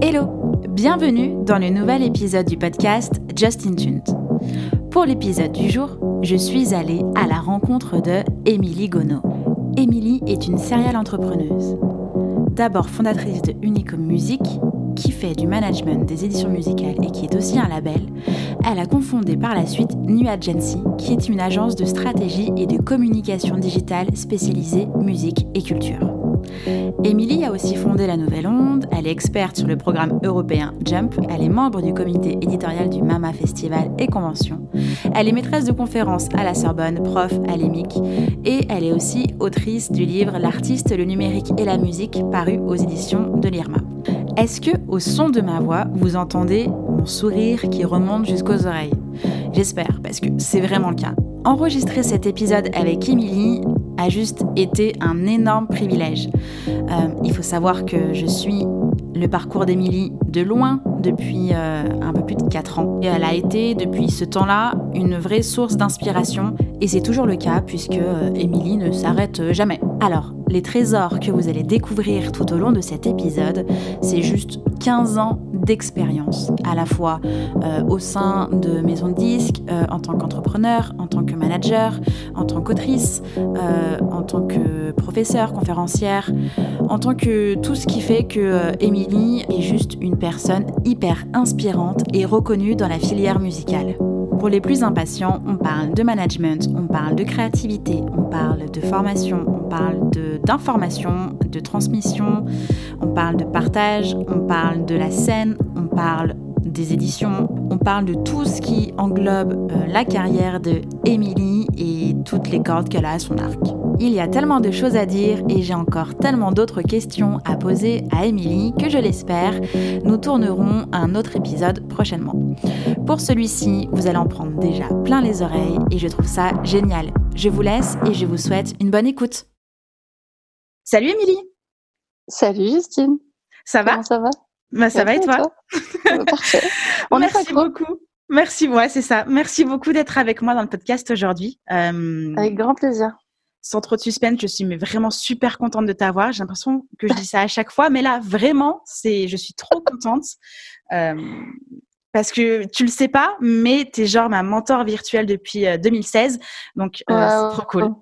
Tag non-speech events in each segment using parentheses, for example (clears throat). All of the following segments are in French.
Hello, bienvenue dans le nouvel épisode du podcast Justin Tuned. Pour l'épisode du jour, je suis allée à la rencontre de Émilie Gonneau. Émilie est une serial entrepreneuse. D'abord fondatrice de Unicom Music, qui fait du management des éditions musicales et qui est aussi un label, elle a confondé par la suite New Agency, qui est une agence de stratégie et de communication digitale spécialisée musique et culture. Émilie a aussi fondé La Nouvelle Onde, elle est experte sur le programme européen Jump, elle est membre du comité éditorial du Mama Festival et Convention, elle est maîtresse de conférences à la Sorbonne, prof à l'EMIC, et elle est aussi autrice du livre L'artiste, le numérique et la musique, paru aux éditions de l'IRMA. Est-ce que, au son de ma voix, vous entendez mon sourire qui remonte jusqu'aux oreilles? J'espère, parce que c'est vraiment le cas. Enregistrer cet épisode avec Émilie a juste été un énorme privilège. Euh, il faut savoir que je suis le parcours d'Émilie de loin depuis euh, un peu plus de 4 ans. Et elle a été, depuis ce temps-là, une vraie source d'inspiration. Et c'est toujours le cas puisque euh, Émilie ne s'arrête jamais. Alors, les trésors que vous allez découvrir tout au long de cet épisode, c'est juste 15 ans d'expérience, à la fois euh, au sein de maisons de disques, euh, en tant qu'entrepreneur, en tant que manager, en tant qu'autrice, euh, en tant que professeur, conférencière, en tant que tout ce qui fait que est juste une personne hyper inspirante et reconnue dans la filière musicale. Pour les plus impatients, on parle de management, on parle de créativité, on parle de formation, on parle d'information, de, transmission, on parle de partage, on parle de la scène, on parle des éditions, on parle de tout ce qui englobe euh, la carrière de Émilie et toutes les cordes qu'elle a à son arc. Il y a tellement de choses à dire et j'ai encore tellement d'autres questions à poser à Émilie que je l'espère, nous tournerons un autre épisode prochainement. Pour celui-ci, vous allez en prendre déjà plein les oreilles et je trouve ça génial. Je vous laisse et je vous souhaite une bonne écoute. Salut Émilie Salut Justine Ça va? Ça va? Bah, Ça va et toi, (laughs) Parfait. On Merci beaucoup. Merci, ouais, c'est ça. Merci beaucoup d'être avec moi dans le podcast aujourd'hui. Euh, avec grand plaisir sans trop de suspense, je suis mais vraiment super contente de t'avoir. J'ai l'impression que je dis ça à chaque fois, mais là, vraiment, c'est, je suis trop contente. Euh, parce que tu le sais pas, mais tu es genre ma mentor virtuelle depuis 2016. Euh, donc, euh, c'est trop cool.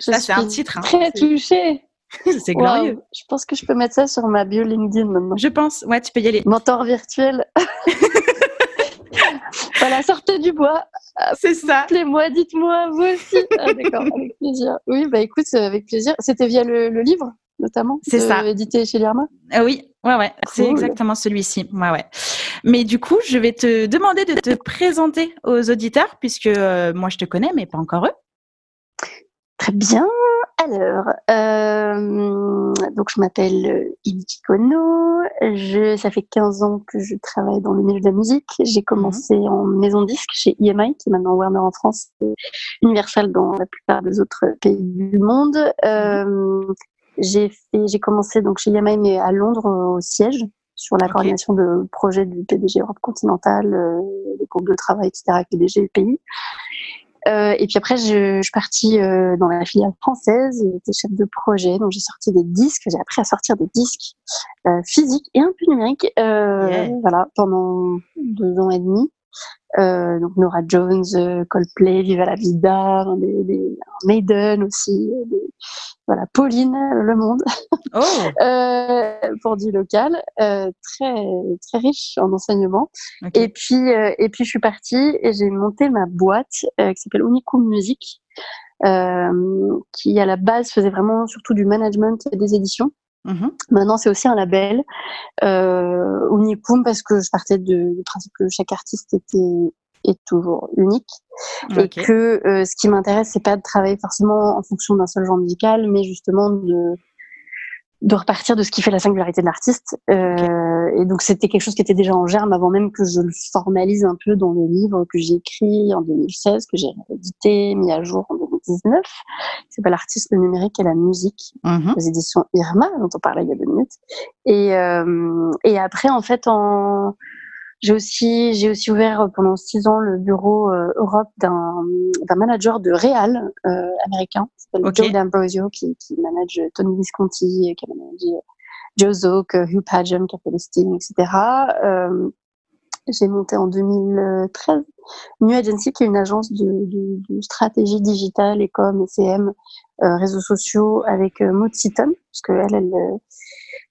ça, (laughs) c'est un titre. Hein. Très touchée. (laughs) c'est glorieux. Je pense que je peux mettre ça sur ma bio LinkedIn maintenant. Je pense. Ouais, tu peux y aller. Mentor virtuel. (laughs) voilà, sortez du bois. C'est ça. Appelez-moi, dites-moi, vous aussi. Ah, d'accord, avec plaisir. Oui, bah écoute, avec plaisir. C'était via le, livre, notamment C'est ça. Édité chez Lirma ah Oui, ouais, ouais. C'est exactement celui-ci. Ouais, ouais. Mais du coup, je vais te demander de te présenter aux auditeurs, puisque euh, moi, je te connais, mais pas encore eux. Très bien. Alors, euh, donc je m'appelle Iliki Kono. Je, ça fait 15 ans que je travaille dans le milieu de la musique. J'ai commencé mhm. en maison disque chez EMI, qui est maintenant Warner en France, et Universal dans la plupart des autres pays du monde. Euh, j'ai fait, j'ai commencé donc chez EMI, mais à Londres au siège sur la coordination de projets du PDG Europe continentale, euh, les groupes de travail, etc., PDG pays. Euh, et puis après, je, je suis partie euh, dans la filiale française, j'étais chef de projet, donc j'ai sorti des disques, j'ai appris à sortir des disques euh, physiques et un peu numériques, euh, voilà, pendant deux ans et demi. Euh, donc Nora Jones, euh, Coldplay, Viva la Vida, des, des, Maiden aussi, des, voilà, Pauline, Le Monde, oh. (laughs) euh, pour du local, euh, très très riche en enseignement. Et puis euh, et puis je suis partie et j'ai monté ma boîte euh, qui s'appelle Unicum Music, qui à la base faisait vraiment surtout du management et des éditions. Mm-hmm. Maintenant, c'est aussi un label euh, Unicum parce que je partais de, du principe que chaque artiste était est toujours unique. Et que euh, ce qui m'intéresse c'est pas de travailler forcément en fonction d'un seul genre musical mais justement de de repartir de ce qui fait la singularité de l'artiste. Euh, et donc c'était quelque chose qui était déjà en germe avant même que je le formalise un peu dans le livre que j'ai écrit en 2016 que j'ai édité mis à jour en 2019 c'est pas l'artiste le numérique et la musique mm-hmm. aux éditions Irma dont on parlait il y a deux minutes et euh, et après en fait en J'ai aussi, j'ai aussi ouvert pendant six ans le bureau Europe d'un, d'un manager de Real américain, qui s'appelle Joe D'Ambrosio, qui, qui manage Tony Visconti, qui a managé Joe Zoke, Hugh Padgham, qui a fait le Sting, etc. J'ai monté en 2013 New Agency, qui est une agence de, stratégie digitale, com, ECM, euh, réseaux sociaux avec euh, Maud parce elle, euh,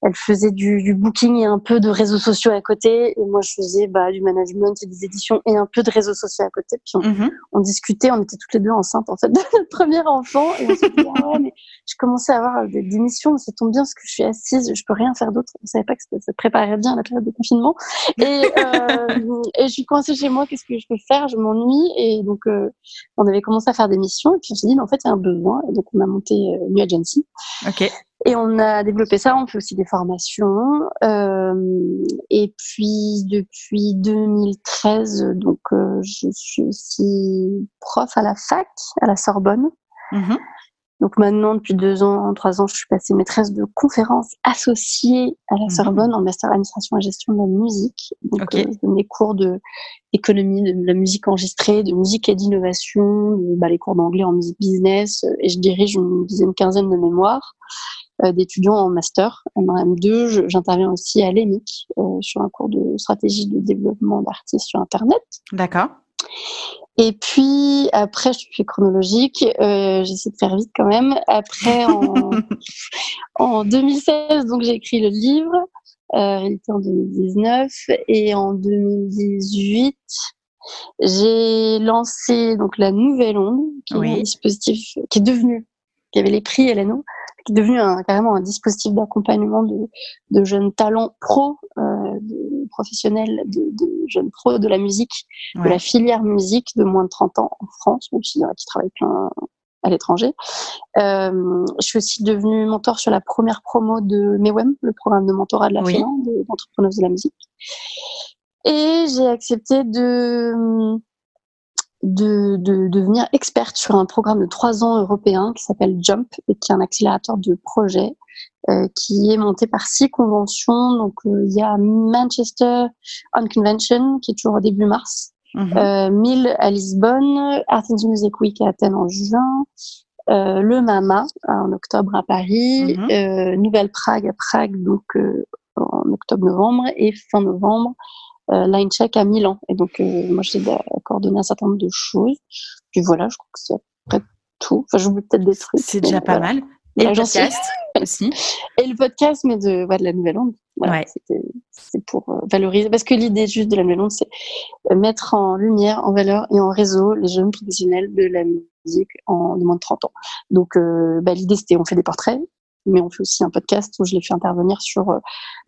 elle faisait du, du, booking et un peu de réseaux sociaux à côté. Et moi, je faisais bah, du management et des éditions et un peu de réseaux sociaux à côté. Puis on, mm-hmm. on discutait, on était toutes les deux enceintes en fait (laughs) de notre premier enfant. Et on se dit, ah ouais, mais je commençais à avoir des, des missions, ça tombe bien parce que je suis assise, je peux rien faire d'autre. Je savais pas que ça, ça préparait bien à la période de confinement. Et, (laughs) euh, et je suis coincée chez moi, qu'est-ce que je peux faire? Je m'ennuie. Et donc, euh, on avait commencé à faire des missions. Et puis on s'est dit, mais en fait, il y a un besoin. Et donc, on a monté euh, New Agency. Ok. Et on a développé ça, on fait aussi des formations. Euh, et puis depuis 2013, donc euh, je suis aussi prof à la fac, à la Sorbonne. Mm-hmm. Donc maintenant, depuis deux ans, trois ans, je suis passée maîtresse de conférences associée à la mm-hmm. Sorbonne en master administration et gestion de la musique. Donc okay. euh, je donne des cours de économie, de la musique enregistrée, de musique et d'innovation, bah, les cours d'anglais en musique business. Et je dirige une dizaine, quinzaine de mémoires. Euh, d'étudiants en master, en M2. J'interviens aussi à l'EMIC euh, sur un cours de stratégie de développement d'artistes sur Internet. D'accord. Et puis après, je suis chronologique, euh, j'essaie de faire vite quand même. Après, en, (laughs) en 2016, donc j'ai écrit le livre, euh, réalité en 2019, et en 2018, j'ai lancé donc la Nouvelle Onde, qui est un dispositif qui est devenu, qui avait les prix LNO, qui est devenu un, carrément un dispositif d'accompagnement de, de, jeunes talents pro, euh, de, professionnels, de, de, jeunes pros de la musique, ouais. de la filière musique de moins de 30 ans en France, même s'il y en a qui travaillent plein à l'étranger. Euh, je suis aussi devenue mentor sur la première promo de MEWEM, le programme de mentorat de la oui. Finlande, d'entrepreneurs de la musique. Et j'ai accepté de de, de, devenir experte sur un programme de trois ans européen qui s'appelle Jump et qui est un accélérateur de projets euh, qui est monté par six conventions. Donc euh, il y a Manchester On Convention qui est toujours au début mars, mm -hmm. euh, à Lisbonne, Athens Music Week à Athènes en juin, euh, le MAMA en octobre à Paris, mm -hmm. Nouvelle Prague à Prague donc en octobre-novembre et fin novembre line check à Milan. Et donc, euh, moi, j'ai coordonné un certain nombre de choses. Puis voilà, je crois que c'est à peu près tout. Enfin, j'oublie peut-être des trucs. C'est déjà pas voilà. mal. Et le podcast aussi. Et le podcast, mais de, ouais, de la Nouvelle Onde. Voilà, ouais. C'est pour euh, valoriser. Parce que l'idée juste de la Nouvelle Onde, c'est mettre en lumière, en valeur et en réseau les jeunes professionnels de la musique en moins de 30 ans. Donc, euh, bah, l'idée, c'était on fait des portraits, mais on fait aussi un podcast où je les fais intervenir sur euh,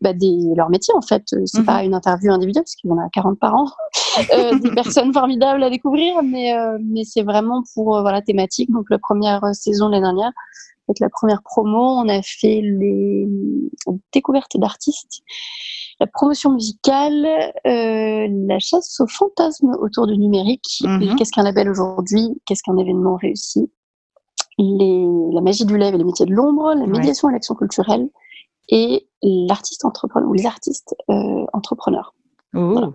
bah, des, leur métier en fait. C'est mm -hmm. pas une interview individuelle parce qu'il y en a 40 par an, euh, (laughs) des personnes formidables à découvrir, mais, euh, mais c'est vraiment pour euh, voilà thématique. Donc la première saison l'année dernière, avec la première promo, on a fait les découvertes d'artistes, la promotion musicale, euh, la chasse aux fantasmes autour du numérique. Mm -hmm. Qu'est-ce qu'un label aujourd'hui? Qu'est-ce qu'un événement réussi? Les, la magie du live et les métiers de l'ombre, la médiation ouais. et l'action culturelle, et l'artiste entrepreneur ou les artistes euh, entrepreneurs. Oh, voilà.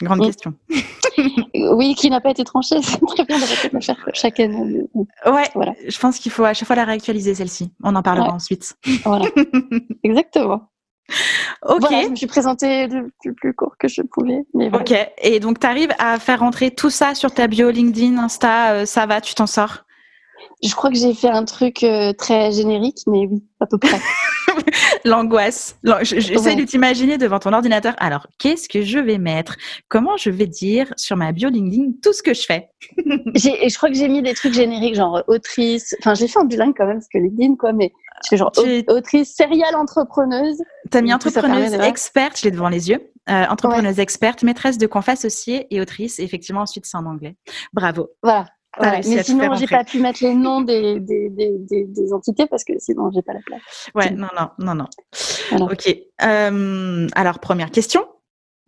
Grande question. (laughs) oui, qui n'a pas été tranchée. (laughs) C'est très bien de le faire chaque année. Ouais, voilà. je pense qu'il faut à chaque fois la réactualiser, celle-ci. On en parlera ouais. ensuite. Voilà. (laughs) Exactement. Ok. Voilà, je me suis présentée le plus, plus court que je pouvais. Mais voilà. Ok. Et donc, tu arrives à faire rentrer tout ça sur ta bio LinkedIn, Insta, euh, ça va, tu t'en sors? Je crois que j'ai fait un truc euh, très générique, mais oui, à peu près. (laughs) L'angoisse. J'essaie ouais. de t'imaginer devant ton ordinateur. Alors, qu'est-ce que je vais mettre? Comment je vais dire sur ma bio LinkedIn tout ce que je fais? (laughs) Je crois que j'ai mis des trucs génériques, genre autrice. Enfin, j'ai fait en bilingue quand même, parce que LinkedIn, quoi, mais je fais genre autrice, serial entrepreneuse. T'as mis entrepreneuse experte, je l'ai devant les yeux. Euh, entrepreneuse ouais. experte, maîtresse de confs associée et autrice. Et effectivement, ensuite, c'est en anglais. Bravo. Voilà. Ouais, mais sinon, j'ai pas pu mettre les noms des, des, des, entités parce que sinon, j'ai pas la place. Ouais, non, non, non, non. Voilà. Ok. Euh, alors, première question.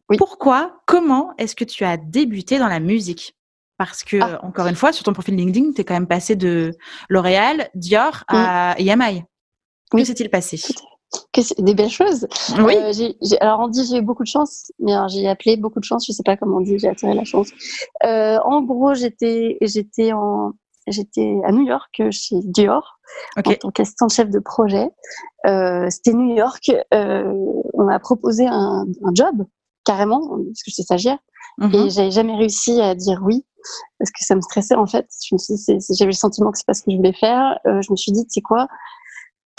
Oui. Pourquoi, comment est-ce que tu as débuté dans la musique? Parce que, ah. encore une fois, sur ton profil LinkedIn, tu es quand même passé de L'Oréal, Dior à mm. EMI. Oui. Que s'est-il passé? Que c'est des belles choses. Oui. Euh, j'ai- alors on dit j'ai eu beaucoup de chance, mais alors, j'ai appelé beaucoup de chance. Je sais pas comment on dit. J'ai attiré la chance. Euh, en gros, j'étais j'étais en j'étais à New York chez Dior en tant qu'assistante chef de projet. Euh, C'était New York. Euh, on m'a proposé un, un job carrément parce que j'étais stagiaire Mhm. et j'avais jamais réussi à dire oui parce que ça me stressait en fait. Je me suis dit, c'est- c'est- j'avais le sentiment que c'est pas ce que je voulais faire. Euh, je me suis dit, tu sais quoi,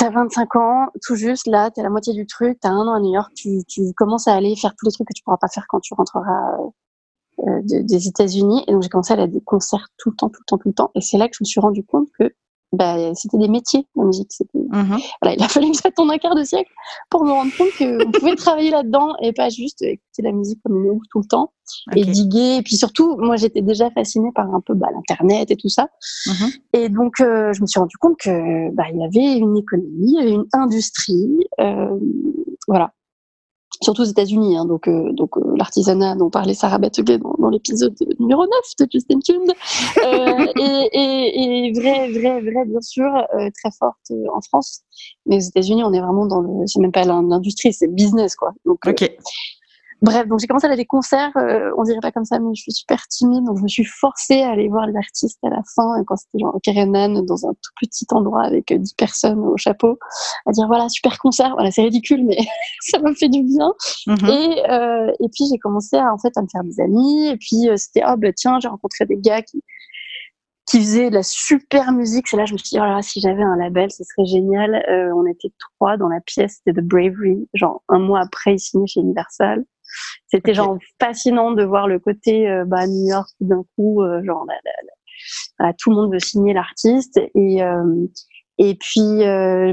t'as 25 ans, tout juste là, t'es la moitié du truc, t'as un an à New York, tu, commences à aller faire tous les trucs que tu pourras pas faire quand tu rentreras euh, de- des États-Unis. Et donc j'ai commencé à aller à des concerts tout le temps, tout le temps, tout le temps. Et c'est là que je me suis rendu compte que bah, c'était des métiers la musique. Mhm. voilà, il a fallu que j'attende un quart de siècle pour me rendre compte qu'on (laughs) pouvait travailler là-dedans et pas juste écouter la musique comme une tout le temps et Ok. diguer. Et puis surtout, moi, j'étais déjà fascinée par un peu bah, l'internet et tout ça. Mhm. Et donc, euh, je me suis rendu compte que bah, il y avait une économie, il y avait une industrie, euh, voilà. Surtout aux États-Unis, hein, donc euh, donc euh, l'artisanat dont parlait Sarah Batuguet dans, dans l'épisode numéro 9 de Justin Tune, euh, (laughs) et, et, et vrai vrai vrai bien sûr euh, très forte euh, en France, mais aux États-Unis on est vraiment dans le c'est même pas l'industrie c'est le business quoi. Donc euh, Ok. Bref, donc j'ai commencé à aller à des concerts, euh, on dirait pas comme ça, mais je suis super timide, donc je me suis forcée à aller voir les artistes à la fin, quand c'était genre Kerenan dans un tout petit endroit avec euh, 10 personnes au chapeau, à dire voilà, super concert, voilà, c'est ridicule, mais (laughs) ça m'a fait du bien. Mhm. Et, euh, et puis j'ai commencé à, en fait, à me faire des amis, et puis euh, c'était, ah bah tiens, j'ai rencontré des gars qui, qui faisaient de la super musique. C'est là je me suis dit, oh là, si j'avais un label, ce serait génial. Euh, on était trois dans la pièce, c'était The Bravery. Genre, un mois après, ils signaient chez Universal. C'était genre fascinant de voir le côté euh, bah, New York d'un coup, euh, genre la- la- la- voilà, tout le monde veut signer l'artiste et euh, et puis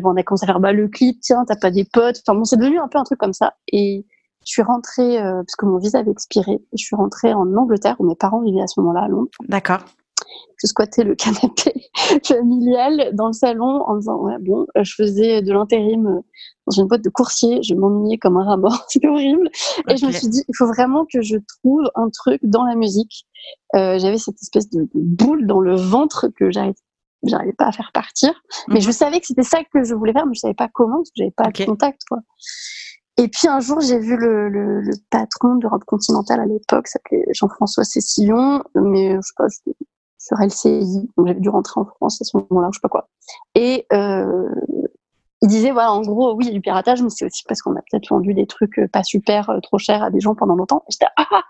bon, on a commencé à faire bah, le clip, tiens, t'as pas des potes. Enfin bon, c'est devenu un peu un truc comme ça. Et je suis rentrée parce que mon visa avait expiré. Je suis rentrée en Angleterre où mes parents vivaient à ce moment-là à Londres D'accord. Je squattais le (laughs) canapé familial dans le salon en disant ouais bon euh, je faisais de l'intérim euh, dans une boîte de coursier je m'ennuyais comme un rat mort (laughs) c'était horrible. Et je me suis dit il faut vraiment que je trouve un truc dans la musique. Euh, j'avais cette espèce de, boule dans le ventre que j'arrivais j'arrivais pas à faire partir. Mais Mhm. je savais que c'était ça que je voulais faire mais je savais pas comment parce que j'avais pas Ok. de contact quoi. Et puis un jour, j'ai vu le, le, le patron d'Europe continentale à l'époque, s'appelait Jean-François Cécillon, mais je sais pas, sur LCI, donc j'avais dû rentrer en France à ce moment-là, je sais pas quoi. Et euh, il disait, voilà, en gros, oui, il y a du piratage, mais c'est aussi parce qu'on a peut-être vendu des trucs euh, pas super, euh, trop chers à des gens pendant longtemps. Et j'étais, ah,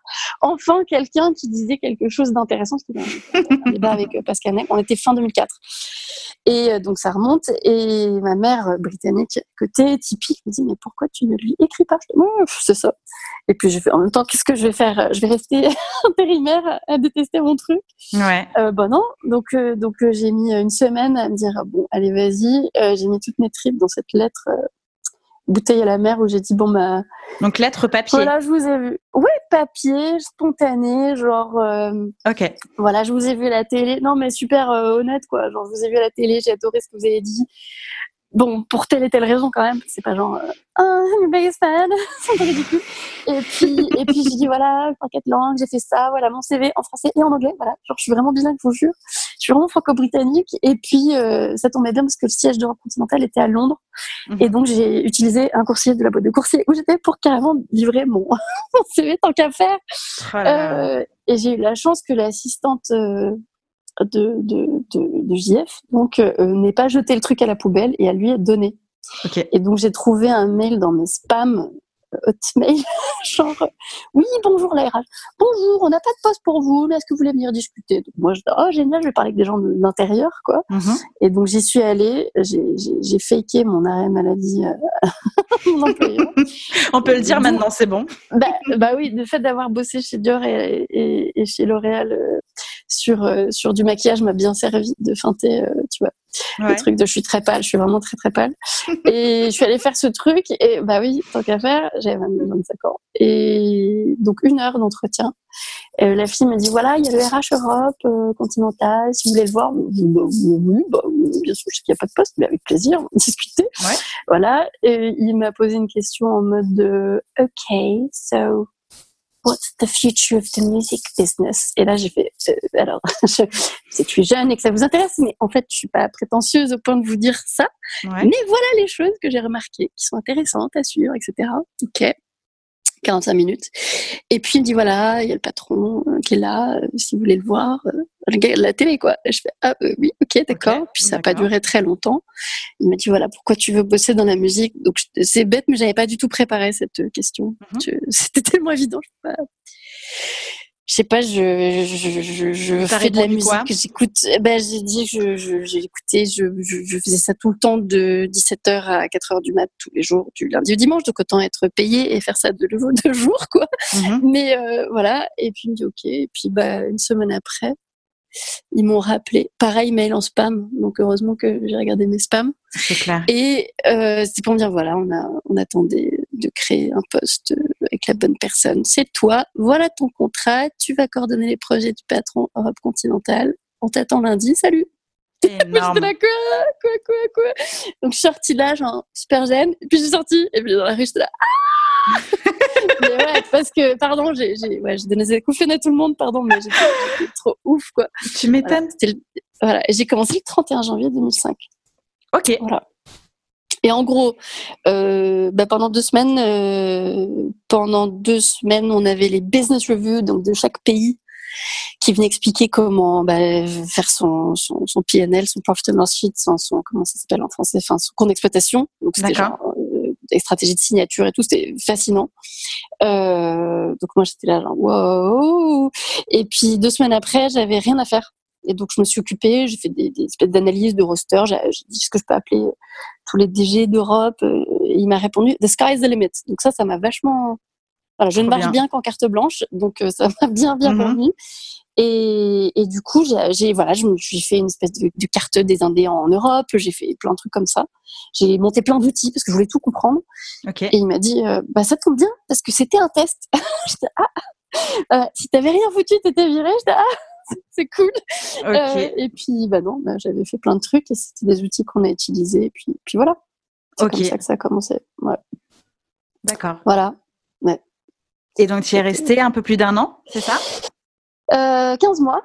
enfin quelqu'un qui disait quelque chose d'intéressant. C'était un, débat avec Pascal Nec. On était fin 2004. Et donc ça remonte. Et ma mère britannique côté, typique, me dit mais pourquoi tu ne lui écris pas? Je dis, c'est ça. Et puis j'ai fait en même temps qu'est-ce que je vais faire? Je vais rester (laughs) intérimaire à, à détester mon truc. Ouais. Euh, bah non. Donc euh, donc euh, j'ai mis une semaine à me dire ah bon allez vas-y. Euh, j'ai mis toutes mes tripes dans cette lettre. bouteille à la mer où j'ai dit bon bah Donc lettre papier. voilà je vous ai vu ouais papier spontané genre euh, Ok. voilà, je vous ai vu à la télé. Non, mais super euh, honnête, quoi. Genre, je vous ai vu à la télé, j'ai adoré ce que vous avez dit. Bon, pour telle et telle raison, quand même. C'est pas genre, euh, ah, I'm biggest fan. (laughs) c'est un peu ridicule. Et puis, et puis, j'ai dit, voilà, en quatre langues, j'ai fait ça, voilà, mon CV en français et en anglais, voilà. Genre, je suis vraiment bilingue, je vous jure. Je suis vraiment franco-britannique. Et puis, euh, ça tombait bien parce que le siège d'Europe continentale était à Londres. Mhm. Et donc, j'ai utilisé un coursier de la boîte de coursier où j'étais pour carrément livrer mon, (laughs) mon CV tant qu'à faire. Oh là là. Euh, et j'ai eu la chance que l'assistante euh, de, de, de, de JF donc euh, n'ait pas jeté le truc à la poubelle et à lui être donné. Ok. Et donc j'ai trouvé un mail dans mes spams euh, Hotmail, (laughs) genre oui bonjour la RH, bonjour on n'a pas de poste pour vous, mais est-ce que vous voulez venir discuter? Donc moi je dis oh génial, je vais parler avec des gens de l'intérieur quoi. Mhm. Et donc j'y suis allée, j'ai faké mon arrêt maladie euh, (laughs) mon employeur. On peut le dire maintenant, c'est bon. Bah, bah oui, le fait d'avoir bossé chez Dior et, et, et chez L'Oréal euh, sur, euh, sur du maquillage m'a bien servi de feinter, tu vois, Ouais. le truc de je suis très pâle, je suis vraiment très très pâle. (laughs) et je suis allée faire ce truc et bah oui, tant qu'à faire, j'avais 22, 25 ans. Et donc une heure d'entretien. La fille me dit voilà, il y a le RH Europe euh, continental, si vous voulez le voir. Bah, oui, bah, oui, bien sûr, je sais qu'il n'y a pas de poste, mais avec plaisir, on va discuter. Ouais. Voilà. Et il m'a posé une question en mode de OK, so What's the future of the music business? Et là, j'ai fait euh, alors, (laughs) je, tu es jeune et que ça vous intéresse, mais en fait, je suis pas prétentieuse au point de vous dire ça. Mais voilà les choses que j'ai remarquées qui sont intéressantes à suivre, etc. Ok. 45 minutes. Et puis il me dit voilà, il y a le patron euh, qui est là, euh, si vous voulez le voir, euh, la télé quoi. Et je fais ah oui, ok, d'accord. puis ça n'a pas duré très longtemps. Il m'a dit voilà, pourquoi tu veux bosser dans la musique? Donc c'est bête, mais j'avais pas du tout préparé cette question. Mhm. (laughs) C'était tellement évident. Je je sais pas, je, je, je, je fais de la musique, j'écoute. Eh ben, j'ai dit, je, j'ai écouté, je, je, faisais ça tout le temps de 17h à 4h du mat tous les jours, du lundi au dimanche, donc autant être payé et faire ça de nouveau (laughs) deux jours, quoi. Mm-hmm. Mais euh, voilà, et puis il me dit ok, et puis bah une semaine après, ils m'ont rappelé. Pareil, mail en spam. Donc heureusement que j'ai regardé mes spams. C'est clair. Et euh, c'est pour me dire voilà, on a on attendait de créer un poste avec la bonne personne. C'est toi. Voilà ton contrat. Tu vas coordonner les projets du patron Europe continentale. On t'attend lundi. Salut. (laughs) Énorme. là, quoi, quoi, quoi, quoi. Donc je suis sortie là, genre super. Et puis je suis sortie. Et puis dans la rue, j'étais là. Ah mais ouais, parce que, pardon, j'ai ouais, donné des coups à tout le monde, pardon, mais j'étais trop ouf, quoi. Tu m'étonnes. Voilà, et j'ai commencé le 31 janvier 2005. Ok. Voilà. Et en gros, euh, bah pendant deux semaines, euh, pendant deux semaines, on avait les business reviews donc de chaque pays qui venaient expliquer comment bah, faire son, son, son PNL, son profit and loss sheet, son, son comment ça s'appelle en français, enfin son compte d'exploitation. Donc c'était genre euh, des stratégies de signature et tout, c'était fascinant. Euh, donc moi j'étais là genre wow. Et puis deux semaines après, j'avais rien à faire. Et donc, je me suis occupée, j'ai fait des, des espèces d'analyses de roster, j'ai dit ce que je peux appeler euh, tous les DG d'Europe. Euh, il m'a répondu The sky is the limit. Donc ça, ça m'a vachement. Voilà, je ne marche bien, qu'en carte blanche, donc euh, ça (laughs) m'a bien bien mm Et, et, du coup, j'ai voilà, je me suis fait une espèce de, de, carte des Indés en Europe. J'ai fait plein de trucs comme ça. J'ai monté plein d'outils parce que je voulais tout comprendre. Okay. Et il m'a dit, bah ça tombe bien parce que c'était un test. (laughs) ah, euh, si t'avais rien foutu, t'étais viré. J'étais ah. (laughs) c'est cool. Euh, et puis, bah non, bah, j'avais fait plein de trucs et c'était des outils qu'on a utilisés. Et puis, puis voilà. C'est comme ça que ça a commencé. Ouais. D'accord. Voilà. Ouais. Et donc, tu es resté un peu plus d'un an, c'est ça? Euh, 15 mois.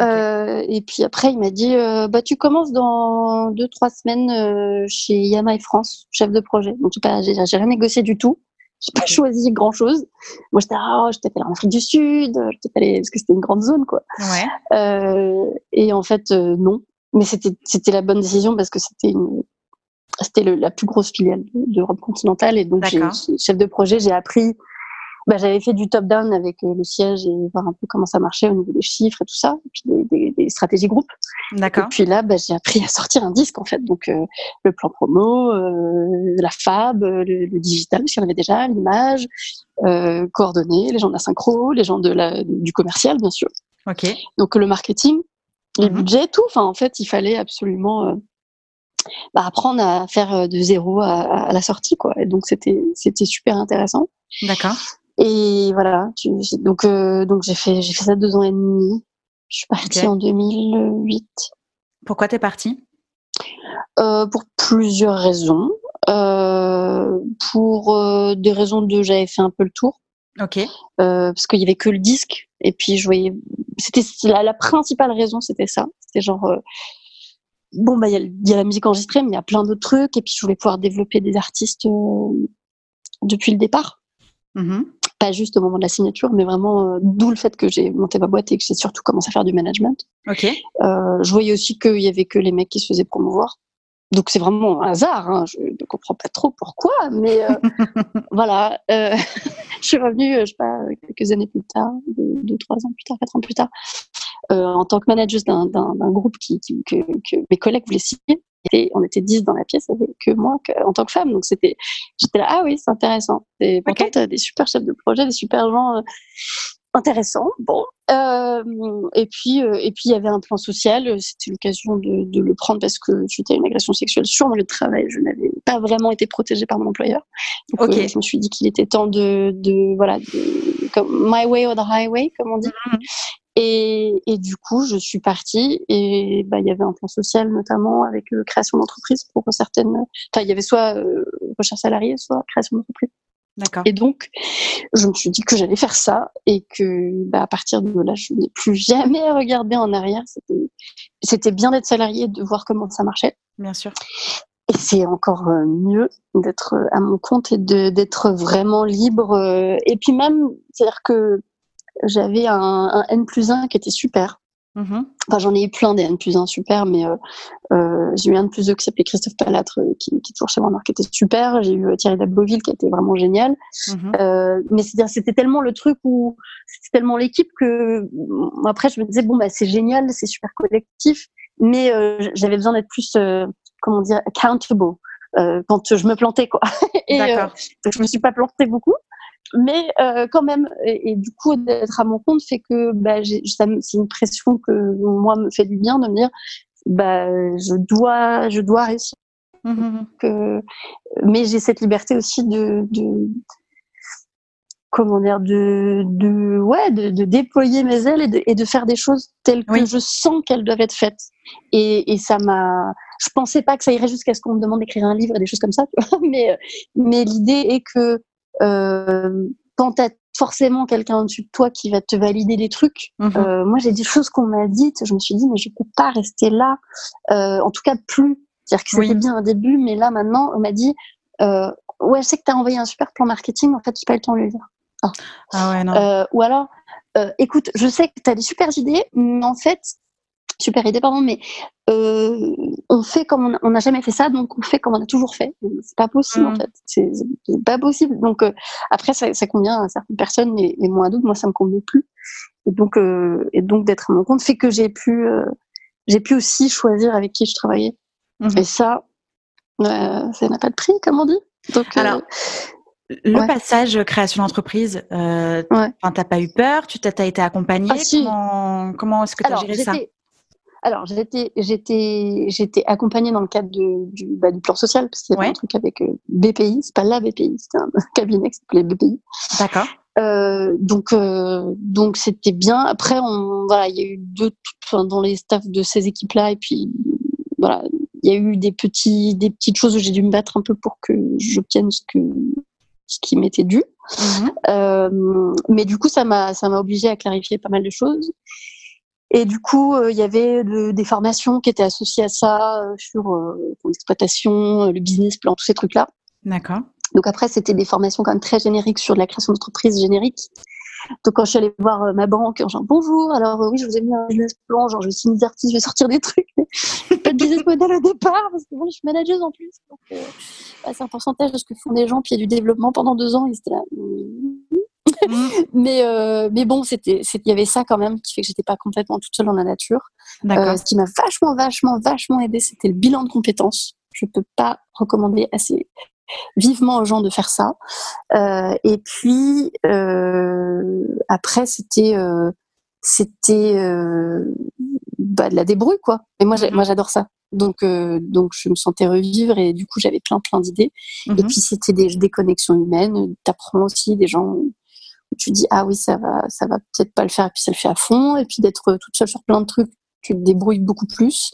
Euh, et puis après, il m'a dit euh, bah, Tu commences dans 2-3 semaines euh, chez Yamaha France, chef de projet. Donc, j'ai rien négocié du tout j'ai pas choisi grand chose. Moi, j'étais, oh, j'étais allée en Afrique du Sud, j'étais allée, parce que c'était une grande zone, quoi. Ouais. Euh, et en fait, euh, non. Mais c'était, c'était la bonne décision parce que c'était une, c'était la plus grosse filiale d'Europe continentale. Et donc, j'ai, chef de projet, j'ai appris bah, j'avais fait du top-down avec euh, le siège et voir un peu comment ça marchait au niveau des chiffres et tout ça, et puis des, des, des stratégies groupes. D'accord. Et puis là, bah, j'ai appris à sortir un disque en fait, donc euh, le plan promo, euh, la fab, le, le, digital, parce qu'il y en avait déjà, l'image, euh, coordonner les gens de la synchro, les gens de la, du commercial bien sûr. Ok. Donc le marketing, les Mhm. budgets, tout. Enfin, en fait, il fallait absolument bah, apprendre à faire de zéro à, à la sortie, quoi. Et donc c'était c'était super intéressant. D'accord. Et voilà, tu, donc euh, donc j'ai fait j'ai fait ça deux ans et demi. Je suis partie en 2008 Pourquoi t'es partie? Euh, pour plusieurs raisons. Euh, pour des raisons de j'avais fait un peu le tour Ok. parce qu'il y avait que le disque et puis je voyais c'était la, la principale raison c'était ça c'était genre bon bah il y, a y la musique enregistrée mais il y a plein d'autres trucs et puis je voulais pouvoir développer des artistes euh, depuis le départ Mhm. Pas juste au moment de la signature mais vraiment euh, d'où le fait que j'ai monté ma boîte et que j'ai surtout commencé à faire du management Ok. euh, je voyais aussi qu'il y avait que les mecs qui se faisaient promouvoir. Donc c'est vraiment un hasard. Hein. Je ne comprends pas trop pourquoi, mais euh, (laughs) voilà. Euh, (laughs) je suis revenue, euh, je sais pas, quelques années plus tard, deux, deux, trois ans plus tard, quatre ans plus tard, euh, en tant que manager d'un groupe qui, qui- que, que mes collègues voulaient signer. Et on était dix dans la pièce, avec que moi que, en tant que femme. Donc c'était, j'étais là, ah oui, c'est intéressant. Et pourtant, Ok. t'as des super chefs de projet, des super gens euh, intéressants. Bon. Euh, et puis, euh, et puis il y avait un plan social. C'était l'occasion de, de le prendre parce que suite à une agression sexuelle sur mon lieu de travail, je n'avais pas vraiment été protégée par mon employeur. Donc, je me suis dit qu'il était temps de, de voilà, de, comme my way or the highway, comme on dit. Mhm. Et, et du coup, je suis partie et bah, il y avait un plan social notamment avec euh, création d'entreprise pour certaines. Enfin, il y avait soit euh, recherche salariée, soit création d'entreprise. D'accord. Et donc, je me suis dit que j'allais faire ça et que bah, à partir de là, je n'ai plus jamais (laughs) regardé en arrière. C'était bien d'être salarié, de voir comment ça marchait. Bien sûr. Et c'est encore euh, mieux d'être euh, à mon compte et d'être vraiment libre. Et puis même, c'est-à-dire que j'avais un, un, N plus 1 qui était super. Mm-hmm. Enfin, j'en ai eu plein des N plus 1 super, mais euh, euh, j'ai eu un N plus 2 qui s'appelait Christophe Palatre, qui, qui est toujours chez moi, qui était super. J'ai eu Thierry Daboville qui était vraiment génial. Euh, mais c'est-à-dire, c'était tellement le truc où c'était tellement l'équipe que après, je me disais, bon, bah, c'est génial, c'est super collectif, mais j'avais besoin d'être plus comment dire, accountable. Euh, quand je me plantais quoi. (laughs) et euh, je me suis pas plantée beaucoup, mais euh, quand même. Et, du coup, d'être à mon compte fait que bah, c'est une pression que moi me fait du bien de me dire, bah, je dois, je dois réussir. Mmh que, mais j'ai cette liberté aussi de, de comment dire, de, de, ouais, de, de, déployer mes ailes et de, et de faire des choses telles que je sens qu'elles doivent être faites. Et, et ça m'a, je pensais pas que ça irait jusqu'à ce qu'on me demande d'écrire un livre et des choses comme ça, (laughs) mais, mais l'idée est que quand tu as forcément quelqu'un au-dessus de toi qui va te valider des trucs, mhm. euh, moi j'ai des choses qu'on m'a dites, je me suis dit mais je peux pas rester là, euh, en tout cas plus. C'est-à-dire que c'était bien au début, mais là maintenant on m'a dit euh, ouais je sais que tu as envoyé un super plan marketing, en fait j'ai pas eu le temps de le lire. Ah. ah ouais, non. Euh, ou alors écoute, je sais que tu as des super idées, mais en fait super idée, pardon, mais euh, on fait comme on n'a jamais fait ça, donc on fait comme on a toujours fait. C'est pas possible en mm. fait, c'est pas possible. Donc euh, après, ça, ça, convient à certaines personnes, mais, mais moi à d'autres, moi ça me convient plus. Et donc, euh, et donc d'être à mon compte fait que j'ai pu, euh, j'ai pu aussi choisir avec qui je travaillais. Mm-hmm. Et ça, euh, ça n'a pas de prix, comme on dit. Donc, Alors, le passage création d'entreprise, euh, ouais. t'as pas eu peur, tu t'as été accompagnée? Ah, si. Comment, comment est-ce que tu as géré ça? Alors, j'étais, j'étais, j'étais accompagnée dans le cadre de, du, bah, du plan social, parce qu'il y avait un truc avec euh, BPI, c'est pas la BPI, c'était un (laughs) cabinet qui s'appelait BPI. D'accord. Euh, donc, euh, donc c'était bien. Après, on, voilà, il y a eu deux, enfin, dans les staffs de ces équipes-là, et puis voilà, il y a eu des petits, des petites choses où j'ai dû me battre un peu pour que j'obtienne ce que, ce qui m'était dû. Euh, mais du coup, ça m'a, ça m'a obligé à clarifier pas mal de choses. Et du coup, euh, il y avait des formations qui étaient associées à ça euh, sur euh, l'exploitation, le business plan, tous ces trucs-là. D'accord. Donc après, c'était des formations quand même très génériques sur la création d'entreprise générique. Donc quand je suis allée voir ma banque, genre bonjour, alors oui, je vous ai mis un business plan, genre je signer des articles, je vais sortir des trucs, mais (laughs) pas de business model au départ parce que bon, je suis manageuse en plus, donc bah, c'est un pourcentage de ce que font des gens, puis il y a du développement pendant deux ans, et c'était là. (laughs) Mm. mais euh, mais bon, c'était il y avait ça quand même qui fait que j'étais pas complètement toute seule dans la nature. Euh, ce qui m'a vachement vachement vachement aidé, c'était le bilan de compétences. Je peux pas recommander assez vivement aux gens de faire ça. Euh, et puis après, c'était c'était euh, bah, de la débrouille quoi. Et moi, mm-hmm. moi j'adore ça. Donc, euh, donc je me sentais revivre et du coup j'avais plein plein d'idées. Et mm-hmm. puis c'était des, des connexions humaines. T'apprends aussi des gens tu dis ah oui ça va ça va peut-être pas le faire et puis ça le fait à fond et puis d'être toute seule sur plein de trucs tu te débrouilles beaucoup plus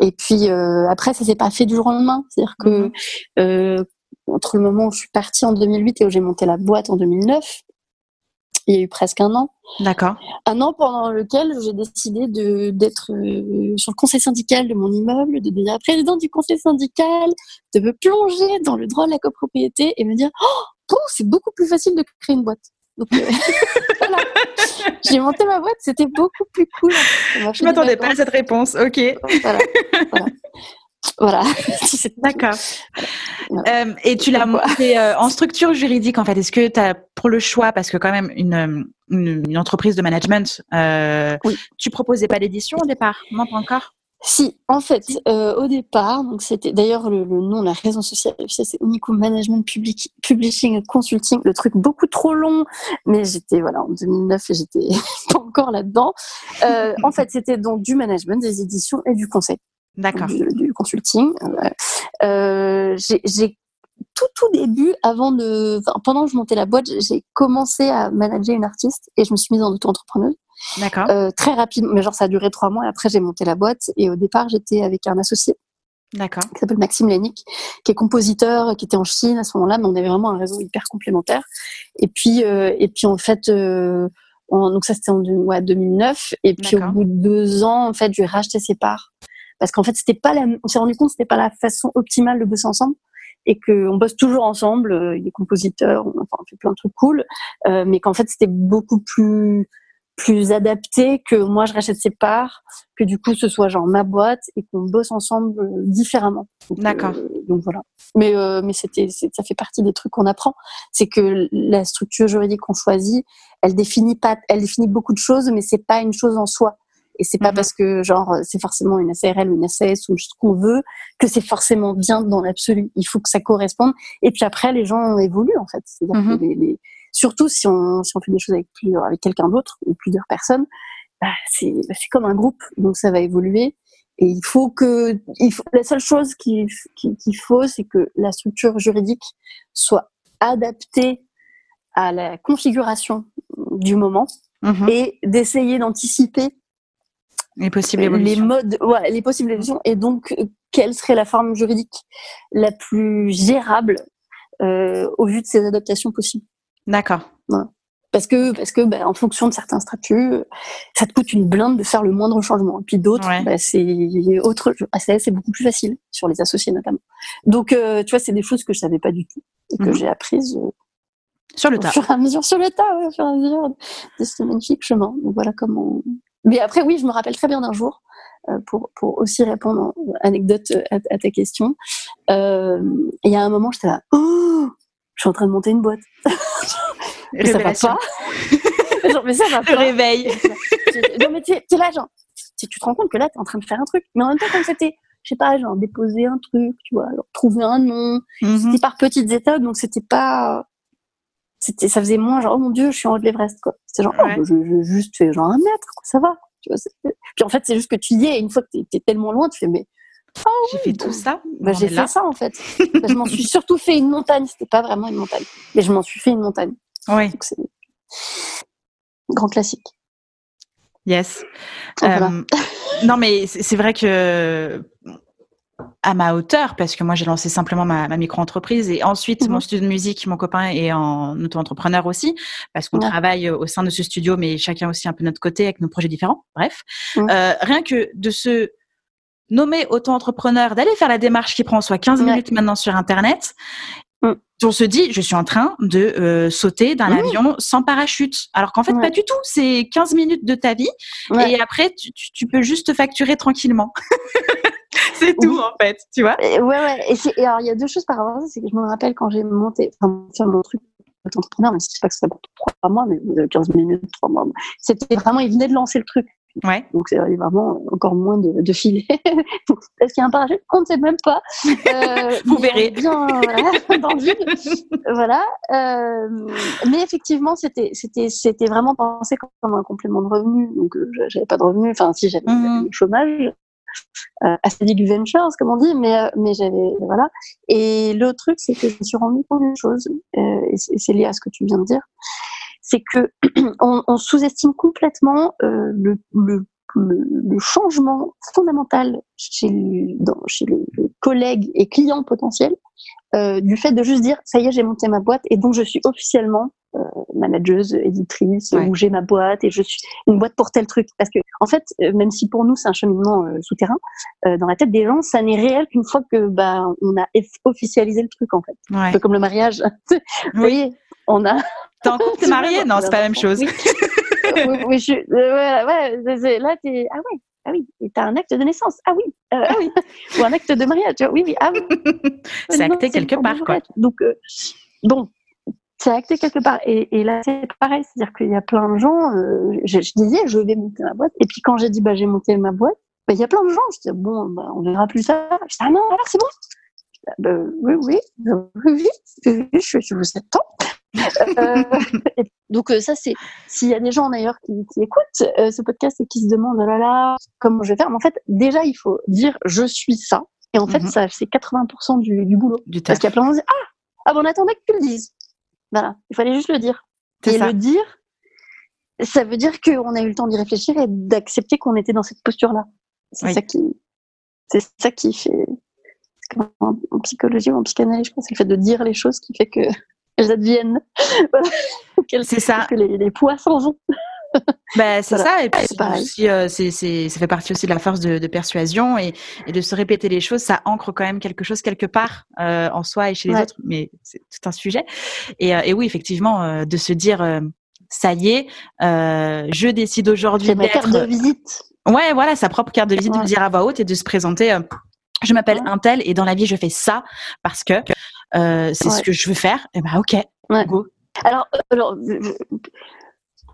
et puis euh, après ça s'est pas fait du jour au lendemain c'est-à-dire que mhm. euh, entre le moment où je suis partie en 2008 et où j'ai monté la boîte en 2009 il y a eu presque un an. D'accord. Un an pendant lequel j'ai décidé de d'être euh, sur le conseil syndical de mon immeuble, de devenir président du conseil syndical, de me plonger dans le droit de la copropriété et me dire oh, c'est beaucoup plus facile de créer une boîte. Donc, euh, (laughs) voilà. J'ai monté ma boîte, c'était beaucoup plus cool. Je m'attendais pas à cette réponse, ok. Voilà. voilà. (laughs) (laughs) D'accord. Euh, et tu l'as monté euh, en structure juridique, en fait. Est-ce que tu as, pour le choix, parce que quand même, une, une, entreprise de management, oui. tu proposais pas d'édition au départ? Non, pas encore? Si, en fait, euh, au départ, donc c'était d'ailleurs le, nom, la raison sociale, c'est Unicum Management Public, Publishing Consulting, le truc beaucoup trop long, mais j'étais voilà en 2009 et j'étais (laughs) pas encore là-dedans. Euh, en fait, c'était donc du management, des éditions et du conseil. D'accord. Du, consulting. Euh, j'ai tout tout début, avant de, pendant que je montais la boîte, j'ai commencé à manager une artiste et je me suis mise en auto-entrepreneuse. D'accord. Euh, très rapidement, mais genre ça a duré trois mois. Et après, j'ai monté la boîte et au départ, j'étais avec un associé. D'accord. Qui s'appelle Maxime Lénic, qui est compositeur, qui était en Chine à ce moment-là, mais on avait vraiment un réseau hyper complémentaire. Et puis, euh, et puis en fait, euh, donc ça c'était en ouais, 2009. Et puis au bout de deux ans, en fait, je lui ai racheté ses parts parce qu'en fait, c'était pas la, on s'est rendu compte que c'était pas la façon optimale de bosser ensemble et qu'on bosse toujours ensemble. Euh, il est compositeur, on, enfin, on fait plein de trucs cool, euh, mais qu'en fait, c'était beaucoup plus plus adapté que moi je rachète ses parts, que du coup ce soit genre ma boîte et qu'on bosse ensemble euh, différemment. D'accord. donc voilà. Mais mais c'était ça fait partie des trucs qu'on apprend, c'est que la structure juridique qu'on choisit, elle définit pas, elle définit beaucoup de choses, mais c'est pas une chose en soi. Et c'est pas mhm. parce que genre c'est forcément une SARL ou une SAS ou ce qu'on veut que c'est forcément bien dans l'absolu. Il faut que ça corresponde. Et puis après, les gens évoluent en fait. Mhm. Surtout si on, si on fait des choses avec avec quelqu'un d'autre ou plusieurs personnes, bah, c'est comme un groupe, donc ça va évoluer. Et il faut que, il faut, la seule chose qu'il faut, c'est que la structure juridique soit adaptée à la configuration du moment mhm. et d'essayer d'anticiper les possibles évolutions. Les modes, ouais, les possibles évolutions. Et donc, quelle serait la forme juridique la plus gérable euh, au vu de ces adaptations possibles? D'accord. Parce que, parce que bah, en fonction de certains statuts, ça te coûte une blinde de faire le moindre changement. Et puis d'autres, bah, c'est autre, c'est beaucoup plus facile sur les associés notamment. Donc, euh, tu vois, c'est des choses que je savais pas du tout et que mhm. j'ai apprises euh, sur le tas. Sur mesure, sur le tas, ouais, sur mesure de ce magnifique chemin. Donc voilà comment, mais après, oui, je me rappelle très bien d'un jour, euh, pour, pour aussi répondre en anecdote à, ta question. Il y a un moment, j'étais là, oh, je suis en train de monter une boîte. (laughs) mais ça va pas. (laughs) genre, mais ça va pas. Le réveil. non, mais tu es là, genre, tu te rends compte que là, tu es en train de faire un truc. Mais en même temps, comme c'était, je sais pas, genre, déposer un truc, tu vois, alors, trouver un nom. Mm-hmm. C'était par petites étapes, donc c'était pas c'était ça faisait moins genre oh mon dieu je suis en haut de l'Everest quoi c'est genre oh, je, je, juste fais genre un mètre quoi ça va tu vois, puis en fait c'est juste que tu y es et une fois que tu es, tellement loin tu fais mais oh, j'ai fait tout ça. bah, j'ai fait ça en fait. (laughs) Bah, je m'en suis surtout fait une montagne. C'était pas vraiment une montagne. Mais je m'en suis fait une montagne. Oui. Grand classique. Yes. Euh, non mais c'est vrai que à ma hauteur parce que moi j'ai lancé simplement ma, micro-entreprise et ensuite mon mhm. studio de musique, mon copain est en auto-entrepreneur aussi parce qu'on travaille au sein de ce studio mais chacun aussi un peu notre côté avec nos projets différents. Bref, euh, rien que de se nommer auto-entrepreneur, d'aller faire la démarche qui prend soit 15 minutes maintenant sur internet mm. on se dit, je suis en train de euh, sauter d'un avion sans parachute. Alors qu'en fait, pas du tout. C'est 15 minutes de ta vie. Et après, tu, tu, peux juste facturer tranquillement. (laughs) c'est tout en fait, tu vois. ouais, ouais. Et, alors, il y a deux choses par rapport à ça. C'est que je me rappelle quand j'ai monté, enfin, mon truc d'entrepreneur, mais c'est pas que ça pour trois mois, mais 15 minutes, trois mois. C'était vraiment, il venait de lancer le truc. Ouais. Donc c'est vraiment encore moins de, de filet. (laughs) Est-ce qu'il y a un parachute? On ne sait même pas. Euh, (laughs) Vous verrez. Bien voilà, (laughs) dans le vide. voilà. Euh, mais effectivement, c'était c'était c'était vraiment pensé comme un complément de revenu. Donc euh, j'avais pas de revenu. Enfin si j'avais mmh. le chômage, euh, du Ventures, comme on dit, mais, euh, mais j'avais, voilà. Et le truc, c'est que je me suis rendu compte d'une chose, euh, et c'est lié à ce que tu viens de dire, c'est que (clears throat) on, on sous-estime complètement euh, le, le, le, changement fondamental chez, dans, chez les, collègues et clients potentiels euh, du fait de juste dire ça y est j'ai monté ma boîte et donc je suis officiellement euh, manageuse, éditrice, où j'ai ma boîte et je suis une boîte pour tel truc. Parce que, en fait, euh, même si pour nous c'est un cheminement euh, souterrain, dans la tête des gens, ça n'est réel qu'une fois que bah on a officialisé le truc en fait. Un peu comme le mariage. (laughs) Vous voyez, on a. T'es en couple, t'es marié Non, c'est pas la même chose. (laughs) oui, oui, je, ouais, là t'es ah ouais. Ah oui, et t'as un acte de naissance. Ah oui, ah oui. (laughs) ou un acte de mariage. Oui, oui. Ah oui. (laughs) c'est acté quelque part, quoi. Donc, bon, c'est acté quelque part. Et, là, c'est pareil, c'est-à-dire qu'il y a plein de gens. Euh, je, disais, je vais monter ma boîte. Et puis quand j'ai dit, bah, j'ai monté ma boîte, bah, il y a plein de gens. Je dis, bon, bah, on verra plus tard. Je dis, ah non, alors c'est bon. Bah, oui, oui, oui, oui, je, je vous attends. Euh, (laughs) donc euh, ça c'est s'il y a des gens d'ailleurs qui, qui écoutent euh, ce podcast et qui se demandent oh là là comment je vais faire? Mais en fait déjà il faut dire je suis ça. Et en fait mhm. ça c'est 80% du, du boulot. Du parce qu'il y a plein de gens qui disent ah! Ah bon on attendait que tu le dises. Voilà, il fallait juste le dire. Et le dire, ça veut dire qu'on a eu le temps d'y réfléchir et d'accepter qu'on était dans cette posture-là. C'est ça qui, c'est ça qui fait, qu'en psychologie ou en psychanalyse, je pense, c'est le fait de dire les choses qui fait que elles adviennent. (laughs) c'est ça. Que les, s'en vont. (laughs) Ben, c'est ça, et puis aussi, euh, c'est, c'est, ça fait partie aussi de la force de, de persuasion et, et, de se répéter les choses, ça ancre quand même quelque chose quelque part euh, en soi et chez les autres, mais c'est tout un sujet. Et, euh, et oui, effectivement, euh, de se dire, ça y est, je décide aujourd'hui d'être... ma carte de visite. Ouais, voilà, sa propre carte de visite, ouais. de dire à voix haute et de se présenter. je m'appelle ouais. un tel et dans la vie je fais ça parce que c'est ouais. ce que je veux faire. Et ben ok, go. Alors, alors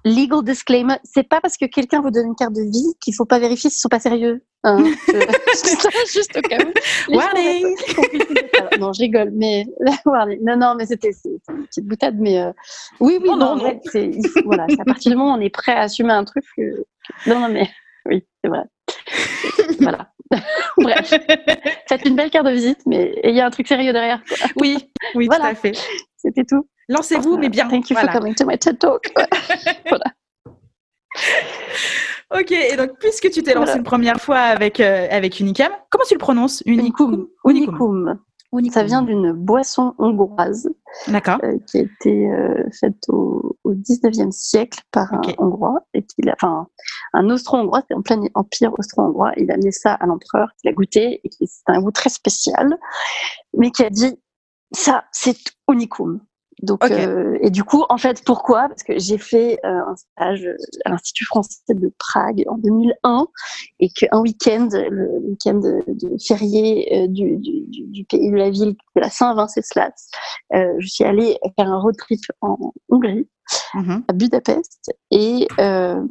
legal disclaimer, c'est pas parce que quelqu'un vous donne une carte de visite qu'il faut pas vérifier s'ils sont pas sérieux. Hein, je... (laughs) (laughs) juste au cas où. Warning. non, je rigole, mais (laughs) warning. Non, non, mais c'était une petite boutade, mais euh... oui, oui, oh, non, non, en fait, faut, voilà, à partir du moment où on est prêt à assumer un truc, euh... non, non, mais oui, c'est vrai. voilà. (laughs) Bref, faites une belle carte de visite, mais il y a un truc sérieux derrière. Oui, oui, voilà. tout à fait. C'était tout. Lancez-vous, mais bien. Thank you voilà. for coming to my TED Talk. (laughs) (laughs) voilà. Ok, et donc puisque tu t'es lancé voilà. une première fois avec, euh, avec Unicam, comment tu le prononces? Unicum. Unicum. Unicum. Ça vient d'une boisson hongroise euh, qui a été euh, faite au, au 19e siècle par okay. un Hongrois, et qu'il a, enfin, un Austro-Hongrois, c'était en plein empire austro-hongrois. Il a amené ça à l'empereur, qui l'a goûté, et c'est un goût très spécial, mais qui a dit ça, c'est Unicum. Donc, okay. euh, et du coup, en fait, pourquoi? Parce que j'ai fait euh, un stage à l'Institut français de Prague en 2001 et qu'un week-end, le week-end de, de férié euh, du, du, du, pays de la ville, de la Saint-Venceslas, euh, je suis allée faire un road trip en Hongrie, mm -hmm. à Budapest, et euh,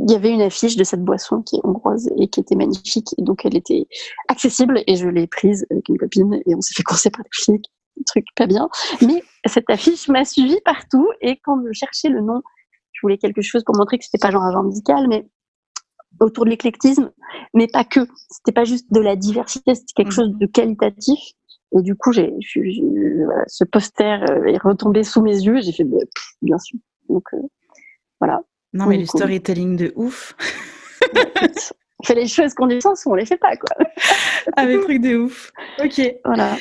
il y avait une affiche de cette boisson qui est hongroise et qui était magnifique. Et donc, elle était accessible et je l'ai prise avec une copine et on s'est fait courser par des flics truc pas bien. Mais cette affiche m'a suivi partout et quand je cherchais le nom, je voulais quelque chose pour montrer que c'était pas genre un genre musical, mais autour de l'éclectisme, mais pas que. C'était pas juste de la diversité, c'était quelque chose de qualitatif. Et du coup, j'ai, voilà, ce poster est retombé sous mes yeux. J'ai fait, bah, pff, bien sûr. Donc euh, voilà. Non, mais le storytelling de ouf. (laughs) on fait les choses qui ont du sens ou on les fait pas, quoi. (laughs) ah, mais trucs de ouf. Ok. Voilà.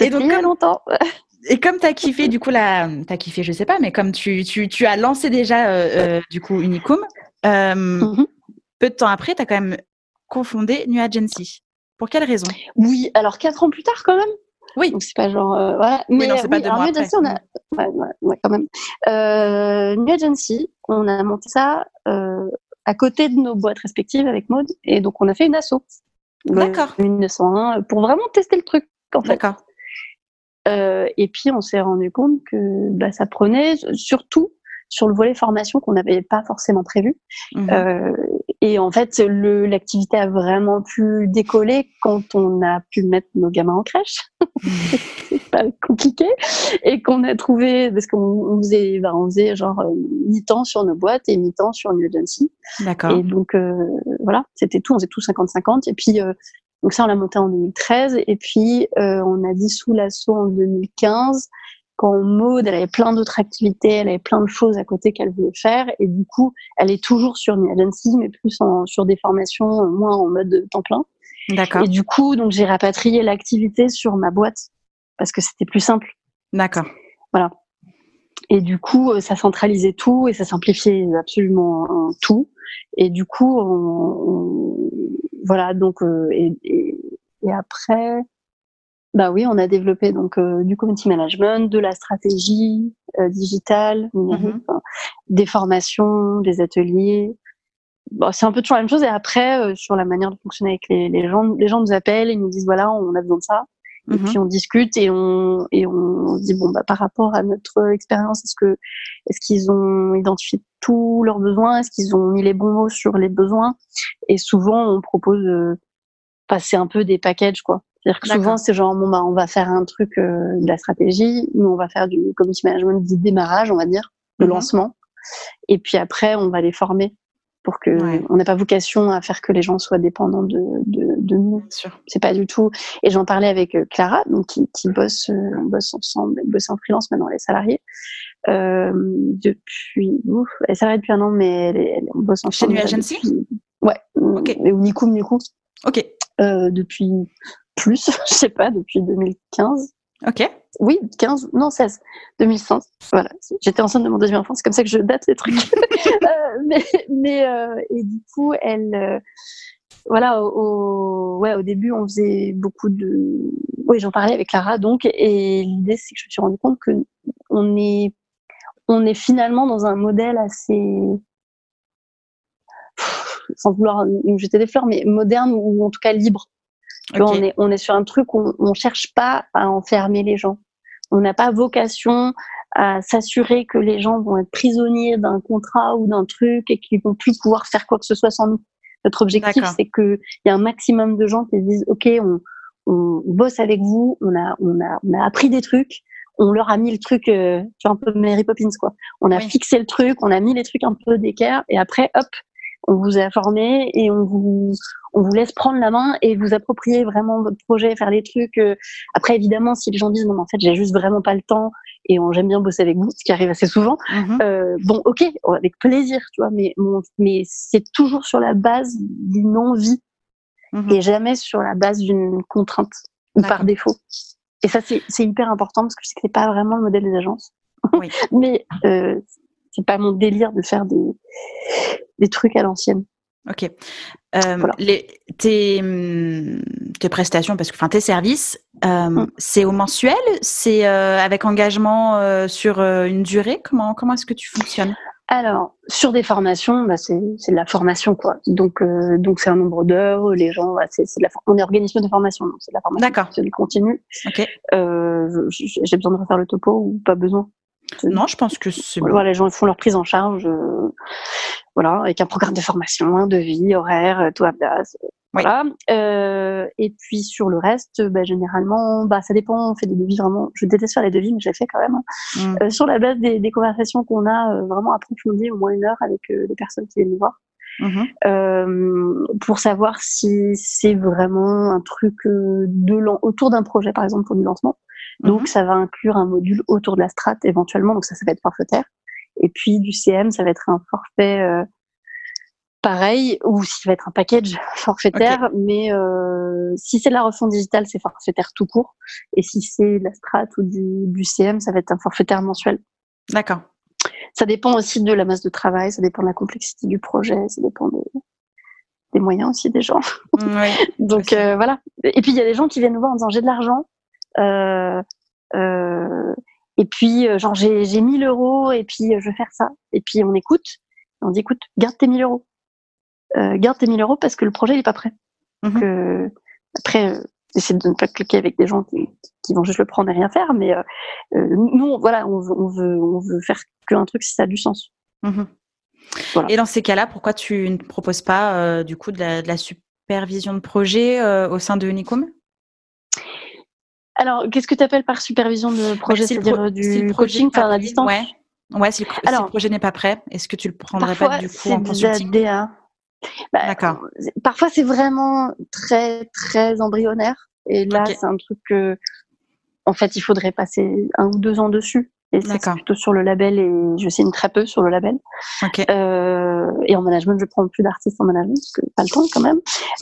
Et donc, a longtemps. (laughs) Et comme tu as kiffé, du coup, la... tu as kiffé, je sais pas, mais comme tu, tu, tu as lancé déjà, euh, euh, du coup, Unicum, euh, mm -hmm. peu de temps après, tu as quand même confondé New Agency. Pour quelle raison? Oui, alors quatre ans plus tard, quand même. Oui. Donc, c'est pas genre. Euh, voilà. Oui, mais, non, c'est pas oui, deux mois New Agency, on a. Ouais, ouais, ouais, quand même. New Agency, on a monté ça à côté de nos boîtes respectives avec Maud. Et donc, on a fait une asso. D'accord. 1901 pour vraiment tester le truc, en fait. D'accord. Euh, et puis, on s'est rendu compte que bah, ça prenait surtout sur le volet formation qu'on n'avait pas forcément prévu. Mmh. Euh, et en fait, l'activité a vraiment pu décoller quand on a pu mettre nos gamins en crèche. (laughs) c'est pas compliqué. Et qu'on a trouvé, parce qu'on faisait, bah, on faisait genre euh, mi-temps sur nos boîtes et mi-temps sur New Agency. D'accord. Et donc, euh, voilà, c'était tout. On faisait tout 50-50. Et puis, euh, donc ça, on l'a monté en 2013. Et puis, euh, on a dissous l'assaut en 2015 quand Maud, elle avait plein d'autres activités, elle avait plein de choses à côté qu'elle voulait faire, et du coup, elle est toujours sur une agency, mais plus en, sur des formations, moins en mode temps plein. D'accord. Et du coup, donc j'ai rapatrié l'activité sur ma boîte parce que c'était plus simple. D'accord. Voilà. Et du coup, ça centralisait tout et ça simplifiait absolument tout. Et du coup, on, on, voilà. Donc, euh, et, et, et après. Bah oui, on a développé donc euh, du community management, de la stratégie euh, digitale, numérique, mm -hmm. des formations, des ateliers. Bon, c'est un peu toujours la même chose. Et après, euh, sur la manière de fonctionner avec les, les, gens, les gens nous appellent, ils nous disent voilà, on a besoin de ça. Mm -hmm. Et puis on discute et on et on se dit bon bah par rapport à notre expérience, est-ce que est-ce qu'ils ont identifié tous leurs besoins, est-ce qu'ils ont mis les bons mots sur les besoins? Et souvent on propose de passer un peu des packages quoi. C'est-à-dire que souvent, c'est genre, bon, bah, on va faire un truc euh, de la stratégie, nous, on va faire du community management du démarrage, on va dire, le mm -hmm. lancement. Et puis après, on va les former pour que ouais. on n'a pas vocation à faire que les gens soient dépendants de, de, de nous. C'est pas du tout. Et j'en parlais avec euh, Clara, donc qui, qui bosse, euh, on bosse ensemble, elle bosse en freelance maintenant, elle est salariée. Euh, depuis, ouf, elle est salariée depuis un an, mais elle, elle, on bosse ensemble. Chez New Agency depuis, Ouais. Ok. Et Unicum, du coup. Ok. Euh, depuis plus, (laughs) je sais pas, depuis 2015. Ok. Oui, 15, non, 16, 2005. Voilà, j'étais enceinte de mon deuxième enfant, c'est comme ça que je date les trucs. (laughs) euh, mais, mais euh, et du coup, elle, euh, voilà, au, ouais, au début, on faisait beaucoup de, oui, j'en parlais avec Clara, donc, et l'idée, c'est que je me suis rendu compte que on est, on est finalement dans un modèle assez, sans vouloir me jeter des fleurs, mais moderne ou en tout cas libre. Okay. On, est, on est sur un truc où on ne cherche pas à enfermer les gens. On n'a pas vocation à s'assurer que les gens vont être prisonniers d'un contrat ou d'un truc et qu'ils vont plus pouvoir faire quoi que ce soit sans nous. Notre objectif, c'est qu'il y a un maximum de gens qui se disent, OK, on, on bosse avec vous, on a, on, a, on a appris des trucs, on leur a mis le truc, euh, tu vois, un peu Mary Poppins, quoi. On a oui. fixé le truc, on a mis les trucs un peu d'équerre et après, hop, on vous a formé et on vous, on vous laisse prendre la main et vous approprier vraiment votre projet, faire les trucs. Euh. Après, évidemment, si les gens disent non, mais en fait, j'ai juste vraiment pas le temps et j'aime bien bosser avec vous, ce qui arrive assez souvent. Mhm. Euh, bon, ok, avec plaisir, tu vois, mais mais c'est toujours sur la base d'une envie Mhm. mm -hmm. et jamais sur la base d'une contrainte ou par défaut. Et ça, c'est hyper important parce que je sais que c'est pas vraiment le modèle des agences. Oui. (laughs) mais euh, c'est pas mon délire de faire des, des trucs à l'ancienne. Ok. Euh, voilà. les, tes, tes, prestations, parce que enfin tes services, euh, mm. c'est au mensuel, c'est euh, avec engagement sur une durée? Comment comment est-ce que tu fonctionnes? Alors, sur des formations, bah, c'est de la formation, quoi. Donc, donc c'est un nombre d'heures. Les gens, bah, c'est on est organisme de formation, donc c'est de la formation. D'accord. C'est du continu. Ok. J'ai besoin de refaire le topo ou pas besoin Non, je pense que c'est. Voilà, les gens font leur prise en charge. Euh, voilà, avec un programme de formation, un devis, horaire, tout à place. Voilà. Oui. Euh, et puis sur le reste, bah, généralement, bah, ça dépend. On fait des devis vraiment. Je déteste faire les devis, mais je les fais quand même. Mm. Euh, sur la base des, des conversations qu'on a euh, vraiment approfondies, au moins une heure avec euh, les personnes qui viennent nous voir, mm -hmm. pour savoir si c'est vraiment un truc de autour d'un projet, par exemple pour du lancement. Donc -hmm. ça va inclure un module autour de la strat éventuellement. Donc ça, ça va être forfaitaire. Et puis du CM, ça va être un forfait pareil, ou s'il va être un package (laughs) forfaitaire, okay. mais euh, si c'est de la refonte digitale, c'est forfaitaire tout court, et si c'est la strat ou du, du, CM, ça va être un forfaitaire mensuel. D'accord. Ça dépend aussi de la masse de travail, ça dépend de la complexité du projet, ça dépend de, des moyens aussi des gens. Oui, (laughs) Donc euh, voilà. Et puis il y a des gens qui viennent nous voir en disant j'ai de l'argent. Euh, euh, et puis, genre, j'ai 1000 euros et puis je veux faire ça. Et puis, on écoute. On dit, écoute, garde tes 1000 euros euh, garde tes 1000 euros parce que le projet il est pas prêt. Donc, euh, après, euh, essaie de ne pas cliquer avec des gens qui, qui, vont juste le prendre et rien faire, mais euh, nous, voilà, on veut, on veut, on veut faire qu'un truc si ça a du sens. Mm -hmm. voilà. Et dans ces cas-là, pourquoi tu ne proposes pas du coup de la, de la, supervision de projet au sein de Unicum alors, qu'est-ce que tu appelles par supervision de projet? C'est-à-dire pro du si coaching par la distance? Ouais, ouais si, le, alors, si le projet n'est pas prêt, est-ce que tu le prendrais pas du coup en consulting? DA. Bah, D'accord. Parfois, c'est vraiment très, très embryonnaire. Et là, okay. c'est un truc que, en fait, il faudrait passer un ou deux ans dessus. Et c'est plutôt sur le label et je signe très peu sur le label. Okay. Euh, et en management, je prends plus d'artistes en management parce que pas le temps quand même.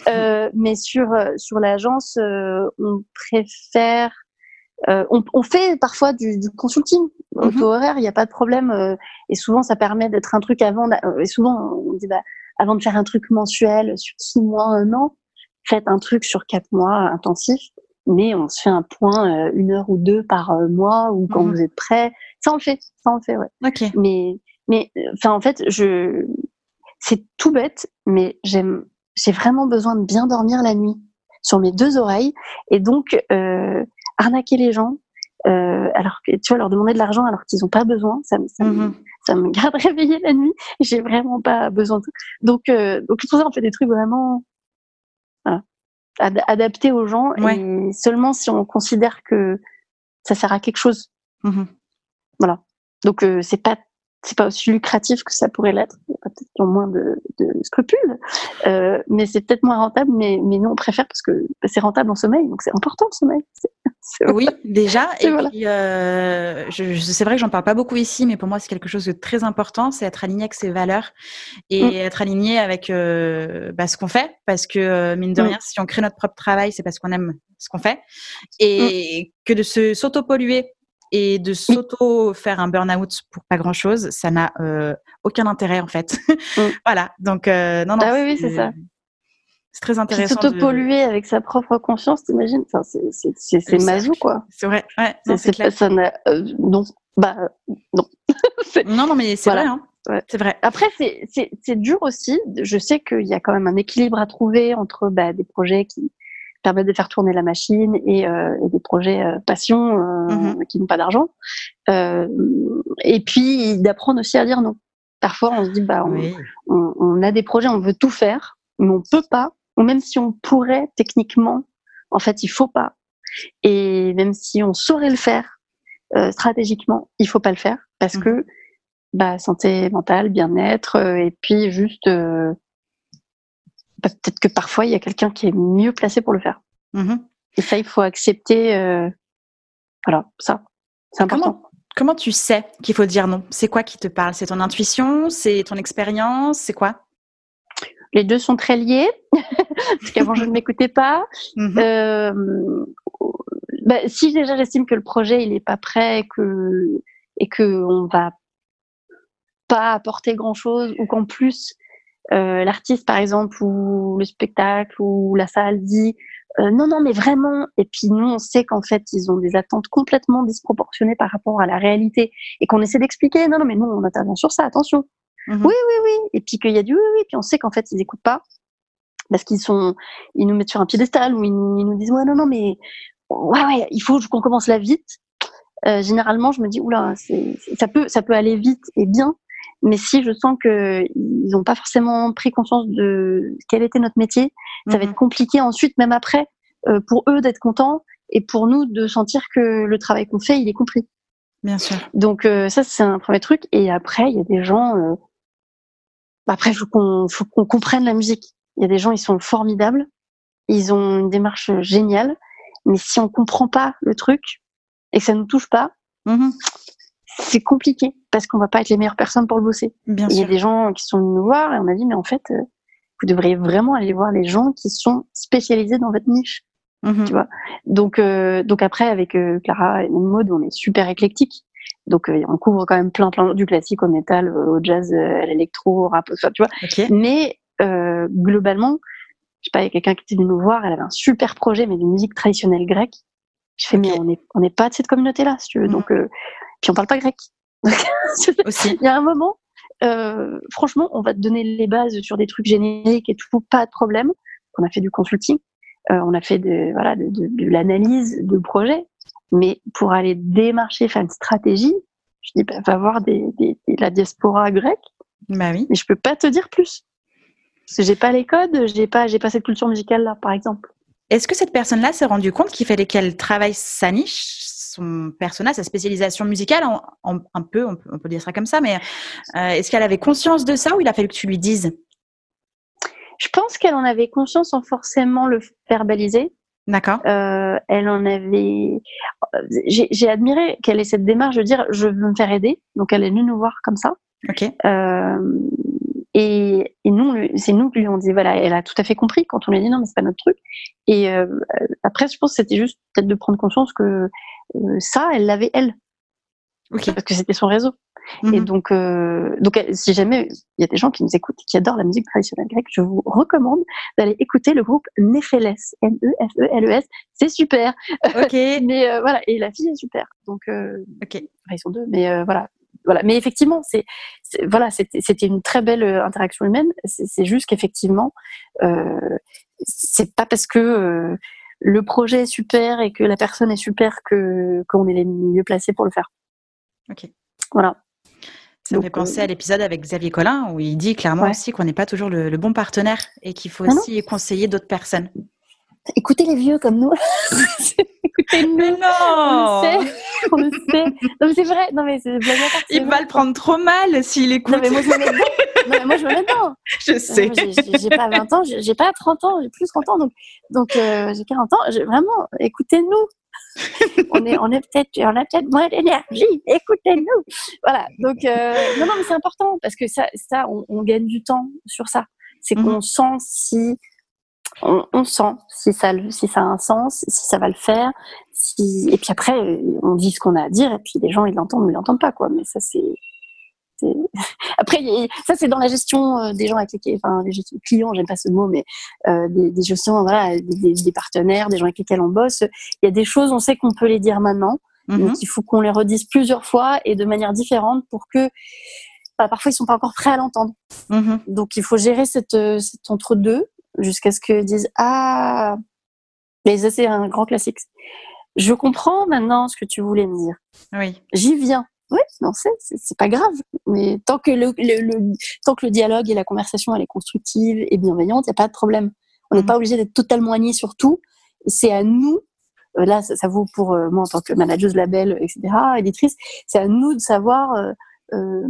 Euh, mais sur sur l'agence, euh, on préfère, euh, on, on, fait parfois du, du consulting mm -hmm. auto-horaire, il n'y a pas de problème. euh, et souvent, ça permet d'être un truc avant. Et souvent, on dit bah avant de faire un truc mensuel sur six mois, un an, faites un truc sur quatre mois intensif mais on se fait un point euh, une heure ou deux par euh, mois ou quand Mhm. vous êtes prêt. Ça on le fait, ça on le fait, ouais. Ok. Mais, mais, enfin, en fait, je, c'est tout bête, mais j'aime, j'ai vraiment besoin de bien dormir la nuit sur mes deux oreilles et donc euh, arnaquer les gens. Euh, alors que tu vois leur demander de l'argent alors qu'ils n'ont pas besoin, ça, ça, Mhm. me, ça me garde (laughs) réveillée la nuit. J'ai vraiment pas besoin de donc euh, donc pour ça on fait des trucs vraiment voilà, ad- adaptés aux gens Ouais. et seulement si on considère que ça sert à quelque chose. Mhm. Voilà. Donc euh, c'est pas c'est pas aussi lucratif que ça pourrait l'être. Peut-être qui ont moins de, de scrupules, euh, mais c'est peut-être moins rentable. Mais mais nous on préfère parce que c'est rentable en sommeil, donc c'est important le sommeil. C'est (laughs) Oui, déjà. Et puis, euh, je, c'est vrai que j'en parle pas beaucoup ici, mais pour moi, c'est quelque chose de très important, c'est être aligné avec ses valeurs et mm. être aligné avec euh, bah, ce qu'on fait, parce que euh, mine de mm. rien, si on crée notre propre travail, c'est parce qu'on aime ce qu'on fait, et mm. que de se s'auto-polluer et de s'auto faire un burn-out pour pas grand chose, ça n'a aucun intérêt en fait. (laughs) voilà. Donc non non. Ah oui oui c'est ça. C'est très intéressant. S'auto-polluer avec sa propre conscience, t'imagines? Enfin, C'est mazou, quoi. C'est vrai, ouais. C'est pas ça. Euh, non, bah, non. (laughs) non, non, mais c'est vrai, hein. C'est vrai. Après, c'est dur aussi. Je sais qu'il y a quand même un équilibre à trouver entre bah, des projets qui permettent de faire tourner la machine et, euh, et des projets euh, passion euh, mm-hmm. qui n'ont pas d'argent. Euh, et puis d'apprendre aussi à dire non. Parfois, on se dit, bah, on, on, on, a des projets, on veut tout faire, mais on peut pas ou même si on pourrait techniquement, en fait, il faut pas. Et même si on saurait le faire euh, stratégiquement, il faut pas le faire parce mmh. que bah, santé mentale, bien-être, euh, et puis juste euh, bah, peut-être que parfois il y a quelqu'un qui est mieux placé pour le faire. Mmh et ça, il faut accepter. voilà, ça, c'est important. Comment, comment tu sais qu'il faut dire non? C'est quoi qui te parle? C'est ton intuition? C'est ton expérience? C'est quoi? Les deux sont très liés, (laughs) parce qu'avant je ne m'écoutais pas. Mhm. euh, bah, si déjà j'estime que le projet il est pas prêt que, et que on va pas apporter grand chose ou qu'en plus euh, l'artiste par exemple ou le spectacle ou la salle dit euh, non non mais vraiment et puis nous on sait qu'en fait ils ont des attentes complètement disproportionnées par rapport à la réalité et qu'on essaie d'expliquer non non mais nous on intervient sur ça attention Mmh oui, oui, oui. Et puis qu'il y a du oui, oui. Puis on sait qu'en fait, ils n'écoutent pas parce qu'ils sont, ils nous mettent sur un piédestal ou ils, nous disent ouais, non, non, mais ouais, ouais, il faut qu'on commence là vite. Euh, généralement, je me dis oula, ça peut, ça peut aller vite et bien, mais si je sens que ils n'ont pas forcément pris conscience de quel était notre métier, ça va être mmh compliqué ensuite, même après, euh, pour eux d'être contents et pour nous de sentir que le travail qu'on fait, il est compris. Bien sûr. Donc euh, ça, c'est un premier truc. Et après, il y a des gens, euh, après, il faut qu'on comprenne la musique. Il y a des gens, ils sont formidables, ils ont une démarche géniale, mais si on comprend pas le truc et que ça nous touche pas, mmh c'est compliqué parce qu'on va pas être les meilleures personnes pour le bosser. Bien il y a des gens qui sont venus nous voir et on a dit mais en fait, euh, vous devriez vraiment aller voir les gens qui sont spécialisés dans votre niche. Mmh tu vois? Donc, euh, donc après avec euh, Clara et Maud, on est super éclectique. Donc euh, on couvre quand même plein plein du classique au métal, au jazz, à l'électro, au rap, tu vois. Mais globalement, je sais pas, il y a quelqu'un qui était venu nous voir, elle avait un super projet mais de musique traditionnelle grecque. Je fais mais on n'est on n'est pas de cette communauté là, si tu veux. Mmh. Donc puis on parle pas grec. (laughs) Aussi. Il y a un moment, euh, franchement, on va te donner les bases sur des trucs génériques et tout, pas de problème. On a fait du consulting, euh, on a fait de voilà de, de, de l'analyse de projet, mais pour aller démarcher, faire une stratégie, je dis, bah, va voir des, des, la diaspora grecque. Bah oui. Mais je peux pas te dire plus. Parce que j'ai pas les codes, j'ai pas, j'ai pas cette culture musicale là, par exemple. Est-ce que cette personne-là s'est rendue compte qu'il fallait qu'elle travaille sa niche, son personnage, sa spécialisation musicale, en, un peu, on peut, on peut, dire ça comme ça, mais euh, est-ce qu'elle avait conscience de ça ou il a fallu que tu lui dises? Je pense qu'elle en avait conscience sans forcément le verbaliser. D'accord. Euh, elle en avait. J'ai admiré qu'elle ait cette démarche de dire je veux me faire aider. Donc elle est venue nous voir comme ça. Ok. Euh, et, et nous, c'est nous qui lui avons dit voilà, elle a tout à fait compris quand on lui a dit non mais c'est pas notre truc. Et euh, après, je pense que c'était juste peut-être de prendre conscience que euh, ça, elle l'avait elle. Okay. Parce que c'était son réseau. Et mhm. donc, euh, donc, si jamais il y a des gens qui nous écoutent, qui adorent la musique traditionnelle grecque, je vous recommande d'aller écouter le groupe Nepheles, N-E-F-E-L-E-S. C'est super. Ok. (laughs) mais euh, voilà, et la fille est super. Donc, euh, ok. Enfin, ils sont deux, mais euh, voilà. Voilà. Mais effectivement, c'est voilà, c'était une très belle euh, interaction humaine. C'est juste qu'effectivement, euh, c'est pas parce que euh, le projet est super et que la personne est super que qu'on est les mieux placés pour le faire. Ok. Voilà. Ça me fait penser à l'épisode avec Xavier Collin où il dit clairement ouais. aussi qu'on n'est pas toujours le, le, bon partenaire et qu'il faut ah aussi non. conseiller d'autres personnes. Écoutez les vieux comme nous. (laughs) Écoutez nous. (laughs) Mais non. On le sait. On le sait. Non mais c'est vrai. Non mais c'est Il va le prendre trop mal s'il écoute. Non mais moi je me mets dedans. moi, je me mets dedans. Je sais. j'ai pas 20 ans, j'ai pas 30 ans, j'ai plus 30 ans, donc, donc euh, j'ai 40 ans. Vraiment, écoutez-nous. (laughs) on est, on est peut-être, on a peut-être moins d'énergie. Écoutez-nous. Voilà. Donc, euh, non, non, mais c'est important parce que ça, ça, on, gagne du temps sur ça. C'est qu'on mhm. sent si, on, sent si ça, si ça a un sens, si ça va le faire. Si, et puis après, on dit ce qu'on a à dire et puis les gens, ils l'entendent ou ils l'entendent pas, quoi. Mais ça, c'est, (laughs) après, ça c'est dans la gestion euh, des gens avec lesquels, enfin, les clients, j'aime pas ce mot, mais euh, des, des, gestions, voilà, des, partenaires, des gens avec lesquels on bosse. Il y a des choses, on sait qu'on peut les dire maintenant, mais mhm. il faut qu'on les redise plusieurs fois et de manière différente pour que bah, parfois ils sont pas encore prêts à l'entendre. Mhm. Donc il faut gérer cette, euh, cette entre-deux jusqu'à ce qu'ils disent ah, mais ça c'est un grand classique. Je comprends maintenant ce que tu voulais me dire. Oui. J'y viens. Oui, non, c'est, c'est pas grave. Mais tant que le, le, tant que le dialogue et la conversation elle est constructive et bienveillante, il n'y a pas de problème. On n'est mhm. pas obligé d'être totalement aligné sur tout. C'est à nous, euh, là, ça, vaut pour euh, moi en tant que manager de label, etc., éditrice, c'est à nous de savoir euh, euh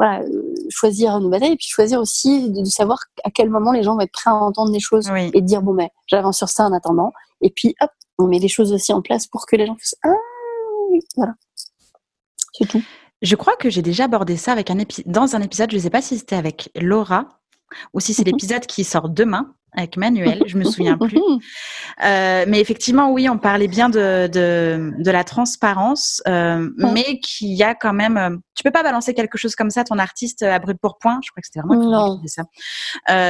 voilà, choisir nos batailles et puis choisir aussi de, savoir à quel moment les gens vont être prêts à entendre les choses et de dire bon ben j'avance sur ça en attendant. Et puis hop on met les choses aussi en place pour que les gens fassent ah voilà. Je crois que j'ai déjà abordé ça avec un dans un épisode, je ne sais pas si c'était avec Laura ou si c'est mhm. l'épisode qui sort demain avec Manuel, je me souviens plus. (laughs) Euh, mais effectivement, oui, on parlait bien de, de, la transparence, euh, mais qu'il y a quand même. Euh, tu peux pas balancer quelque chose comme ça, ton artiste à brut pour point. Je crois que c'était vraiment qui ça,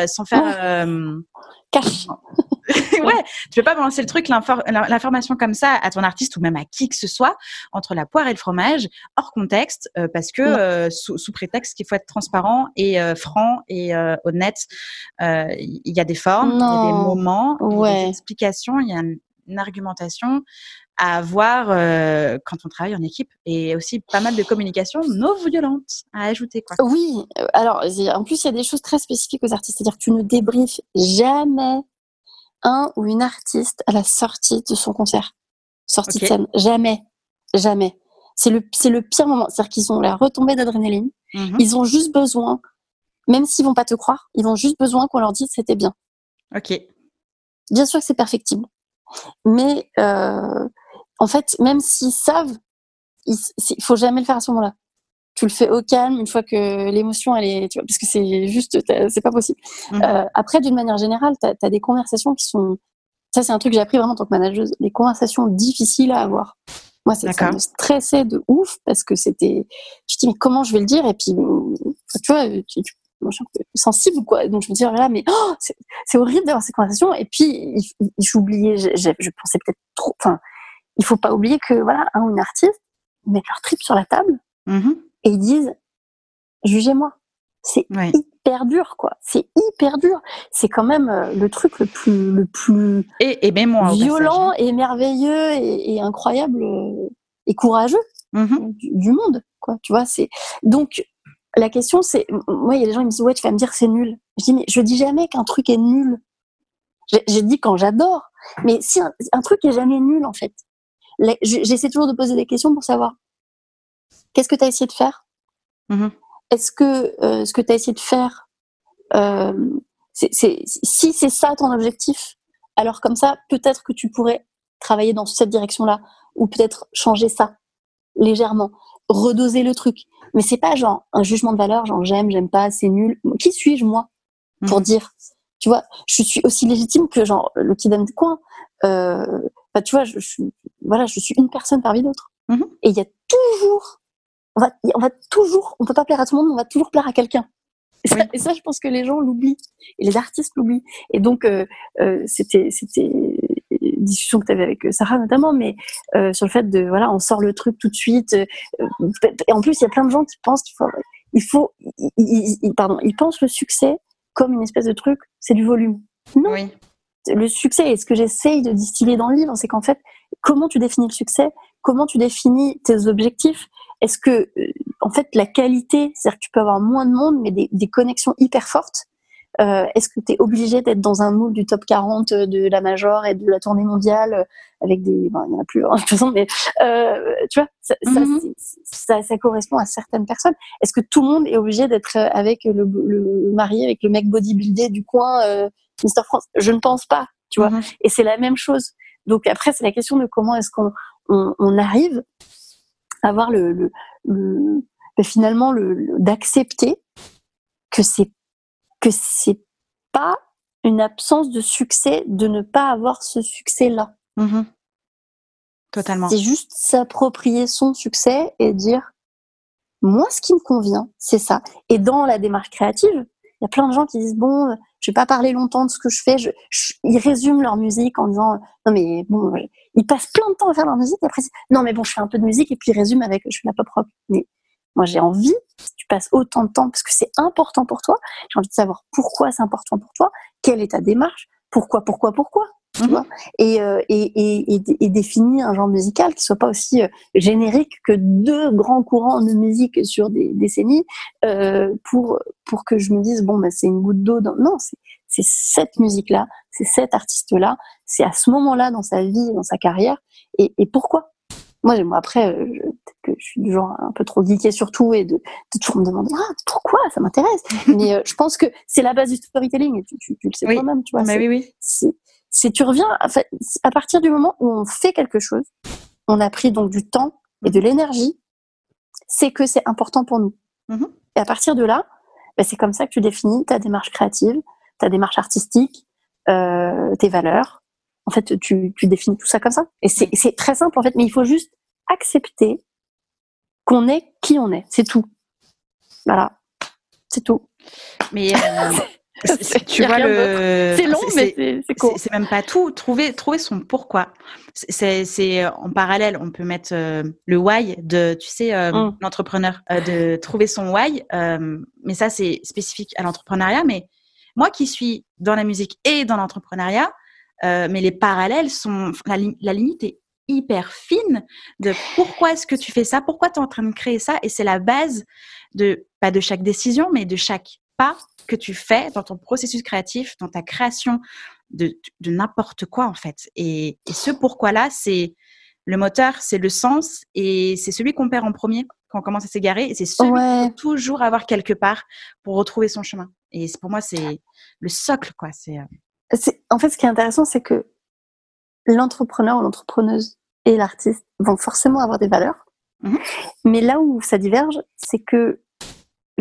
sans faire. Cache. (laughs) ouais, tu peux pas balancer le truc, l'information comme ça à ton artiste ou même à qui que ce soit entre la poire et le fromage, hors contexte, euh, parce que euh, sous, prétexte qu'il faut être transparent et euh, franc et honnête. Il y a des formes, il y a des moments, il y a des explications, il y a une, argumentation à avoir quand on travaille en équipe et aussi pas mal de communication non violente à ajouter. Quoi. Oui, alors en plus il y a des choses très spécifiques aux artistes, c'est-à-dire que tu ne débriefes jamais un ou une artiste à la sortie de son concert, sortie de scène. Jamais, jamais. C'est le, c'est le pire moment. C'est-à-dire qu'ils ont la retombée d'adrénaline. Mhm. Ils ont juste besoin, même s'ils vont pas te croire, ils ont juste besoin qu'on leur dise c'était bien. Ok. Bien sûr que c'est perfectible, mais euh, en fait, même s'ils savent, il, faut jamais le faire à ce moment-là. Tu le fais au calme une fois que l'émotion elle est tu vois, parce que c'est juste c'est pas possible. Mmh. euh, après d'une manière générale tu as, des conversations qui sont ça c'est un truc que j'ai appris vraiment en tant que manageuse les conversations difficiles à avoir. Moi ça, me stressait de ouf parce que c'était je me dis mais comment je vais le dire? Et puis tu vois tu, tu sensible quoi. Donc je me dis là mais oh, c'est horrible d'avoir ces conversations. Et puis j'oubliais je, je, pensais peut-être trop enfin il faut pas oublier que voilà un ou une artiste mettent leur trip sur la table mmh et ils disent jugez-moi. C'est hyper dur, quoi. C'est hyper dur. C'est quand même euh, le truc le plus, le plus et, et même violent et merveilleux et, incroyable euh, et courageux mm-hmm. du, monde, quoi. Tu vois, c'est donc la question, c'est moi, il y a des gens qui me disent ouais, tu vas me dire c'est nul. Je dis mais je dis jamais qu'un truc est nul. J'ai dit quand j'adore, mais si un, un, truc est jamais nul en fait. J'essaie toujours de poser des questions pour savoir Qu'est-ce que tu as essayé de faire? Mmh Est-ce que euh, ce que tu as essayé de faire, euh, si c'est ça ton objectif, alors comme ça, peut-être que tu pourrais travailler dans cette direction-là, ou peut-être changer ça légèrement, redoser le truc. Mais c'est pas genre un jugement de valeur, genre j'aime, j'aime pas, c'est nul. Qui suis-je moi pour mmh dire? Tu vois, je suis aussi légitime que genre le kidam de coin. Euh, tu vois, je, voilà, je suis une personne parmi d'autres. Mmh Et il y a toujours on va, on va toujours, on peut pas plaire à tout le monde, on va toujours plaire à quelqu'un. Et, ça, je pense que les gens l'oublient et les artistes l'oublient. Et donc, euh, euh, c'était, c'était une discussion que tu avais avec euh, Sarah notamment, mais euh, sur le fait de, voilà, on sort le truc tout de suite. Euh, et en plus, il y a plein de gens qui pensent qu'il faut, il faut, pardon, ils pensent le succès comme une espèce de truc, c'est du volume. Non. Oui. Le succès, et ce que j'essaye de distiller dans le livre, c'est qu'en fait, comment tu définis le succès, comment tu définis tes objectifs, est-ce que, euh, en fait, la qualité, c'est-à-dire que tu peux avoir moins de monde, mais des, connexions hyper fortes, euh, Est-ce que tu es obligé d'être dans un moule du top 40 de la Major et de la tournée mondiale avec des... il n'y en a plus hein, de toute façon, mais euh, tu vois, ça, mhm. ça, ça, correspond à certaines personnes. Est-ce que tout le monde est obligé d'être avec le, le, marié, avec le mec bodybuildé du coin, euh, Mister France Je ne pense pas, tu vois. Mhm. Et c'est la même chose. Donc après, c'est la question de comment est-ce qu'on on, on arrive à avoir le, le, le ben, finalement le, d'accepter que c'est que c'est pas une absence de succès de ne pas avoir ce succès-là. Mmh Totalement. C'est juste s'approprier son succès et dire moi ce qui me convient, c'est ça. Et dans la démarche créative, il y a plein de gens qui disent bon, je vais pas parler longtemps de ce que je fais. Je, ils résument leur musique en disant non mais bon, ils passent plein de temps à faire leur musique et après non mais bon, je fais un peu de musique et puis ils résument avec je fais la pop rock. Mais moi, j'ai envie, si tu passes autant de temps, parce que c'est important pour toi, j'ai envie de savoir pourquoi c'est important pour toi, quelle est ta démarche, pourquoi, pourquoi, pourquoi? Tu vois et, euh, et, et, et, définir un genre musical qui soit pas aussi euh, générique que deux grands courants de musique sur des décennies euh, pour pour que je me dise bon bah c'est une goutte d'eau dans... non c'est c'est cette musique là c'est cet artiste là c'est à ce moment là dans sa vie dans sa carrière et, et pourquoi? Moi, moi après, euh, peut-être que je suis du genre un peu trop geekée sur tout et de, de toujours me demander ah, pourquoi? Ça m'intéresse. (laughs) Mais euh, je pense que c'est la base du storytelling et tu, tu, tu le sais toi-même, tu vois. Bah oui, oui. C'est, tu reviens à partir du moment où on fait quelque chose, on a pris donc du temps et de l'énergie, c'est que c'est important pour nous. Mm-hmm. Et à partir de là, bah, c'est comme ça que tu définis ta démarche créative, ta démarche artistique, euh, tes valeurs, en fait, tu, définis tout ça comme ça. Et c'est très simple, en fait, mais il faut juste accepter qu'on est qui on est. C'est tout. Voilà. C'est tout. Mais euh, (laughs) (laughs) tu vois le. C'est long, mais c'est court. C'est même pas tout. Trouver, trouver son pourquoi. C'est en parallèle. On peut mettre euh, le why de, tu sais, euh, mm. l'entrepreneur, de trouver son why. mais ça, c'est spécifique à l'entrepreneuriat. Mais moi qui suis dans la musique et dans l'entrepreneuriat, euh, mais les parallèles sont, la, la, limite est hyper fine de pourquoi est-ce que tu fais ça, pourquoi tu es en train de créer ça, et c'est la base de, pas de chaque décision, mais de chaque pas que tu fais dans ton processus créatif, dans ta création de, de n'importe quoi en fait. Et, et ce pourquoi-là, c'est le moteur, c'est le sens, et c'est celui qu'on perd en premier quand on commence à s'égarer, et c'est celui qu'il faut toujours avoir quelque part pour retrouver son chemin. Et pour moi, c'est le socle, quoi. C'est euh, en fait, ce qui est intéressant, c'est que l'entrepreneur ou l'entrepreneuse et l'artiste vont forcément avoir des valeurs. Mhm. Mais là où ça diverge, c'est que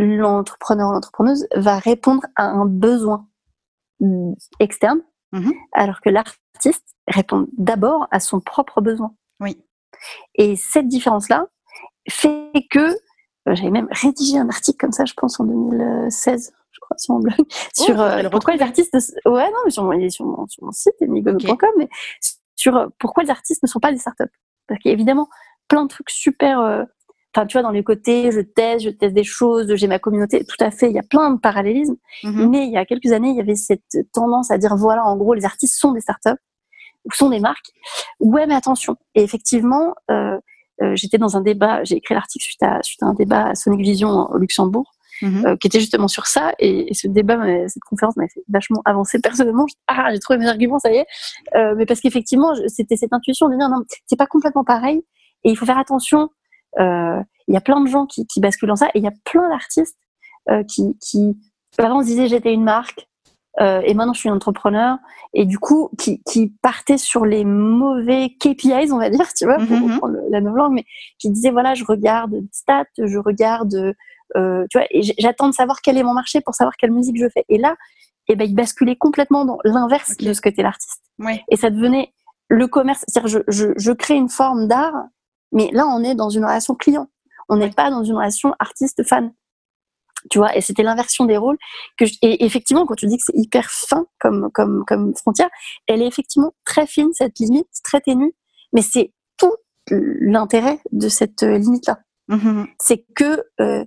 l'entrepreneur ou l'entrepreneuse va répondre à un besoin externe, mhm. alors que l'artiste répond d'abord à son propre besoin. Oui. Et cette différence-là fait que euh, j'avais même rédigé un article comme ça, je pense, en 2016, sur mon blog, sur euh, pourquoi les artistes. Ouais, non, mais sur mon, sur mon, sur mon site, mais sur euh, pourquoi les artistes ne sont pas des startups? Parce qu'il y a évidemment plein de trucs super. Euh, enfin, tu vois, dans les côtés, je teste, je teste des choses, j'ai ma communauté, tout à fait, il y a plein de parallélismes. Mm-hmm. Mais il y a quelques années, il y avait cette tendance à dire voilà, en gros, les artistes sont des startups ou sont des marques. Ouais, mais attention. Et effectivement, euh, j'étais dans un débat, j'ai écrit l'article suite à, suite à un débat à Sonic Vision au Luxembourg, Mhm. Euh, qui était justement sur ça. Et, ce débat, cette conférence m'a fait vachement avancer personnellement. Ah, j'ai trouvé mes arguments, ça y est. Euh, mais parce qu'effectivement, c'était cette intuition de dire non, c'est pas complètement pareil. Et il faut faire attention. Euh, il y a plein de gens qui, qui, basculent dans ça. Et il y a plein d'artistes qui, qui, avant, se disaient j'étais une marque. et maintenant, je suis entrepreneur. Et du coup, qui, qui partaient sur les mauvais KPIs, on va dire, tu vois, pour reprendre la même langue, mais qui disaient voilà, je regarde des stats, je regarde euh, tu vois, et j'attends de savoir quel est mon marché pour savoir quelle musique je fais. Et là, eh ben, il basculait complètement dans l'inverse de ce que était l'artiste. Et ça devenait le commerce. C'est-à-dire, je, je, je, crée une forme d'art, mais là, on est dans une relation client. On n'est pas dans une relation artiste-fan. Tu vois, et c'était l'inversion des rôles. Que et effectivement, quand tu dis que c'est hyper fin comme, comme, comme frontière, elle est effectivement très fine, cette limite, très ténue, mais c'est tout l'intérêt de cette limite-là. Mm-hmm. C'est que euh,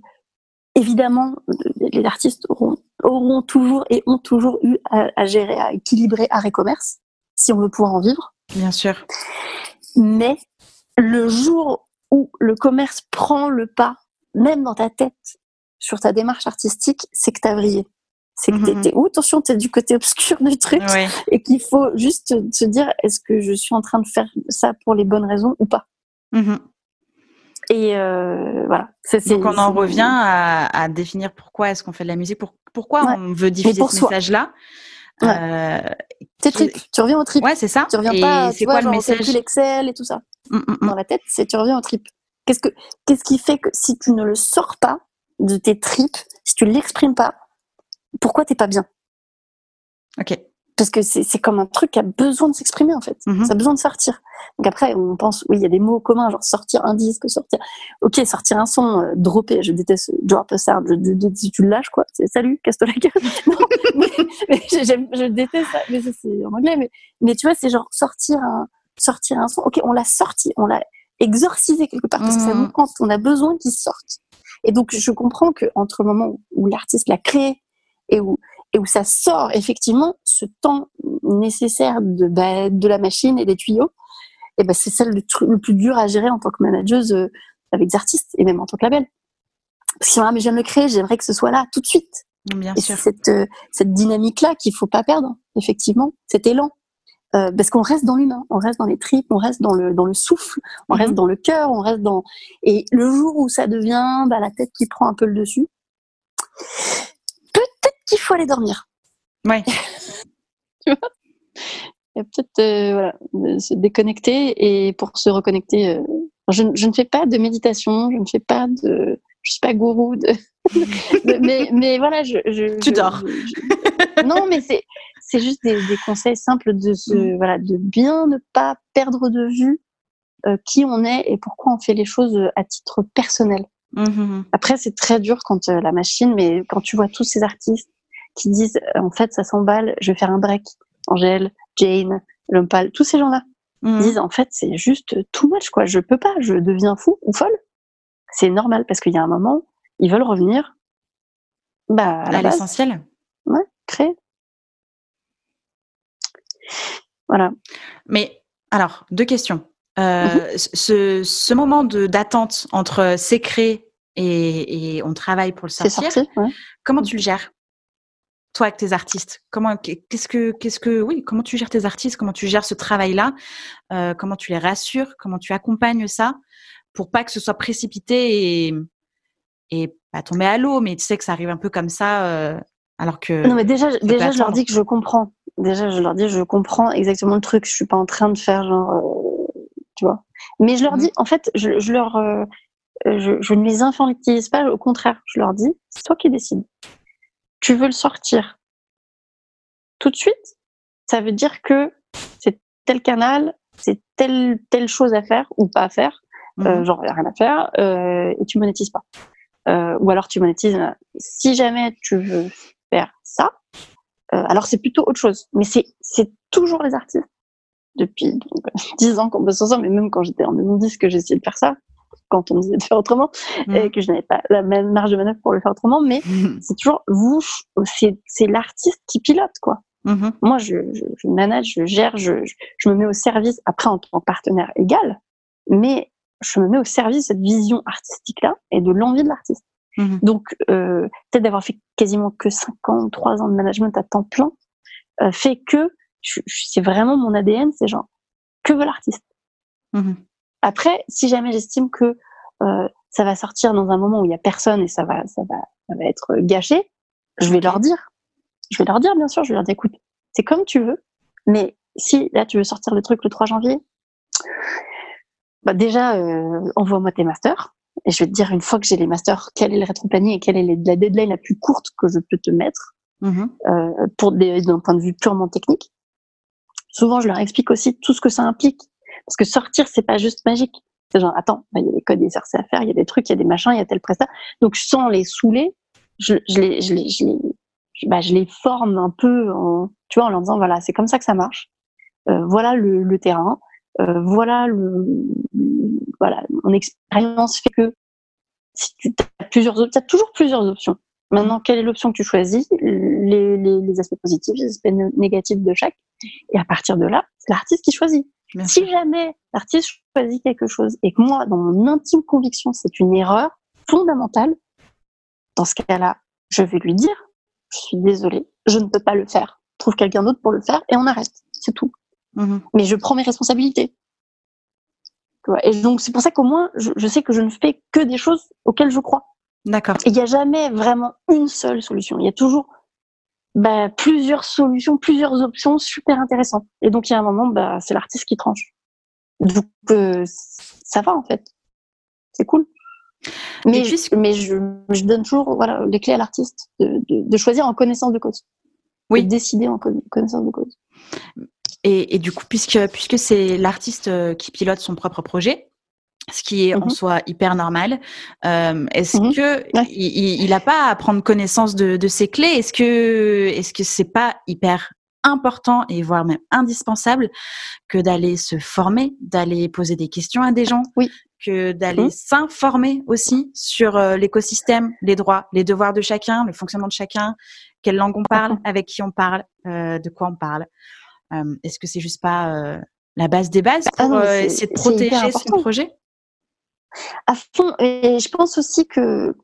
évidemment, les artistes auront, auront toujours et ont toujours eu à, gérer, à équilibrer art et commerce, si on veut pouvoir en vivre. Bien sûr. Mais le jour où le commerce prend le pas, même dans ta tête, sur ta démarche artistique, c'est que tu as vrillé. c'est que Mhm. t'es où Attention, t'es du côté obscur du truc et qu'il faut juste se dire est-ce que je suis en train de faire ça pour les bonnes raisons ou pas? Mhm. Et euh, voilà. C'est- Donc on en c'est- revient à, à définir pourquoi est-ce qu'on fait de la musique, pour- pourquoi Ouais. on veut diffuser ce soi. message-là? Euh, Tes tripes. Tu reviens au trip. ouais, c'est ça. Tu reviens Et pas, c'est quoi vois, le genre au message calcul Excel et tout ça. Mm, mm, mm. Dans la tête, c'est tu reviens au trip. Qu'est-ce que, qu'est-ce qui fait que si tu ne le sors pas de tes tripes, si tu l'exprimes pas, pourquoi t'es pas bien? Ok. Parce que c'est, c'est comme un truc qui a besoin de s'exprimer en fait. Mhm. Ça a besoin de sortir. Donc après, on pense, oui, il y a des mots communs, genre sortir un disque, sortir. Ok, sortir un son, euh, dropper. Je déteste drop a sound. Je, je- je- si tu le lâches, quoi. C'est salut, casse-toi la gueule. (laughs) Non, mais, mais je déteste ça. Mais c'est en anglais. Mais, mais tu vois, c'est genre sortir un, sortir un son. Ok, on l'a sorti, on l'a exorcisé quelque part parce que ça Mhm. nous prend. On a besoin qu'il sorte. Et donc, je comprends que entre le moment où l'artiste l'a créé et où et où ça sort effectivement ce temps nécessaire de, bah, de la machine et des tuyaux, et ben c'est celle le, plus dur à gérer en tant que manageuse euh, avec des artistes et même en tant que label. Parce que ah, mais je viens de le créer, j'aimerais que ce soit là tout de suite. Bien Et sûr. cette, euh, cette dynamique-là qu'il faut pas perdre, effectivement, cet élan. Euh, parce qu'on reste dans l'humain, on reste dans les tripes, on reste dans le, dans le souffle, on Mhm. reste dans le cœur, on reste dans... Et le jour où ça devient bah, la tête qui prend un peu le dessus, qu'il faut aller dormir. Ouais. (laughs) Il y a peut-être euh, voilà, de se déconnecter et pour se reconnecter. euh, je, je ne fais pas de méditation, je ne fais pas de, je suis pas gourou de, (laughs) de- mais mais voilà, je, je Tu je- dors. non, mais c'est c'est juste des, des conseils simples de se Mm. voilà de bien ne pas perdre de vue euh, qui on est et pourquoi on fait les choses euh, à titre personnel. Mhm. Après, c'est très dur quand euh, la machine, mais quand tu vois tous ces artistes qui disent, euh, en fait, ça s'emballe, je vais faire un break. Angèle, Jane, L'Homme Pâle, tous ces gens-là Mhm. disent, en fait, c'est juste too much, quoi. Je peux pas, je deviens fou ou folle. C'est normal parce qu'il y a un moment, ils veulent revenir, bah, à À l'essentiel. créer. Voilà. Mais alors, deux questions. Euh, ce, ce moment d'attente entre c'est créé et, et on travaille pour le sortir, sorti. ouais. comment tu le gères toi avec tes artistes? Comment qu'est-ce que qu'est-ce que oui Comment tu gères tes artistes? Comment tu gères ce travail-là? Euh, Comment tu les rassures? Comment tu accompagnes ça pour pas que ce soit précipité et et pas tomber à l'eau Mais tu sais que ça arrive un peu comme ça, euh, alors que Non, mais déjà, déjà, je leur dis que je comprends. Déjà, je leur dis, je comprends exactement le truc. Je suis pas en train de faire genre, tu vois. Mais je leur Mhm. dis, en fait, je, je leur, euh, je, je ne les infantilise pas. Au contraire, je leur dis, c'est toi qui décides. Tu veux le sortir tout de suite. Ça veut dire que c'est tel canal, c'est telle telle chose à faire ou pas à faire. Euh, genre, il n'y a rien à faire, euh, et tu monétises pas. Euh, ou alors tu monétises, euh, si jamais tu veux faire ça, euh, alors c'est plutôt autre chose. Mais c'est toujours les artistes. Depuis donc, (laughs) 10 ans qu'on bosse ensemble, mais même quand j'étais en maison disque, j'ai essayé de faire ça, quand on me disait de faire autrement, et Mhm. que je n'avais pas la même marge de manœuvre pour le faire autrement, mais c'est toujours vous, c'est, c'est l'artiste qui pilote, quoi. Mhm. Moi, je, je, je manage, je gère, je, je, me mets au service, après en tant que partenaire égal, mais je me mets au service de cette vision artistique-là et de l'envie de l'artiste. Mhm. Donc, euh, peut-être d'avoir fait quasiment que 5 ans, 3 ans de management à temps plein, euh, fait que c'est vraiment mon ADN, c'est genre, que veut l'artiste Mhm. Après, si jamais j'estime que euh, ça va sortir dans un moment où il y a personne et ça va, ça va, ça va être gâché, je vais leur dire. Je vais leur dire, bien sûr, je vais leur dire, écoute, c'est comme tu veux, mais si là tu veux sortir le truc le 3 janvier, bah déjà, euh, envoie-moi tes masters. Et je vais te dire, une fois que j'ai les masters, quel est le rétro-planning et quelle est la deadline la plus courte que je peux te mettre Mhm. euh, pour d'un point de vue purement technique. Souvent, je leur explique aussi tout ce que ça implique. Parce que sortir, c'est pas juste magique. C'est genre, attends, bah, il y a des codes exercés à faire, il y a des trucs, il y a des machins, il y a tel prestat. Donc, sans les saouler, je, je les, je les, je les, bah, je les forme un peu en, tu vois, en leur disant, voilà, c'est comme ça que ça marche. Euh, voilà le, le terrain. Euh, voilà le, voilà, mon expérience fait que si tu as plusieurs options, tu as toujours plusieurs options. Maintenant, quelle est l'option que tu choisis? Les, les, les aspects positifs, les aspects né- négatifs de chaque. Et à partir de là, c'est l'artiste qui choisit. Bien Si sûr. jamais l'artiste choisit quelque chose et que moi, dans mon intime conviction, c'est une erreur fondamentale, dans ce cas-là, je vais lui dire, je suis désolée, je ne peux pas le faire. Trouve quelqu'un d'autre pour le faire et on arrête. C'est tout. Mhm. Mais je prends mes responsabilités. Et donc, c'est pour ça qu'au moins, je, sais que je ne fais que des choses auxquelles je crois. D'accord. Il n'y a jamais vraiment une seule solution. Il y a toujours bah, plusieurs solutions, plusieurs options super intéressantes. Et donc, il y a un moment, bah, c'est l'artiste qui tranche. Donc, euh, ça va, en fait. C'est cool. Mais, mais je, je, donne toujours voilà, les clés à l'artiste de, de, de, choisir en connaissance de cause. Oui. De décider en connaissance de cause. Et, et du coup, puisque, puisque c'est l'artiste euh, qui pilote son propre projet, ce qui est en mmh soi hyper normal. Euh, est-ce mmh que il n'a pas à prendre connaissance de, de ses clés? Est-ce que est-ce que c'est pas hyper important et voire même indispensable que d'aller se former, d'aller poser des questions à des gens, oui. que d'aller mmh. s'informer aussi sur euh, l'écosystème, les droits, les devoirs de chacun, le fonctionnement de chacun, quelle langue on parle, avec qui on parle, euh, de quoi on parle? Euh, est-ce que c'est juste pas la base des bases ah pour essayer de protéger son projet? À fond. Et je pense aussi que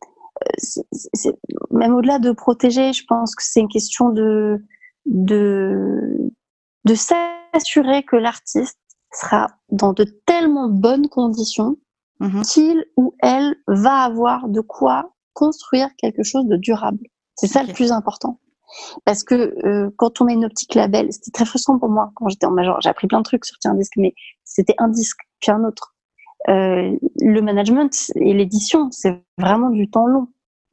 même au-delà de protéger, je pense que c'est une question de de, de s'assurer que l'artiste sera dans de tellement bonnes conditions mhm. qu'il ou elle va avoir de quoi construire quelque chose de durable. C'est ça le plus important. Parce que euh, quand on met une optique label, c'était très frustrant pour moi quand j'étais en major. J'ai appris plein de trucs sur un disque, mais c'était un disque puis un autre. Euh, le management et l'édition, c'est vraiment du temps long.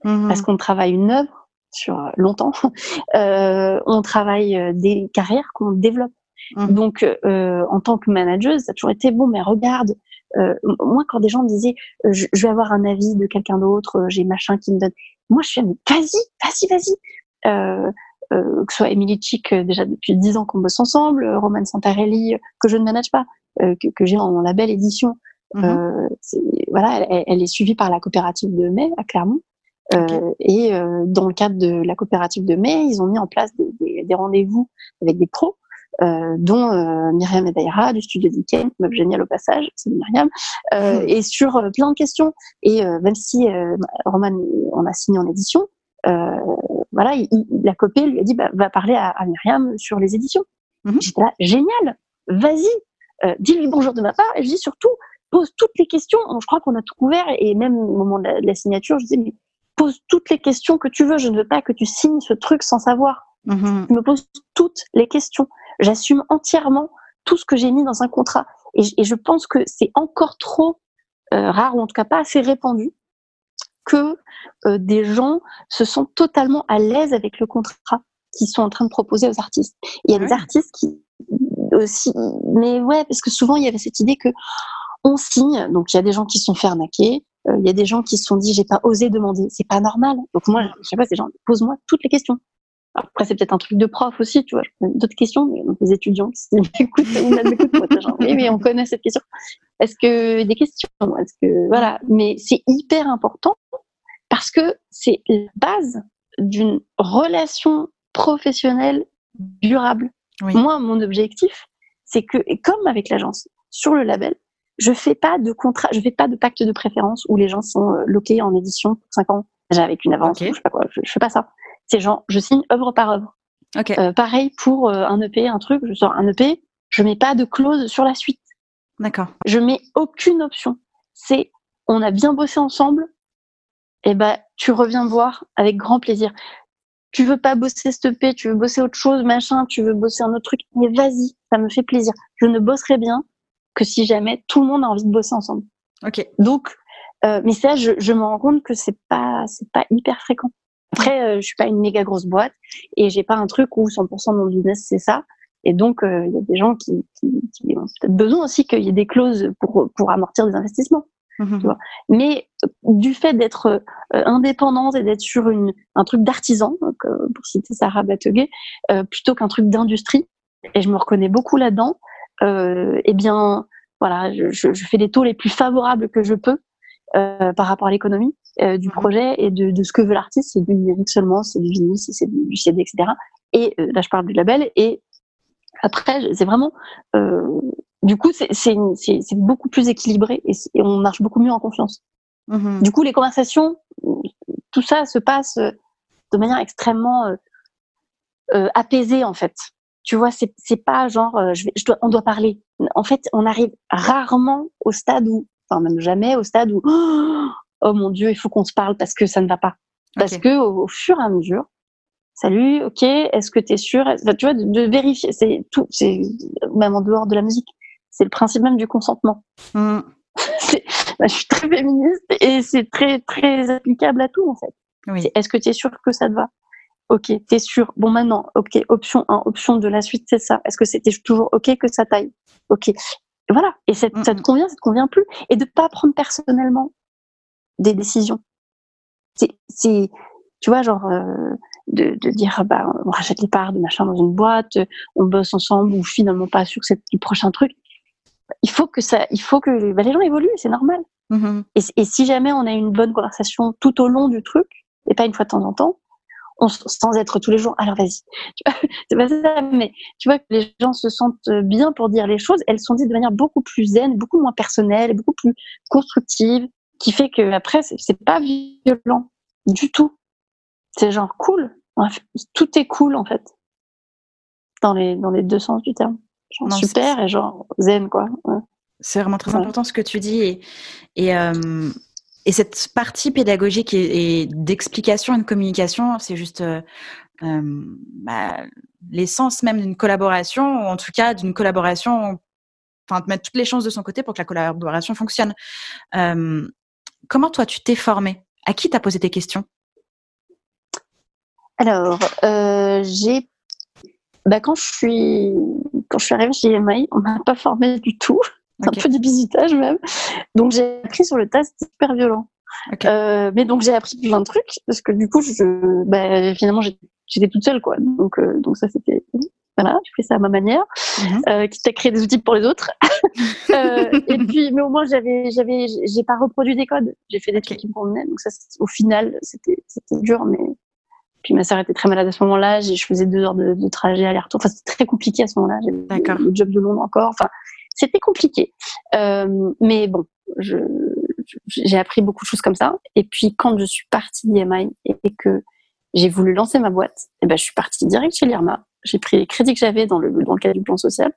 Mhm. Parce qu'on travaille une œuvre sur longtemps, (laughs) euh, on travaille euh, des carrières qu'on développe. Mmh. Donc, euh, en tant que manager, ça a toujours été bon, mais regarde, euh, moi, quand des gens me disaient, euh, je, vais avoir un avis de quelqu'un d'autre, j'ai machin qui me donne, moi, je suis, vas-y, vas-y, vas-y. que ce soit Emily Chick, déjà depuis dix ans qu'on bosse ensemble, Roman Santarelli, que je ne manage pas, que, que j'ai en label édition. Mmh. voilà, elle, elle, est suivie par la coopérative de mai à Clermont. Euh, et euh, dans le cadre de la coopérative de mai, ils ont mis en place des, des, des rendez-vous avec des pros, euh, dont euh, Myriam Edaira du studio Dicken, meuf géniale au passage, c'est Myriam, euh, hmm. et sur euh, plein de questions. Et même si Roman, on a signé en édition, voilà, il, la copée lui a dit, bah, va parler à, à Myriam sur les éditions. Mm J'étais là, génial, vas-y, dis-lui bonjour de ma part, et je dis surtout, pose toutes les questions. Je crois qu'on a tout couvert, et même au moment de la, de la signature, je dis, mais pose toutes les questions que tu veux. Je ne veux pas que tu signes ce truc sans savoir. Mm-hmm. Je me pose toutes les questions. J'assume entièrement tout ce que j'ai mis dans un contrat. Et, je pense que c'est encore trop euh, rare, ou en tout cas pas assez répandu, que euh, des gens se sentent totalement à l'aise avec le contrat qu'ils sont en train de proposer aux artistes. Il y a des artistes qui aussi, mais ouais, parce que souvent il y avait cette idée que on signe, donc il y a des gens qui se sont fait arnaquer, euh, il y a des gens qui se sont dit j'ai pas osé demander, c'est pas normal. Donc moi, je sais pas, ces gens, pose-moi toutes les questions. Après, c'est peut-être un truc de prof aussi, tu vois. D'autres questions, mais donc les étudiants qui se disent écoute, écoute, genre, oui, mais on connaît cette question. Est-ce que des questions Est-ce que voilà Mais c'est hyper important parce que c'est la base d'une relation professionnelle durable. Moi, mon objectif, c'est que, et comme avec l'agence, sur le label, je fais pas de contrat, je fais pas de pacte de préférence où les gens sont euh, loqués en édition pour 5 ans, déjà avec une avance, je sais pas quoi, je, fais pas ça. C'est genre, je signe œuvre par œuvre. Euh, pareil pour euh, un EP, un truc, je sors un EP, je mets pas de clause sur la suite. D'accord. Je mets aucune option. C'est, on a bien bossé ensemble, et eh ben, tu reviens me voir avec grand plaisir. Tu veux pas bosser cet EP, tu veux bosser autre chose, machin, tu veux bosser un autre truc, mais vas-y, ça me fait plaisir. Je ne bosserai bien que si jamais tout le monde a envie de bosser ensemble. Ok. Donc, euh, mais ça, je, je me rends compte que c'est pas, c'est pas hyper fréquent. Après, euh, je suis pas une méga grosse boîte et j'ai pas un truc où 100% de mon business c'est ça. Et donc, euh, il y a des gens qui, qui, qui ont peut-être besoin aussi qu'il y ait des clauses pour, pour amortir des investissements. Mhm. Tu vois. Mais euh, du fait d'être euh, indépendante et d'être sur une, un truc d'artisan, pour citer Sarah Bateguet, plutôt qu'un truc d'industrie, et je me reconnais beaucoup là-dedans, eh bien, voilà, je, je, fais les taux les plus favorables que je peux euh, par rapport à l'économie euh, du mhm. projet et de, de ce que veut l'artiste. C'est du numérique seulement, c'est du vinyle, c'est du CD, etc. Et euh, là, je parle du label. Et après, c'est vraiment, euh, du coup, c'est beaucoup plus équilibré et, on marche beaucoup mieux en confiance. Mhm. Du coup, les conversations, tout ça se passe de manière extrêmement apaisé en fait. Tu vois, c'est c'est pas genre je vais, je dois, on doit parler. En fait, on arrive rarement au stade où, enfin même jamais au stade où (gasps) oh mon dieu, il faut qu'on se parle parce que ça ne va pas. Parce que au, fur et à mesure, salut, ok, est-ce que tu es sûr Tu vois, de, vérifier, c'est tout, c'est même en dehors de la musique, c'est le principe même du consentement. Mm. (laughs) bah, je suis très féministe et c'est très très applicable à tout en fait. Oui. Est-ce que tu es sûr que ça te va? Ok, t'es sûr. Bon maintenant, ok, option 1, option de la suite, c'est ça. Est-ce que c'était toujours ok que ça taille? Ok. voilà. Et ça, ça te convient, ça te convient plus? Et de pas prendre personnellement des décisions. C'est, tu vois, genre euh, de, de, dire bah on rachète les parts de machin dans une boîte, on bosse ensemble ou finalement pas sûr que c'est le prochain truc. Il faut que ça, il faut que bah, les gens évoluent, c'est normal. Mm-hmm. Et, et, si jamais on a une bonne conversation tout au long du truc et pas une fois de temps en temps, on, sans être tous les jours. Alors vas-y, (laughs) c'est pas ça, mais tu vois que les gens se sentent bien pour dire les choses. Elles sont dites de manière beaucoup plus zen, beaucoup moins personnelle, beaucoup plus constructive qui fait que après c'est pas violent du tout. C'est genre cool. Tout est cool en fait dans les dans les deux sens du terme. Genre super et genre zen quoi. C'est vraiment très important ce que tu dis et et, euh, et cette partie pédagogique et, d'explication et de communication, c'est juste euh, euh, bah, l'essence même d'une collaboration, ou en tout cas d'une collaboration enfin de mettre toutes les chances de son côté pour que la collaboration fonctionne. Euh, comment toi tu t'es formé À qui t'as posé tes questions? Alors, j'ai bah, quand je suis quand je suis arrivée chez EMI, on m'a pas formé du tout. Un peu du bisutage même. Donc j'ai appris sur le tas, c'était super violent. Euh, mais donc j'ai appris plein de trucs parce que du coup, je, bah, finalement j'étais toute seule quoi. Donc euh, donc ça c'était voilà, je fais ça à ma manière, mhm. euh, quitte à créer des outils pour les autres. (laughs) euh, et puis, mais au moins, j'avais, j'avais, j'ai pas reproduit des codes. J'ai fait des trucs qui me convenaient. Donc ça, au final, c'était, c'était dur, mais puis ma sœur était très malade à ce moment-là. Je faisais deux heures de, de trajet aller-retour. Enfin, c'était très compliqué à ce moment-là. J'avais le job de Londres encore. Enfin, c'était compliqué. Euh, mais bon, je, j'ai appris beaucoup de choses comme ça. Et puis, quand je suis partie d'IMI et que j'ai voulu lancer ma boîte, et eh ben, je suis partie direct chez l'IRMA j'ai pris les crédits que j'avais dans le, dans le cadre du plan social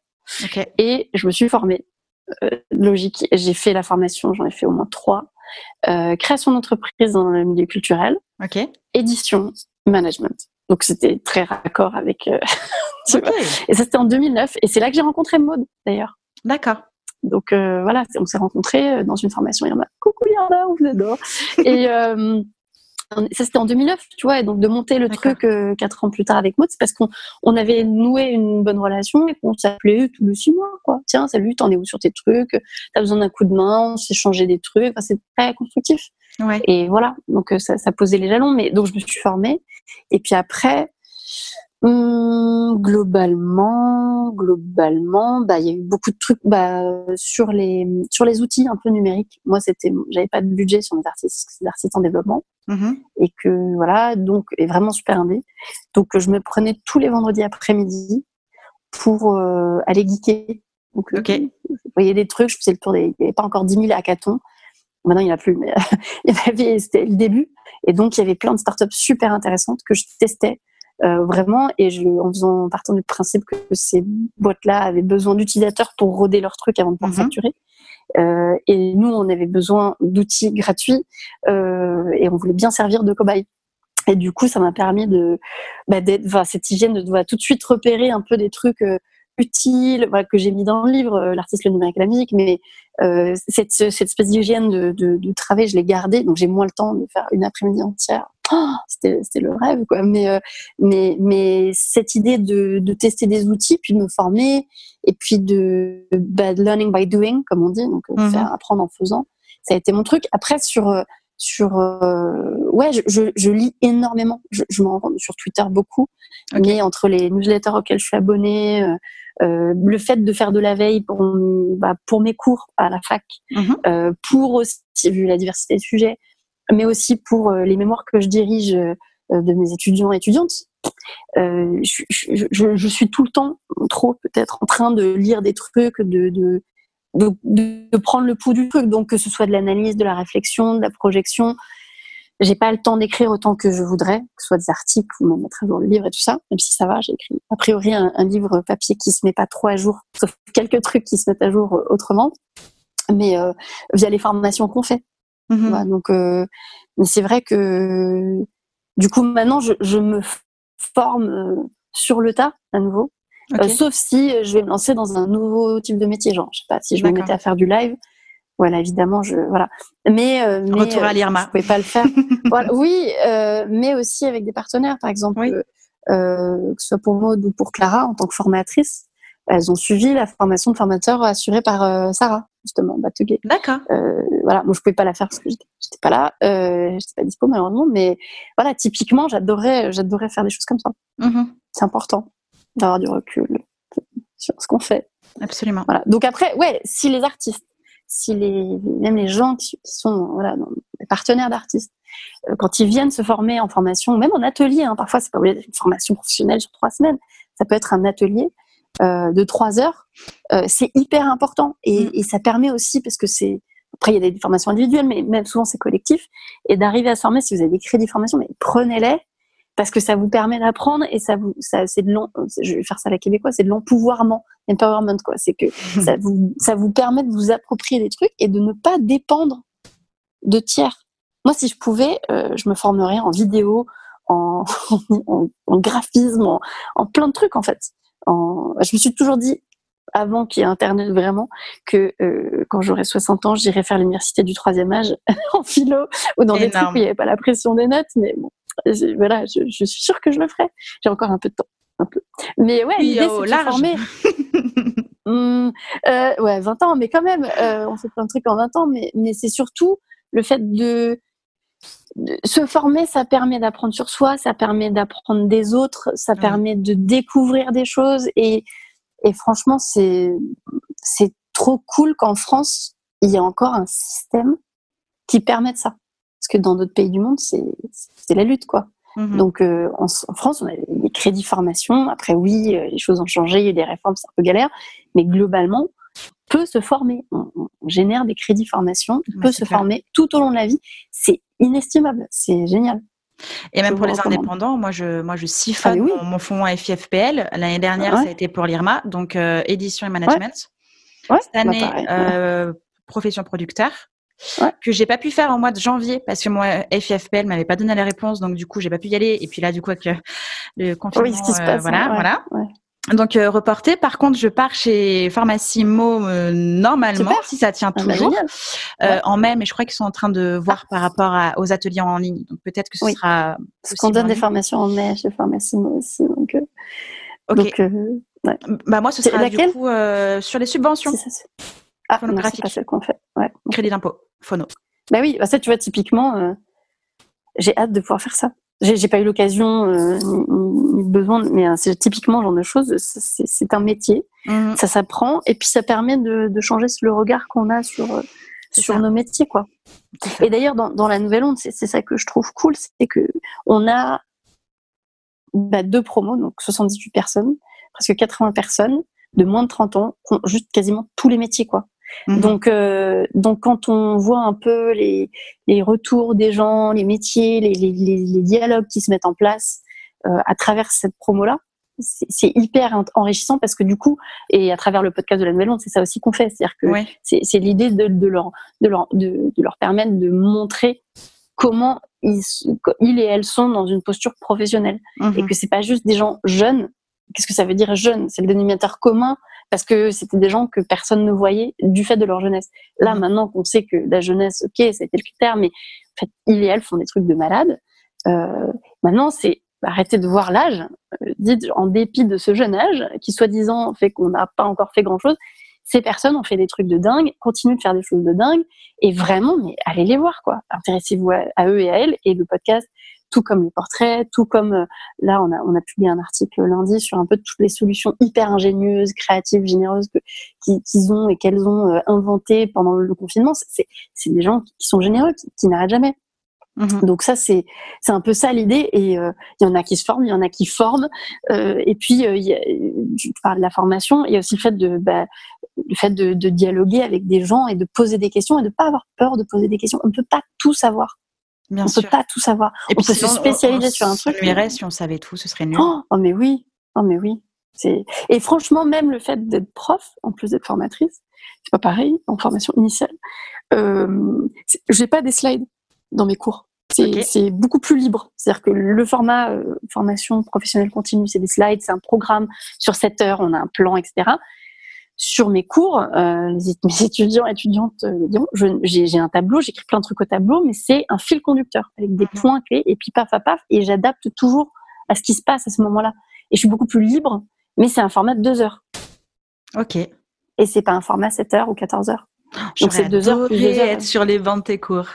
et je me suis formée. Euh, logique, j'ai fait la formation, j'en ai fait au moins trois. Euh, création d'entreprise dans le milieu culturel, édition, management. Donc c'était très raccord avec. Euh, (laughs) et ça c'était en 2009 et c'est là que j'ai rencontré Maud d'ailleurs. D'accord. Donc euh, voilà, on s'est rencontrés dans une formation. Il y en a coucou Yarda, on vous adore. (laughs) et ça c'était en 2009, tu vois, et donc de monter le truc euh, quatre ans plus tard avec Maud, c'est parce qu'on on avait noué une bonne relation et qu'on s'appelait tous les six mois, quoi. Tiens, salut, t'en es où sur tes trucs? T'as besoin d'un coup de main On s'est changé des trucs. Enfin, c'est très constructif. Ouais. Et voilà, donc euh, ça, ça posait les jalons. Mais donc je me suis formée. Et puis après, Hum, globalement, globalement, bah il y a eu beaucoup de trucs bah, sur les sur les outils un peu numériques. Moi, c'était j'avais pas de budget sur mes artistes, des artistes en développement mmh et que voilà donc est vraiment super indé. Donc je me prenais tous les vendredis après-midi pour euh, aller geeker. Donc euh, vous voyez des trucs, je faisais le tour des, il n'y avait pas encore 10 000 hackathons. Maintenant, il n'y en a plus, mais (laughs) il y avait, c'était le début. Et donc, il y avait plein de startups super intéressantes que je testais euh, vraiment. Et je, en faisant partant du principe que ces boîtes-là avaient besoin d'utilisateurs pour roder leurs trucs avant de pouvoir mhm. facturer. Euh, et nous, on avait besoin d'outils gratuits euh, et on voulait bien servir de cobaye. Et du coup, ça m'a permis de, bah, d'être, enfin, cette hygiène de, de, tout de suite repérer un peu des trucs voilà, que j'ai mis dans le livre, euh, l'artiste, le numérique, la musique, mais euh, cette, cette espèce d'hygiène de, de, de, travail, je l'ai gardée, donc j'ai moins le temps de faire une après-midi entière. Oh, c'était, c'était le rêve, quoi. Mais, euh, mais, mais cette idée de, de tester des outils, puis de me former, et puis de, bah, learning by doing, comme on dit, donc mhm. faire apprendre en faisant, ça a été mon truc. Après, sur sur ouais je, je, je, lis énormément je, je m'en rends sur Twitter beaucoup mais entre les newsletters auxquels je suis abonnée euh, le fait de faire de la veille pour, bah, pour mes cours à la fac, mhm. euh, pour aussi, vu la diversité des sujets, mais aussi pour euh, les mémoires que je dirige de mes étudiants et étudiantes. Je, je, je, suis tout le temps, trop peut-être, en train de lire des trucs, de, de, de, de, prendre le pouls du truc, donc que ce soit de l'analyse, de la réflexion, de la projection. J'ai pas le temps d'écrire autant que je voudrais, que ce soit des articles ou même mettre à jour le livre et tout ça, même si ça va, j'ai écrit a priori un, livre papier qui se met pas trop à jour, sauf quelques trucs qui se mettent à jour euh, autrement, mais euh, via les formations qu'on fait. Mm-hmm. donc, euh, mais c'est vrai que du coup maintenant je, je me forme sur le tas à nouveau, sauf si je vais me lancer dans un nouveau type de métier, genre je sais pas si je me mettais à faire du live voilà, évidemment, je voilà. Mais, euh, mais retour à euh, l'IRMA. Je pouvais pas le faire. (laughs) voilà, oui, euh, mais aussi avec des partenaires, par exemple, euh, que ce soit pour Maud ou pour Clara en tant que formatrice. Elles ont suivi la formation de formateur assurée par Sarah, justement, Batuguet. D'accord. voilà, moi je pouvais pas la faire parce que j'étais pas là, euh, j'étais pas dispo malheureusement, mais voilà, typiquement, j'adorais, j'adorais faire des choses comme ça. Mm-hmm. C'est important d'avoir du recul sur ce qu'on fait. Absolument. Voilà. Donc après, ouais, si les artistes si les, même les gens qui, sont voilà, partenaires d'artistes, euh, quand ils viennent se former en formation, même en atelier, hein, parfois c'est pas une formation professionnelle sur trois semaines, ça peut être un atelier euh, de trois heures, euh, c'est hyper important. Et, mm. et, ça permet aussi parce que c'est après il y a des formations individuelles, mais même souvent c'est collectif. Et d'arriver à se former si vous avez des crédits de formation, mais prenez-les parce que ça vous permet d'apprendre et ça vous, ça, c'est de long, je vais faire ça à la québécois, c'est de l'empouvoirment, empowerment, quoi. C'est que (laughs) ça vous, ça vous permet de vous approprier des trucs et de ne pas dépendre de tiers. Moi, si je pouvais, euh, je me formerais en vidéo, en, (laughs) en, graphisme, en, en, plein de trucs, en fait. En, je me suis toujours dit, avant qu'il y ait Internet vraiment, que euh, quand j'aurai 60 ans, j'irai faire l'université du troisième âge (laughs) en philo ou dans des trucs où il n'y avait pas la pression des notes. Mais bon, voilà, je, je, suis sûre que je le ferai. J'ai encore un peu de temps, un peu. Mais ouais, l'idée c'est de former. (laughs) Mmh, euh, ouais, 20 ans, mais quand même, euh, on fait plein de trucs en 20 ans, mais, mais c'est surtout le fait de, se former, ça permet d'apprendre sur soi, ça permet d'apprendre des autres, ça permet de découvrir des choses et, et franchement, c'est, c'est trop cool qu'en France, il y ait encore un système qui permette ça que dans d'autres pays du monde, c'est la lutte, quoi. Mhm. Donc euh, en, France, on a des crédits formation. Après, oui, euh, les choses ont changé, il y a eu des réformes, c'est un peu galère. Mais globalement, on peut se former. On, génère des crédits formation, on peut se former tout au long de la vie. C'est inestimable, c'est génial. Et même pour les indépendants, moi je, moi je siphonne ah, mon, fonds FIFPL. L'année dernière, ça a été pour l'IRMA, donc euh, édition et management. Cette bah, année, profession producteur que j'ai pas pu faire en mois de janvier parce que moi FIFPL m'avait pas donné la réponse donc du coup j'ai pas pu y aller et puis là du coup avec le, confinement oui, ce qui se passe, voilà voilà donc euh, reporté. Par contre, je pars chez Pharmacie Mo euh, normalement, si ça tient ah bah, toujours, euh, en mai. Mais je crois qu'ils sont en train de voir par rapport aux ateliers en ligne. Donc peut-être que ce sera. Parce qu'on donne des formations en mai chez Pharmacie Mo aussi. Donc, ok. Bah moi, ce sera du coup sur les subventions. Ah, non, c'est pas celle qu'on fait. Ouais. Crédit d'impôt, phono. Bah oui, bah ça, tu vois, typiquement, euh, j'ai hâte de pouvoir faire ça. J'ai pas eu l'occasion euh, ni, besoin, mais euh, c'est typiquement genre de choses. C'est un métier, mmh. ça s'apprend, et puis ça permet de, de changer le regard qu'on a sur sur nos métiers, quoi. Et d'ailleurs, dans, dans, la nouvelle onde, c'est ça que je trouve cool, c'est que on a bah, deux promos, donc 78 personnes, presque 80 personnes de moins de 30 ans, juste quasiment tous les métiers, quoi. Mhm. Donc, euh, donc quand on voit un peu les, les retours des gens, les métiers, les, les, les dialogues qui se mettent en place euh, à travers cette promo-là, c'est hyper enrichissant parce que du coup, et à travers le podcast de la Nouvelle Onde, c'est ça aussi qu'on fait, c'est-à-dire que c'est l'idée de, de, leur, de, leur, de, de, leur permettre de montrer comment ils, ils et elles sont dans une posture professionnelle mhm. et que c'est pas juste des gens jeunes. Qu'est-ce que ça veut dire jeune? C'est le dénominateur commun parce que c'était des gens que personne ne voyait du fait de leur jeunesse. Là, mmh. maintenant qu'on sait que la jeunesse, ok, été le critère, mais en fait, ils et elles font des trucs de malade. Euh, maintenant, c'est arrêter de voir l'âge. Euh, dites, en dépit de ce jeune âge, qui soi-disant fait qu'on n'a pas encore fait grand-chose, ces personnes ont fait des trucs de dingue, continuent de faire des choses de dingue, et vraiment, mais allez les voir, quoi. Intéressez-vous à, eux et à elles, et le podcast tout comme les portraits, tout comme euh, là on a on a publié un article lundi sur un peu toutes les solutions hyper ingénieuses, créatives, généreuses qu'ils ont et qu'elles ont euh, inventées pendant le confinement. C'est c'est des gens qui sont généreux, qui, n'arrêtent jamais. Mmh Donc ça c'est c'est un peu ça l'idée et euh, il y en a qui se forment, il y en a qui forment et puis il y a, tu parles de la formation, il y a aussi le fait de bah, le fait de, de, dialoguer avec des gens et de poser des questions et de pas avoir peur de poser des questions. On ne peut pas tout savoir Bien on ne peut pas tout savoir. Et on peut se spécialiser sur un truc. si on savait tout, ce serait mieux. Oh, oh mais oui, oh mais oui. Et franchement, même le fait d'être prof, en plus d'être formatrice, c'est pas pareil en formation initiale. Euh, j'ai pas des slides dans mes cours. C'est beaucoup plus libre. C'est-à-dire que le format euh, formation professionnelle continue, c'est des slides, c'est un programme sur 7 heures, on a un plan, etc. Sur mes cours, euh, (laughs) mes étudiants et étudiantes euh, j'ai un tableau, j'écris plein de trucs au tableau, mais c'est un fil conducteur avec des mhm. points clés et puis paf, paf, paf, et j'adapte toujours à ce qui se passe à ce moment-là. Et je suis beaucoup plus libre, mais c'est un format de 2 heures. Ok. Et c'est pas un format 7 heures ou 14 heures. Donc c'est 2 heures plus 2 heures. être sur les bancs de tes cours.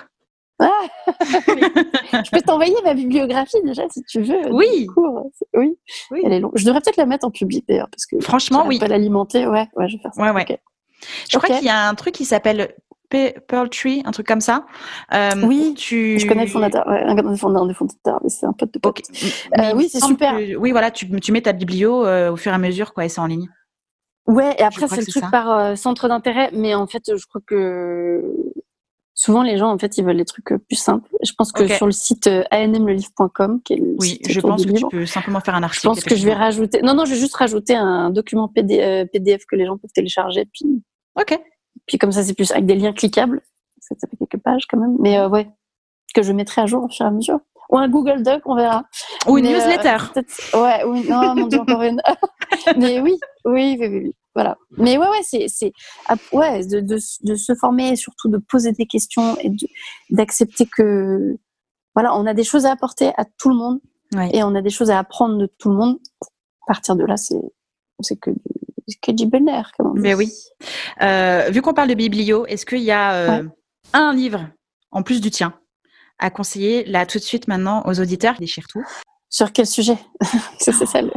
Ah (laughs) je peux t'envoyer ma bibliographie déjà si tu veux. Oui. Oui. oui. Elle est longue. Je devrais peut-être la mettre en public d'ailleurs parce que franchement oui. Pas l'alimenter. Ouais, ouais, je vais faire ça. Ouais, ouais. Je crois qu'il y a un truc qui s'appelle Pearl Tree, un truc comme ça. Euh, oui, tu... je connais le fondateur, ouais, un des fondateurs, mais c'est un pote de pote. Euh, oui, c'est super. oui, voilà, tu, tu, mets ta biblio euh, au fur et à mesure, quoi, et c'est en ligne. Ouais, et après c'est le truc par centre d'intérêt, mais en fait, je crois que Souvent, les gens, en fait, ils veulent des trucs euh, plus simples. Je pense que sur le site euh, anmlelivre.com, qui est le oui, je pense que tu peux simplement faire un article. Je pense que je vais rajouter. Non, non, je vais juste rajouter un document PDF euh, que les gens peuvent télécharger, puis. Ok. Puis comme ça, c'est plus avec des liens cliquables. Ça, fait quelques pages quand même, mais ouais, que je mettrai à jour au fur et à mesure. Ou un Google Doc, on verra. Ou une newsletter. ouais, oui, non, mon Dieu, encore une. (laughs) mais oui, oui, oui, oui. Voilà. Mais ouais, ouais, c'est, c'est ouais, de, de, de, se former et surtout de poser des questions et d'accepter que voilà, on a des choses à apporter à tout le monde et on a des choses à apprendre de tout le monde. À partir de là, c'est c'est que que du bonheur. Mais oui. Euh, vu qu'on parle de biblio, est-ce qu'il y a euh, un livre en plus du tien à conseiller là tout de suite maintenant aux auditeurs Déchire tout. Sur quel sujet? (laughs) C'est ça le.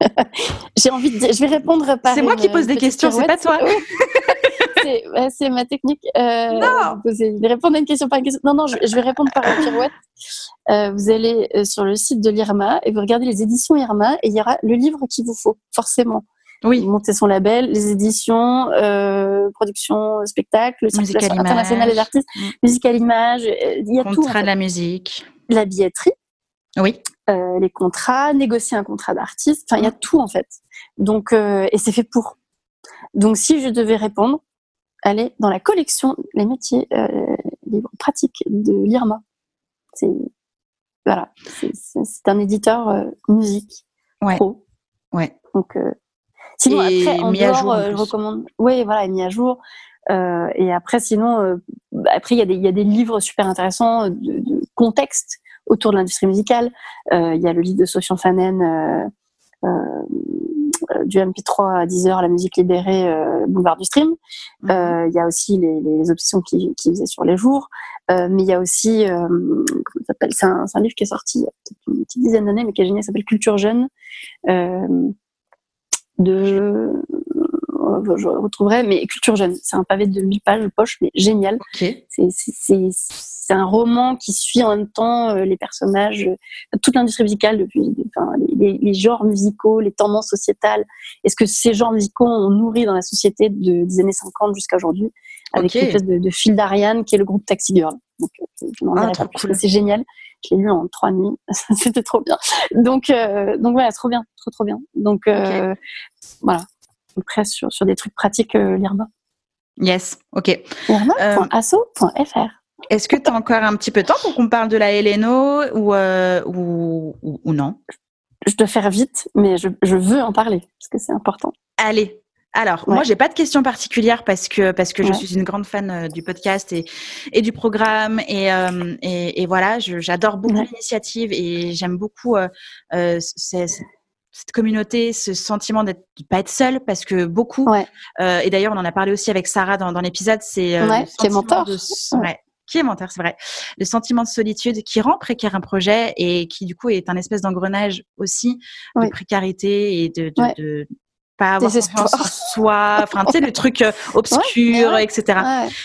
(laughs) J'ai envie de Je vais répondre par. C'est moi qui pose des questions, c'est pas toi. (laughs) c'est ma technique. Euh, non. Vous répondre à une question par une question. Non, non, je, vais répondre par une pirouette. Euh, vous allez euh, sur le site de l'IRMA et vous regardez les éditions IRMA et il y aura le livre qu'il vous faut, forcément. Oui. Monter son label, les éditions, euh, production, spectacle, circulation internationale des artistes, mm. musique à l'image, il y a tout. Contrat de la musique. La billetterie. Oui. Euh, les contrats, négocier un contrat d'artiste. Enfin, il y a mm. tout en fait. Donc, euh, et c'est fait pour. Donc, si je devais répondre, allez dans la collection les métiers euh, livres pratiques de l'IRMA. C'est voilà, c'est un éditeur euh, musique ouais. pro. Ouais. Donc, sinon après en dehors, je recommande. Oui, voilà, mis à jour. Et après, sinon, après il y, a des, il y a des livres super intéressants de, de contexte autour de l'industrie musicale. Euh, il y a le livre de Sofian Fanen, euh, euh, du MP3 à 10 heures, la musique libérée, boulevard du stream. Mhm. Il y a aussi les, les options qui, qui faisaient sur les jours. mais il y a aussi, comment s'appelle C'est un, un, livre qui est sorti il y a peut-être une petite dizaine d'années, mais qui est génial, s'appelle Culture jeune. de je retrouverai, mais Culture jeune, c'est un pavé de 1000 pages poche, mais génial. Okay. C'est un roman qui suit en même temps euh, les personnages, euh, toute l'industrie musicale, depuis enfin, les, les, genres musicaux, les tendances sociétales. Est-ce que ces genres musicaux ont nourri dans la société de, des années 50 jusqu'à aujourd'hui, avec une espèce de, de fil d'Ariane qui est le groupe Taxi Girl. Donc, euh, ah, c'est génial. Je l'ai lu en trois nuits, (laughs) c'était trop bien. Donc, euh, donc voilà, trop bien, trop trop bien. Donc euh, voilà, après sur, sur des trucs pratiques, euh, l'IRMA? Yes, ok. Irma.asso.fr. Est-ce que tu as encore un petit peu de temps pour qu'on parle de la LNO euh, ou, ou, ou, non? Je dois faire vite, mais je, je veux en parler parce que c'est important. Allez. Alors, moi, j'ai pas de questions particulières parce que parce que je suis une grande fan euh, du podcast et, et du programme et, euh, et, et, voilà, j'adore beaucoup l'initiative et j'aime beaucoup euh, euh cette communauté, ce sentiment d'être pas être seul, parce que beaucoup, euh, et d'ailleurs on en a parlé aussi avec Sarah dans, dans l'épisode, c'est euh, qui est mentor, de, ouais. qui est mentor, c'est vrai, le sentiment de solitude qui rend précaire un projet et qui du coup est un espèce d'engrenage aussi de précarité et de, de, de pas avoir confiance en soi, enfin tu sais le (laughs) truc euh, obscur, etc.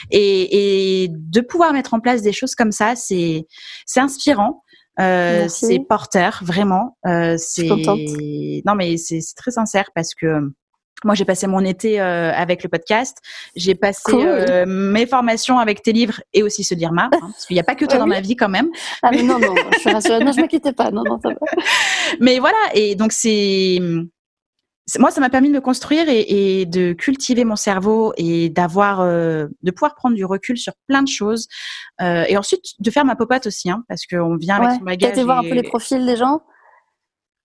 Et, et de pouvoir mettre en place des choses comme ça, c'est c'est inspirant. Euh, c'est porteur, vraiment. Euh, c'est non mais c'est très sincère parce que moi, j'ai passé mon été euh, avec le podcast. J'ai passé euh, mes formations avec tes livres et aussi ce Dirma, hein, parce qu'il n'y a pas que toi (laughs) dans ma vie quand même. Ah mais non, non, je suis rassurée. Non, je (laughs) m'inquiétais pas. Non, non, ça va. mais voilà, et donc c'est moi, ça m'a permis de me construire et, de cultiver mon cerveau et d'avoir, euh, de pouvoir prendre du recul sur plein de choses. et ensuite, de faire ma popote aussi, hein, parce qu'on vient avec son bagage. Tu été voir un peu les profils des gens?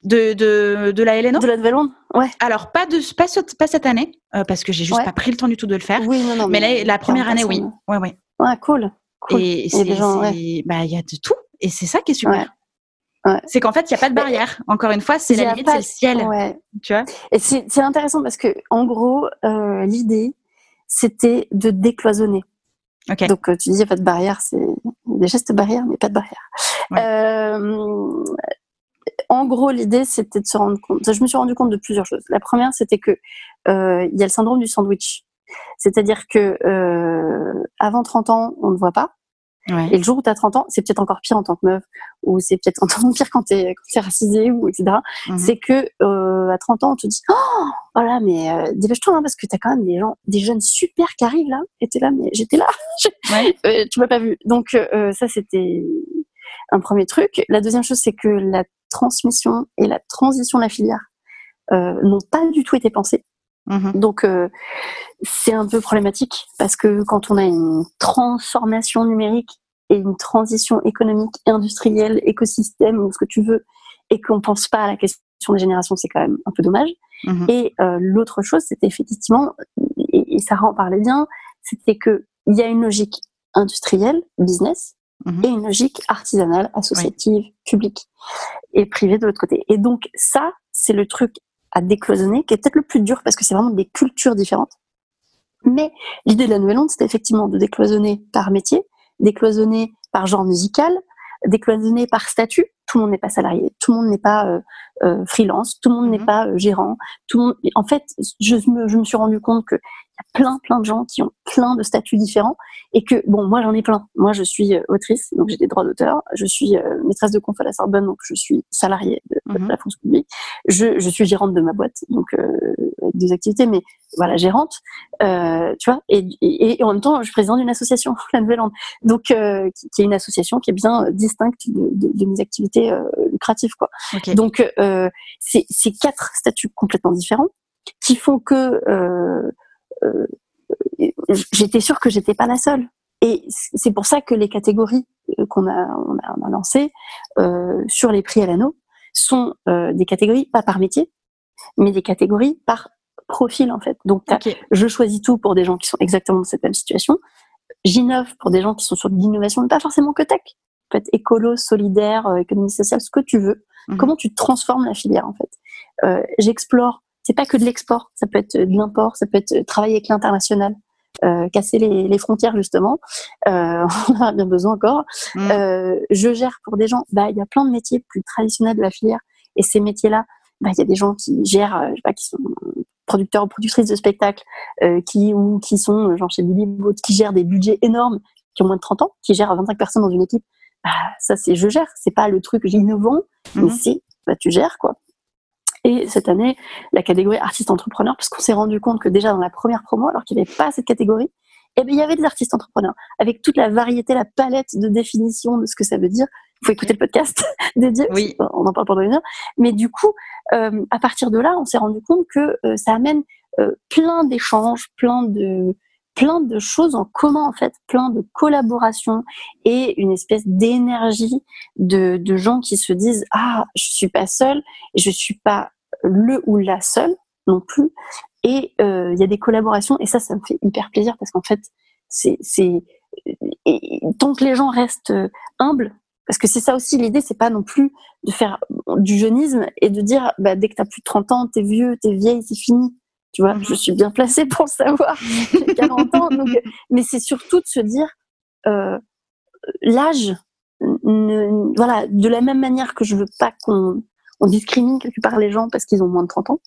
De, de, de la LNO De la Nouvelle-Onde Ouais. Alors, pas, de, pas, pas cette année, euh, parce que j'ai juste pas pris le temps du tout de le faire. Oui, non, non. Mais, la, première année, oui. Ouais, ouais. Ouais, cool. cool. Et il y, bah, y a de tout. Et c'est ça qui est super. Ouais. C'est qu'en fait, il n'y a pas de barrière. Encore une fois, c'est la limite, c'est le ciel. Ouais. Tu vois? Et c'est intéressant parce que, en gros, euh, l'idée, c'était de décloisonner. Okay. Donc, euh, tu dis, il n'y a pas de barrière, c'est des gestes barrières, mais pas de barrière. Euh, en gros, l'idée, c'était de se rendre compte. Je me suis rendu compte de plusieurs choses. La première, c'était que euh, il y a le syndrome du sandwich. C'est-à-dire que euh, avant 30 ans, on ne voit pas. Et le jour où tu as 30 ans, c'est peut-être encore pire en tant que meuf, ou c'est peut-être (laughs) encore pire quand tu es, es, racisé, ou etc. Mhm. C'est que euh, à 30 ans, on te dit Oh, voilà, mais euh, dépêche-toi, hein, parce que tu as quand même des gens, des jeunes super qui arrivent là. Et tu là, mais j'étais là. (laughs) Ouais. euh, tu m'as pas vu. Donc, euh, ça, c'était un premier truc. La deuxième chose, c'est que la transmission et la transition de la filière euh, n'ont pas du tout été pensées. Mhm. Donc euh, c'est un peu problématique parce que quand on a une transformation numérique et une transition économique, industrielle, écosystème ou ce que tu veux, et qu'on pense pas à la question des générations, c'est quand même un peu dommage. Mhm. Et euh, l'autre chose, c'était effectivement, et, et, Sarah en parlait bien, c'était que il y a une logique industrielle, business, Mhm. et une logique artisanale, associative, publique et privée de l'autre côté. Et donc ça, c'est le truc à décloisonner qui est peut-être le plus dur parce que c'est vraiment des cultures différentes. Mais l'idée de la Nouvelle Onde, c'était effectivement de décloisonner par métier, décloisonner par genre musical, décloisonner par statut. Tout le monde n'est pas salarié, tout le monde n'est pas euh, euh, freelance, tout le monde n'est mhm. pas euh, gérant. Tout le monde... En fait, je me, je me suis rendu compte que plein, plein de gens qui ont plein de statuts différents et que, bon, moi j'en ai plein. Moi je suis euh, autrice, donc j'ai des droits d'auteur. Je suis euh, maîtresse de conf à la Sorbonne, donc je suis salariée de, mhm. la France publique. Je, je, suis gérante de ma boîte, donc euh, avec des activités, mais voilà, gérante, euh, tu vois. Et, et, en même temps, je suis présidente d'une association, (laughs) la Nouvelle-Lande, donc euh, qui, qui, est une association qui est bien distincte de, de, de mes activités lucratives, quoi. Donc c'est quatre statuts complètement différents qui font que euh, j'étais sûre que j'étais pas la seule. Et c'est pour ça que les catégories euh, qu'on a, on a, on a lancées euh, sur les prix à l'anneau sont euh, des catégories pas par métier, mais des catégories par profil en fait. Donc je choisis tout pour des gens qui sont exactement dans cette même situation. J'innove pour des gens qui sont sur de l'innovation, mais pas forcément que tech. Peut être écolo, solidaire, euh, économie sociale, ce que tu veux. Mhm. Comment tu transformes la filière en fait? Euh, J'explore c'est pas que de l'export, ça peut être de l'import, ça peut être travailler avec l'international. Euh, casser les, les, frontières justement, euh, (laughs) on en a bien besoin encore. Euh, je gère pour des gens, bah il y a plein de métiers plus traditionnels de la filière et ces métiers-là, bah il y a des gens qui gèrent, euh, je sais pas, qui sont producteurs ou productrices de spectacles, euh, qui ou qui sont genre chez Billy qui gèrent des budgets énormes, qui ont moins de 30 ans, qui gèrent 25 personnes dans une équipe. Bah, ça c'est je gère, c'est pas le truc innovant, mais mm-hmm. c'est bah tu gères quoi. Et cette année, la catégorie artiste-entrepreneur, parce qu'on s'est rendu compte que déjà dans la première promo, alors qu'il n'y avait pas cette catégorie, eh bien, il y avait des artistes entrepreneurs, avec toute la variété, la palette de définition de ce que ça veut dire. Il faut écouter le podcast (laughs) dédié, oui. on en parle pendant une heure. Mais du coup, euh, à partir de là, on s'est rendu compte que euh, ça amène euh, plein d'échanges, plein de plein de choses en commun en fait, plein de collaborations et une espèce d'énergie de, de gens qui se disent ah je suis pas seule, je suis pas le ou la seule non plus et euh, il y a des collaborations et ça ça me fait hyper plaisir parce qu'en fait c'est c'est tant que les gens restent humbles parce que c'est ça aussi l'idée c'est pas non plus de faire du jeunisme et de dire bah, dès que tu as plus de 30 ans t'es vieux t'es vieille c'est fini tu vois, je mhm. suis bien placée pour le savoir. (laughs) J'ai 40 ans. Donc, mais c'est surtout de se dire, euh, l'âge, voilà, de la même manière que je veux pas qu'on on discrimine quelque part les gens parce qu'ils ont moins de 30 ans,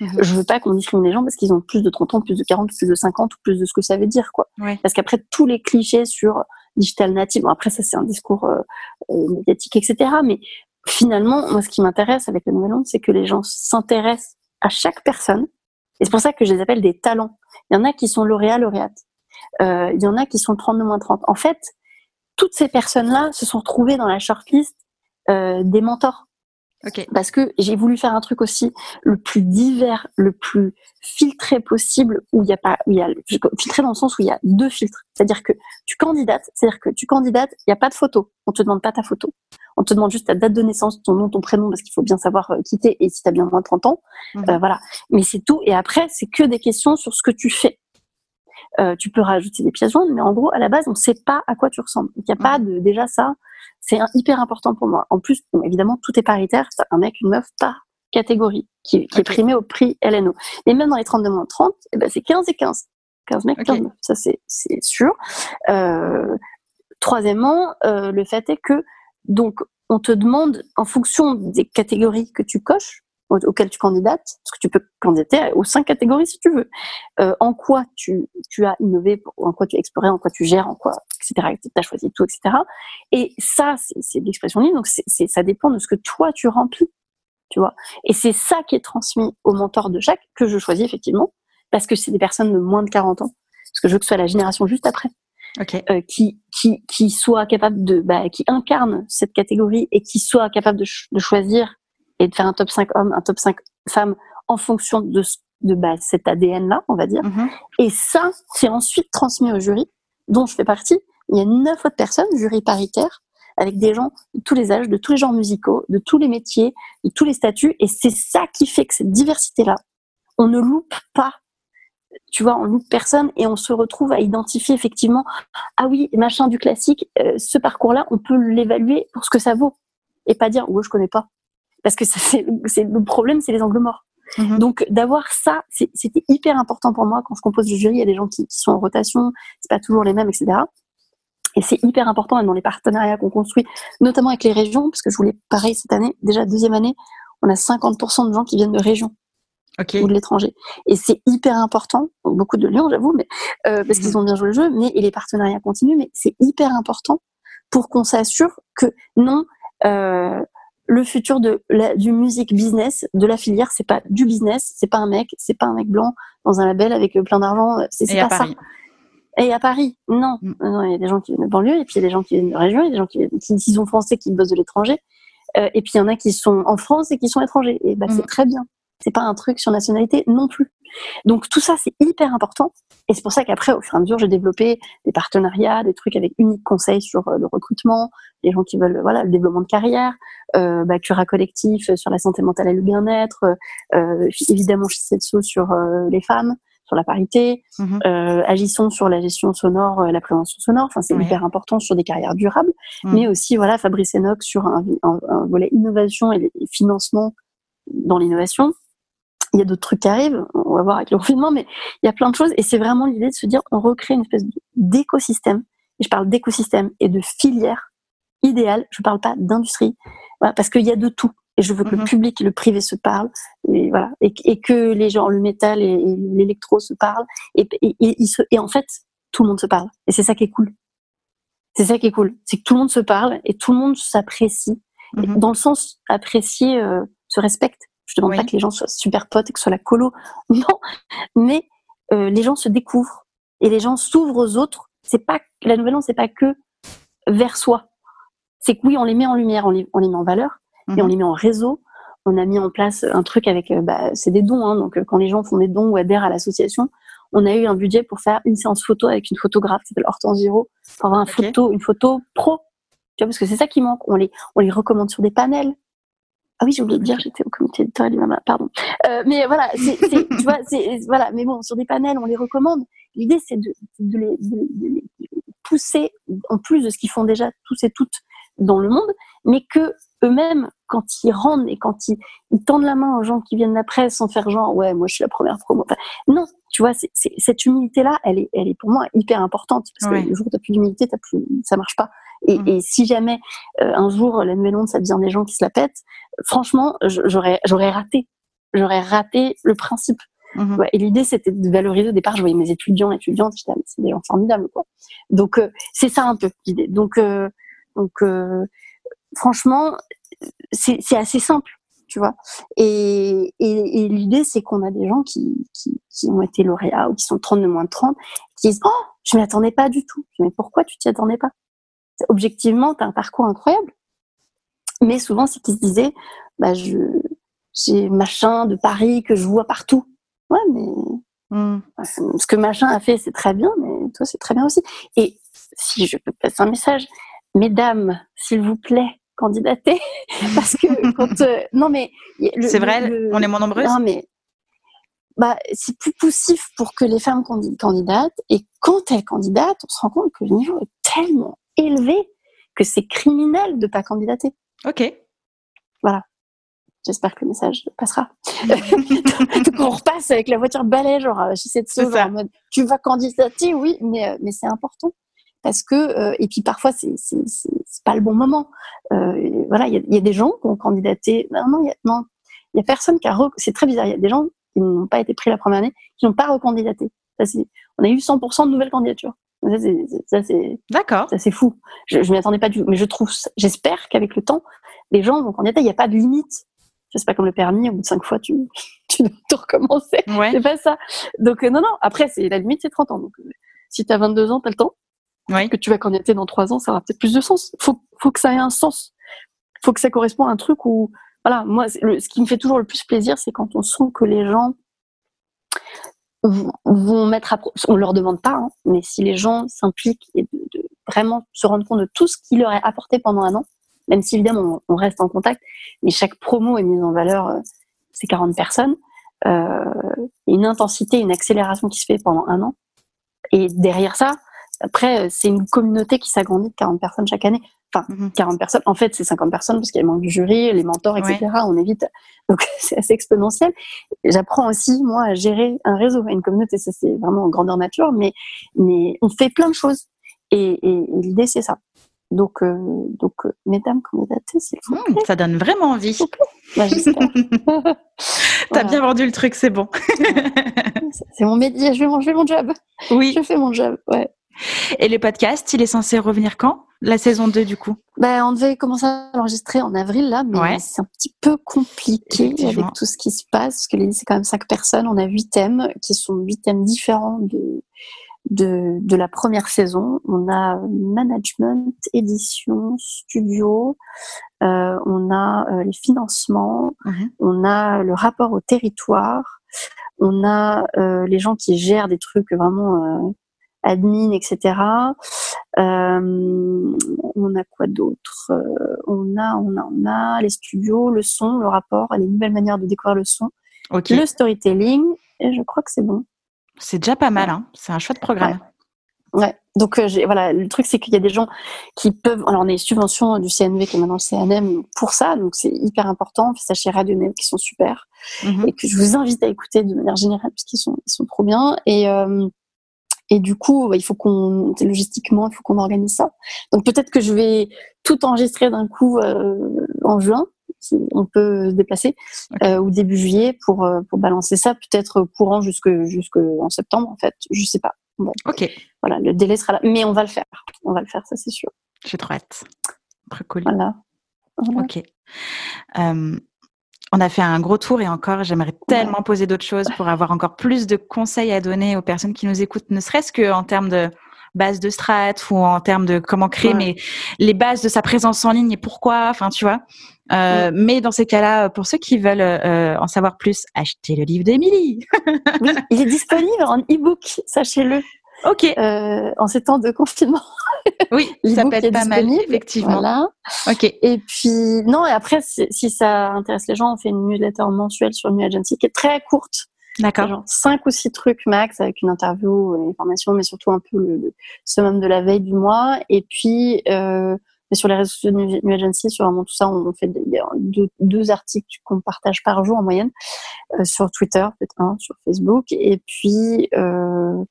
mhm. je veux pas qu'on discrimine les gens parce qu'ils ont plus de 30 ans, plus de 40, plus de 50 ou plus de ce que ça veut dire, quoi. Parce qu'après, tous les clichés sur digital native, bon, après, ça, c'est un discours euh, euh, médiatique, etc. Mais finalement, moi, ce qui m'intéresse avec la Nouvelle Onde, c'est que les gens s'intéressent à chaque personne Et c'est pour ça que je les appelle des talents. Il y en a qui sont lauréats, lauréates. Euh, il y en a qui sont 32-30. En fait, toutes ces personnes-là se sont retrouvées dans la shortlist euh, des mentors. Parce que j'ai voulu faire un truc aussi le plus divers, le plus filtré possible, où il y a pas, où il y a filtré dans le sens où il y a deux filtres. C'est-à-dire que tu candidates, c'est-à-dire que tu candidates, il n'y a pas de photo. On te demande pas ta photo. On te demande juste ta date de naissance, ton nom, ton prénom, parce qu'il faut bien savoir euh, qui t'es et si tu as bien moins de 30 ans. Mhm. Euh, voilà. Mais c'est tout. Et après, c'est que des questions sur ce que tu fais. Euh, tu peux rajouter des pièces jointes, mais en gros, à la base, on ne sait pas à quoi tu ressembles. Il n'y a pas de déjà ça. C'est hyper important pour moi. En plus, évidemment, tout est paritaire. un mec, une meuf par catégorie qui, qui est primé au prix LNO. Et même dans les 32 moins 30, eh ben, c'est 15 et 15. 15 mecs, 15 meufs. Ça, c'est sûr. Euh, troisièmement, euh, le fait est que, donc, on te demande, en fonction des catégories que tu coches, auxquelles tu candidates, parce que tu peux candidater aux cinq catégories si tu veux, euh, en quoi tu, tu as innové, en quoi tu as exploré, en quoi tu gères, en quoi, etc., tu as choisi tout, etc. Et ça, c'est l'expression libre, donc c'est ça dépend de ce que toi tu remplis, tu vois. Et c'est ça qui est transmis au mentor de chaque, que je choisis effectivement, parce que c'est des personnes de moins de 40 ans, parce que je veux que ce soit la génération juste après. Euh, qui, qui, qui soit capable de, bah, qui incarne cette catégorie et qui soit capable de, de choisir et de faire un top 5 hommes, un top 5 femmes en fonction de, de bah, cet ADN-là, on va dire. Mhm. Et ça, c'est ensuite transmis au jury, dont je fais partie. Il y a neuf autres personnes, jury paritaire, avec des gens de tous les âges, de tous les genres musicaux, de tous les métiers, de tous les statuts. Et c'est ça qui fait que cette diversité-là, on ne loupe pas. Tu vois, on loupe personne et on se retrouve à identifier effectivement, ah oui, machin du classique, euh, ce parcours-là, on peut l'évaluer pour ce que ça vaut. Et pas dire, ouais, je connais pas parce que c'est le problème, c'est les angles morts. Mhm. Donc d'avoir ça, c'était hyper important pour moi quand je compose le jury. Il y a des gens qui, sont en rotation, c'est pas toujours les mêmes, etc. Et c'est hyper important même dans les partenariats qu'on construit, notamment avec les régions, parce que je voulais pareil cette année, déjà deuxième année, on a 50% de gens qui viennent de régions ou de l'étranger. Et c'est hyper important, beaucoup de Lyon j'avoue, mais euh, parce qu'ils mhm. ont bien joué le jeu, mais et les partenariats continuent, mais c'est hyper important pour qu'on s'assure que non, euh, le futur de la, du music business, de la filière, c'est pas du business, c'est pas un mec, c'est pas un mec blanc dans un label avec euh, plein d'argent, euh, c'est pas ça. Et à Paris, non. Mm. non. Il y a des gens qui viennent de banlieue, et puis il y a des gens qui viennent de région, il y a des gens qui, qui, sont français qui bossent de l'étranger, euh, et puis il y en a qui sont en France et qui sont étrangers. Et bah, c'est mm. très bien. C'est pas un truc sur nationalité non plus. Donc tout ça, c'est hyper important. Et c'est pour ça qu'après, au fur et à mesure, j'ai développé des partenariats, des trucs avec Unique Conseil sur euh, le recrutement, les gens qui veulent voilà le développement de carrière, euh, bah, Cura Collectif sur la santé mentale et le bien-être, euh, évidemment chez Setso sur euh, les femmes, sur la parité, mhm. euh, agissons sur la gestion sonore, euh, la prévention sonore. Enfin, c'est hyper important sur des carrières durables, mhm. mais aussi voilà Fabrice Enoch sur un, un, un volet innovation et financement dans l'innovation il y a d'autres trucs qui arrivent, on va voir avec le confinement, mais il y a plein de choses et c'est vraiment l'idée de se dire on recrée une espèce d'écosystème. Et je parle d'écosystème et de filière idéale. Je parle pas d'industrie, parce qu'il y a de tout. Et je veux que le mhm. public et le privé se parlent, et voilà, et, que les gens, le métal et, l'électro se parlent, et, et, en fait, tout le monde se parle. Et c'est ça qui est cool. C'est ça qui est cool, c'est que tout le monde se parle et tout le monde s'apprécie. Mhm. Dans le sens apprécier, euh, se respecte. Je demande pas que les gens soient super potes et que ce soit la colo. (laughs) Non, mais euh, les gens se découvrent et les gens s'ouvrent aux autres. C'est pas la nouvelle onde, c'est pas que vers soi. C'est que oui, on les met en lumière, on les, on les met en valeur et on mhm. les met en réseau. On a mis en place un truc avec, euh, bah, c'est des dons. Hein, donc euh, quand les gens font des dons ou adhèrent à l'association, on a eu un budget pour faire une séance photo avec une photographe qui s'appelle Hortense Giraud, pour avoir une photo, une photo pro. Tu vois, parce que c'est ça qui manque. On les, on les recommande sur des panels. Ah oui, j'ai oublié de dire, j'étais au comité éditorial du Mama, pardon. Euh, mais voilà, c'est, (laughs) tu vois, c'est, voilà, mais bon, sur des panels, on les recommande. L'idée, c'est de, de, les, de, les, pousser, en plus de ce qu'ils font déjà tous et toutes dans le monde, mais que eux-mêmes, quand ils rendent et quand ils, ils, tendent la main aux gens qui viennent d'après sans faire genre, ouais, moi je suis la première promo. Enfin, non, tu vois, cette humilité-là, elle est, elle est pour moi hyper importante parce que le jour où t'as plus d'humilité, ça marche pas. Et, mmh. et si jamais euh, un jour la nouvelle onde ça devient des gens qui se la pètent, franchement, j'aurais raté, j'aurais raté le principe. Mmh. Ouais, et l'idée c'était de valoriser au départ. Je voyais mes étudiants, étudiantes, c'est des gens formidables quoi. Donc euh, c'est ça un peu l'idée. Donc euh, donc franchement c'est assez simple tu vois. Et, et, l'idée, c'est qu'on a des gens qui, qui, qui, ont été lauréats ou qui sont 30 de moins de 30, qui disent, oh, je m'y attendais pas du tout. Mais pourquoi tu t'y attendais pas? Objectivement, tu as un parcours incroyable. Mais souvent, c'est qu'ils se disaient, bah, je, j'ai machin de Paris que je vois partout. Ouais, mais mmh. ce que machin a fait, c'est très bien, mais toi, c'est très bien aussi. Et si je peux passer un message, mesdames, s'il vous plaît, candidatez, (laughs) parce que quand euh, non mais c'est vrai, on est moins nombreuses. Non mais bah c'est plus poussif pour que les femmes candidatent et quand elles candidatent, on se rend compte que le niveau est tellement élevé que c'est criminel de pas candidater. Ok. Voilà. J'espère que le message passera. (laughs) Donc on repasse avec la voiture balai, genre j'essaie de se en mode tu vas candidater, oui, mais euh, mais c'est important parce que euh, et puis parfois c'est c'est c'est pas le bon moment. Euh, voilà, il y a, y a, des gens qui ont candidaté. Non, non, il y a, non, il y a personne qui a. C'est très bizarre. Il y a des gens qui n'ont pas été pris la première année, qui n'ont pas recandidaté. Ça, on a eu 100% de nouvelles candidatures. Ça, c'est, D'accord. Ça, c'est fou. Je, je m'y attendais pas du tout. Mais je trouve, j'espère qu'avec le temps, les gens vont candidater. Il n'y a pas de limite. C'est pas comme le permis, au bout de cinq fois, tu, (laughs) tu dois tout recommencer. Ouais. C'est pas ça. Donc, euh, non, non. Après, c'est, la limite, c'est 30 ans. Donc, euh, si tu as 22 ans, tu as le temps. Ouais. Que tu vas candidater dans trois ans, ça aura peut-être plus de sens. Faut, faut que ça ait un sens. Faut que ça corresponde à un truc où, voilà, moi, ce qui me fait toujours le plus plaisir, c'est quand on sent que les gens vont mettre on leur demande pas, hein, mais si les gens s'impliquent et de, vraiment se rendre compte de tout ce qui leur est apporté pendant un an, même si évidemment on, reste en contact, mais chaque promo est mise en valeur, euh, c'est 40 personnes, euh, une intensité, une accélération qui se fait pendant un an, et derrière ça, après, euh, c'est une communauté qui s'agrandit de 40 personnes chaque année. Enfin, 40 mhm. personnes. En fait, c'est 50 personnes parce qu'il y a le du jury, les mentors, etc. On évite. Donc, (laughs) c'est assez exponentiel. J'apprends aussi, moi, à gérer un réseau, une communauté. Ça, c'est vraiment en grandeur nature. Mais, mais on fait plein de choses. Et, l'idée, c'est ça. Donc, euh, donc euh, mesdames candidatées, c'est mmh, Ça donne vraiment envie. Bah, J'espère. (laughs) T'as bien vendu le truc, c'est bon. (laughs) c'est mon métier, je fais mon, je fais mon job. Oui. Je fais mon job, ouais. Et le podcast, il est censé revenir quand? La saison 2 du coup? Ben, On devait commencer à l'enregistrer en avril là, mais c'est un petit peu compliqué avec tout ce qui se passe, parce que c'est quand même cinq personnes, on a huit thèmes qui sont huit thèmes différents de, de, de la première saison. On a management, édition, studio, euh, on a euh, les financements, mhm. on a le rapport au territoire, on a euh, les gens qui gèrent des trucs vraiment admin, etc. Euh, on a quoi d'autre? Euh, On a, on a, on a les studios, le son, le rapport, les nouvelles manières de découvrir le son, le storytelling, et je crois que c'est bon. C'est déjà pas mal, hein c'est un choix de programme. Ouais. Donc euh, voilà, le truc c'est qu'il y a des gens qui peuvent. Alors on a les subventions du CNV qui est maintenant le CNM pour ça, donc c'est hyper important. On fait ça chez Radio Net qui sont super mhm. et que je vous invite à écouter de manière générale parce qu'ils sont ils sont trop bien. Et euh, et du coup, bah, il faut qu'on, logistiquement, il faut qu'on organise ça. Donc peut-être que je vais tout enregistrer d'un coup euh, en juin, si on peut se déplacer, euh, ou début juillet pour euh, pour balancer ça, peut-être courant jusque jusque en septembre en fait, je sais pas. Bon, ok. Voilà, le délai sera là, mais on va le faire, on va le faire, ça c'est sûr. J'ai trop hâte. Très cool. Voilà. Ok. On a fait un gros tour et encore, j'aimerais tellement poser d'autres choses pour avoir encore plus de conseils à donner aux personnes qui nous écoutent, ne serait-ce qu'en termes de base de strat ou en termes de comment créer mais les bases de sa présence en ligne et pourquoi, enfin tu vois. Euh, mais dans ces cas-là, pour ceux qui veulent euh, en savoir plus, achetez le livre d'Émilie. oui, il est disponible en e-book, sachez-le. Ok. Euh, en ces temps de confinement. (laughs) Oui, ça peut être pas mal, effectivement. Voilà. Ok. Et puis, non, et après, si ça intéresse les gens, on fait une newsletter mensuelle sur New Agency qui est très courte. D'accord. Genre cinq ou six trucs max avec une interview, une information, mais surtout un peu le, le summum de la veille du mois. Et puis, euh, sur les réseaux sociaux de New Agency, sur vraiment tout ça, on fait deux, deux articles qu'on partage par jour en moyenne euh, sur Twitter, peut-être un sur Facebook. Et puis, euh,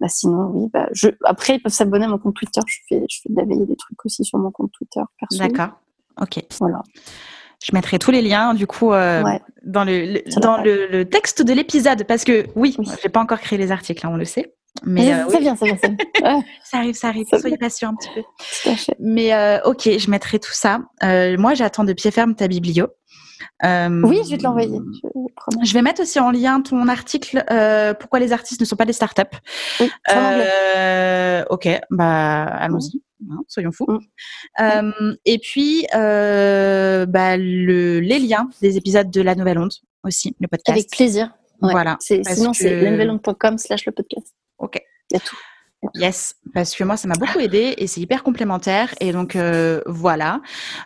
bah sinon, oui. Bah, je... Après, ils peuvent s'abonner à mon compte Twitter. Je fais, je fais de la veille des trucs aussi sur mon compte Twitter. D'accord. Ok. Voilà. Je mettrai tous les liens du coup euh, dans, le, dans le, le, texte de l'épisode parce que oui, oui. j'ai pas encore créé les articles, hein, on le sait. Mais euh, ça vient, ça vient, (laughs) ça arrive, ça arrive. Soyez patient un petit peu. Mais euh, ok, je mettrai tout ça. Euh, moi, j'attends de pied ferme ta biblio. Oui, je vais te l'envoyer. Je, vais mettre aussi en lien ton article Pourquoi les artistes ne sont pas des startups. Oui, ok, bah allons-y. Hein, soyons fous. Mm. et puis, bah, le, les liens des épisodes de La Nouvelle Onde aussi, le podcast. Avec plaisir. Voilà. Sinon, c'est lanouvellonde.com slash le podcast. Ok. Il y a tout. Yes, parce que moi ça m'a beaucoup aidé et c'est hyper complémentaire et donc euh, voilà.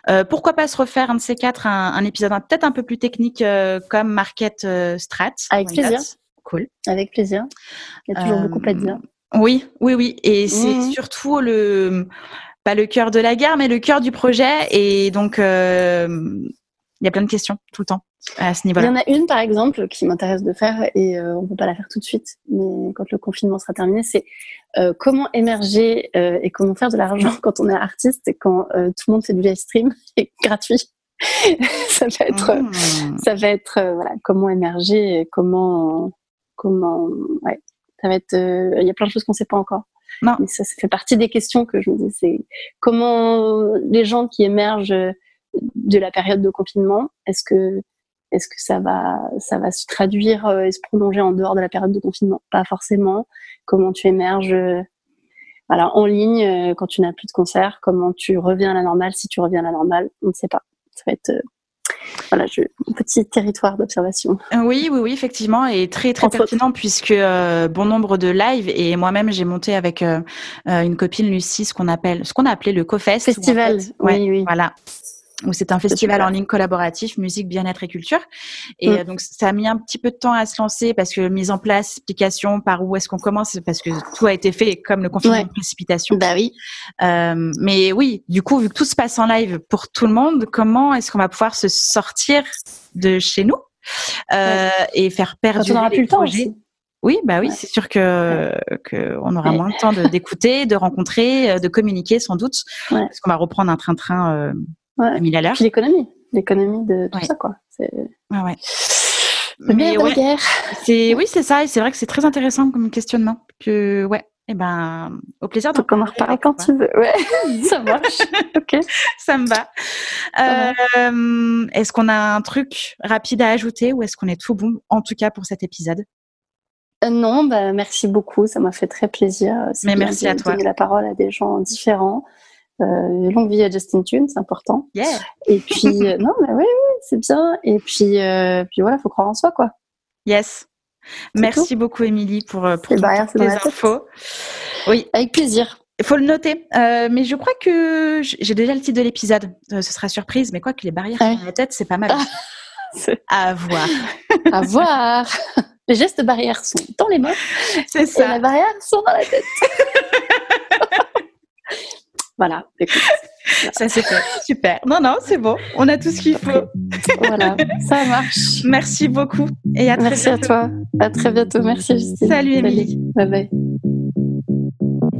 Euh, pourquoi pas se refaire un de ces quatre, un, épisode peut-être un peu plus technique euh, comme Market Strat. Avec plaisir. Cool. Avec plaisir. Il y a toujours beaucoup à dire. Oui, oui, oui. Et c'est mmh. surtout le pas le cœur de la guerre, mais le cœur du projet et donc il y a plein de questions tout le temps à ce niveau-là. Il y en a une, par exemple, qui m'intéresse de faire et euh, on ne peut pas la faire tout de suite, mais quand le confinement sera terminé, c'est euh, comment émerger euh, et comment faire de l'argent (laughs) quand on est artiste et quand tout le monde fait du live stream (laughs) et gratuit. (laughs) ça va être, mmh. ça va être voilà, comment émerger, et comment, comment, ouais, ça va être, il y a plein de choses qu'on ne sait pas encore. Non. Mais ça, ça fait partie des questions que je me dis, c'est comment les gens qui émergent de la période de confinement Est-ce que est-ce que ça va ça va se traduire euh, et se prolonger en dehors de la période de confinement? Pas forcément. Comment tu émerges euh, voilà, en ligne euh, quand tu n'as plus de concert? Comment tu reviens à la normale? Si tu reviens à la normale On ne sait pas. Ça va être voilà, je, un petit territoire d'observation. Oui, oui, oui, effectivement, et très très pertinent puisque bon nombre de lives et moi-même j'ai monté avec une copine Lucie ce qu'on appelle, ce qu'on a appelé le CoFest. Festival. oui, oui. Voilà où c'est un festival en ligne collaboratif, musique, bien-être et culture. Et mm. euh, donc, ça a mis un petit peu de temps à se lancer parce que mise en place, explication, par où est-ce qu'on commence, parce que tout a été fait comme le confinement de précipitation. Bah oui. Euh, mais oui, du coup, vu que tout se passe en live pour tout le monde, comment est-ce qu'on va pouvoir se sortir de chez nous euh, et faire perdre on plus le temps aussi. Oui, bah oui, c'est sûr que, que on aura moins de temps d'écouter, de, rencontrer, de communiquer sans doute, parce qu'on va reprendre un train-train euh, Ouais. l'économie, l'économie de tout ça, quoi. C'est ouais, ouais. Mais ouais, guerre. C'est oui, c'est ça, et c'est vrai que c'est très intéressant comme questionnement. Que ouais, et eh ben, au plaisir de. en reparler quand tu veux. Ouais, (laughs) ça marche. (laughs) ok. Ça me va. Euh, est-ce qu'on a un truc rapide à ajouter ou est-ce qu'on est tout bon, en tout cas pour cet épisode? Euh, Non, bah, merci beaucoup. Ça m'a fait très plaisir. Mais merci à toi. Donner la parole à des gens différents. Euh, longue vie à Justin Tune, c'est important. Et puis, euh, (laughs) non, mais oui, oui c'est bien. Et puis, euh, puis voilà, faut croire en soi, quoi. Yes. Merci beaucoup, Émilie, pour, pour toutes les infos. Oui. Avec plaisir. Il faut le noter. mais je crois que j'ai déjà le titre de l'épisode. ce sera surprise, mais quoi que les barrières dans la tête, c'est pas mal. (laughs) à voir. à voir. (laughs) Les gestes barrières sont dans les mains. C'est ça. Et les barrières sont dans la tête. Voilà, (laughs) Ça c'est fait. Super. Non, non, c'est bon. On a tout ce qu'il faut. voilà, ça marche. Merci beaucoup et à très Merci à toi. À très bientôt. Merci Justine. Salut Émilie. Bye bye.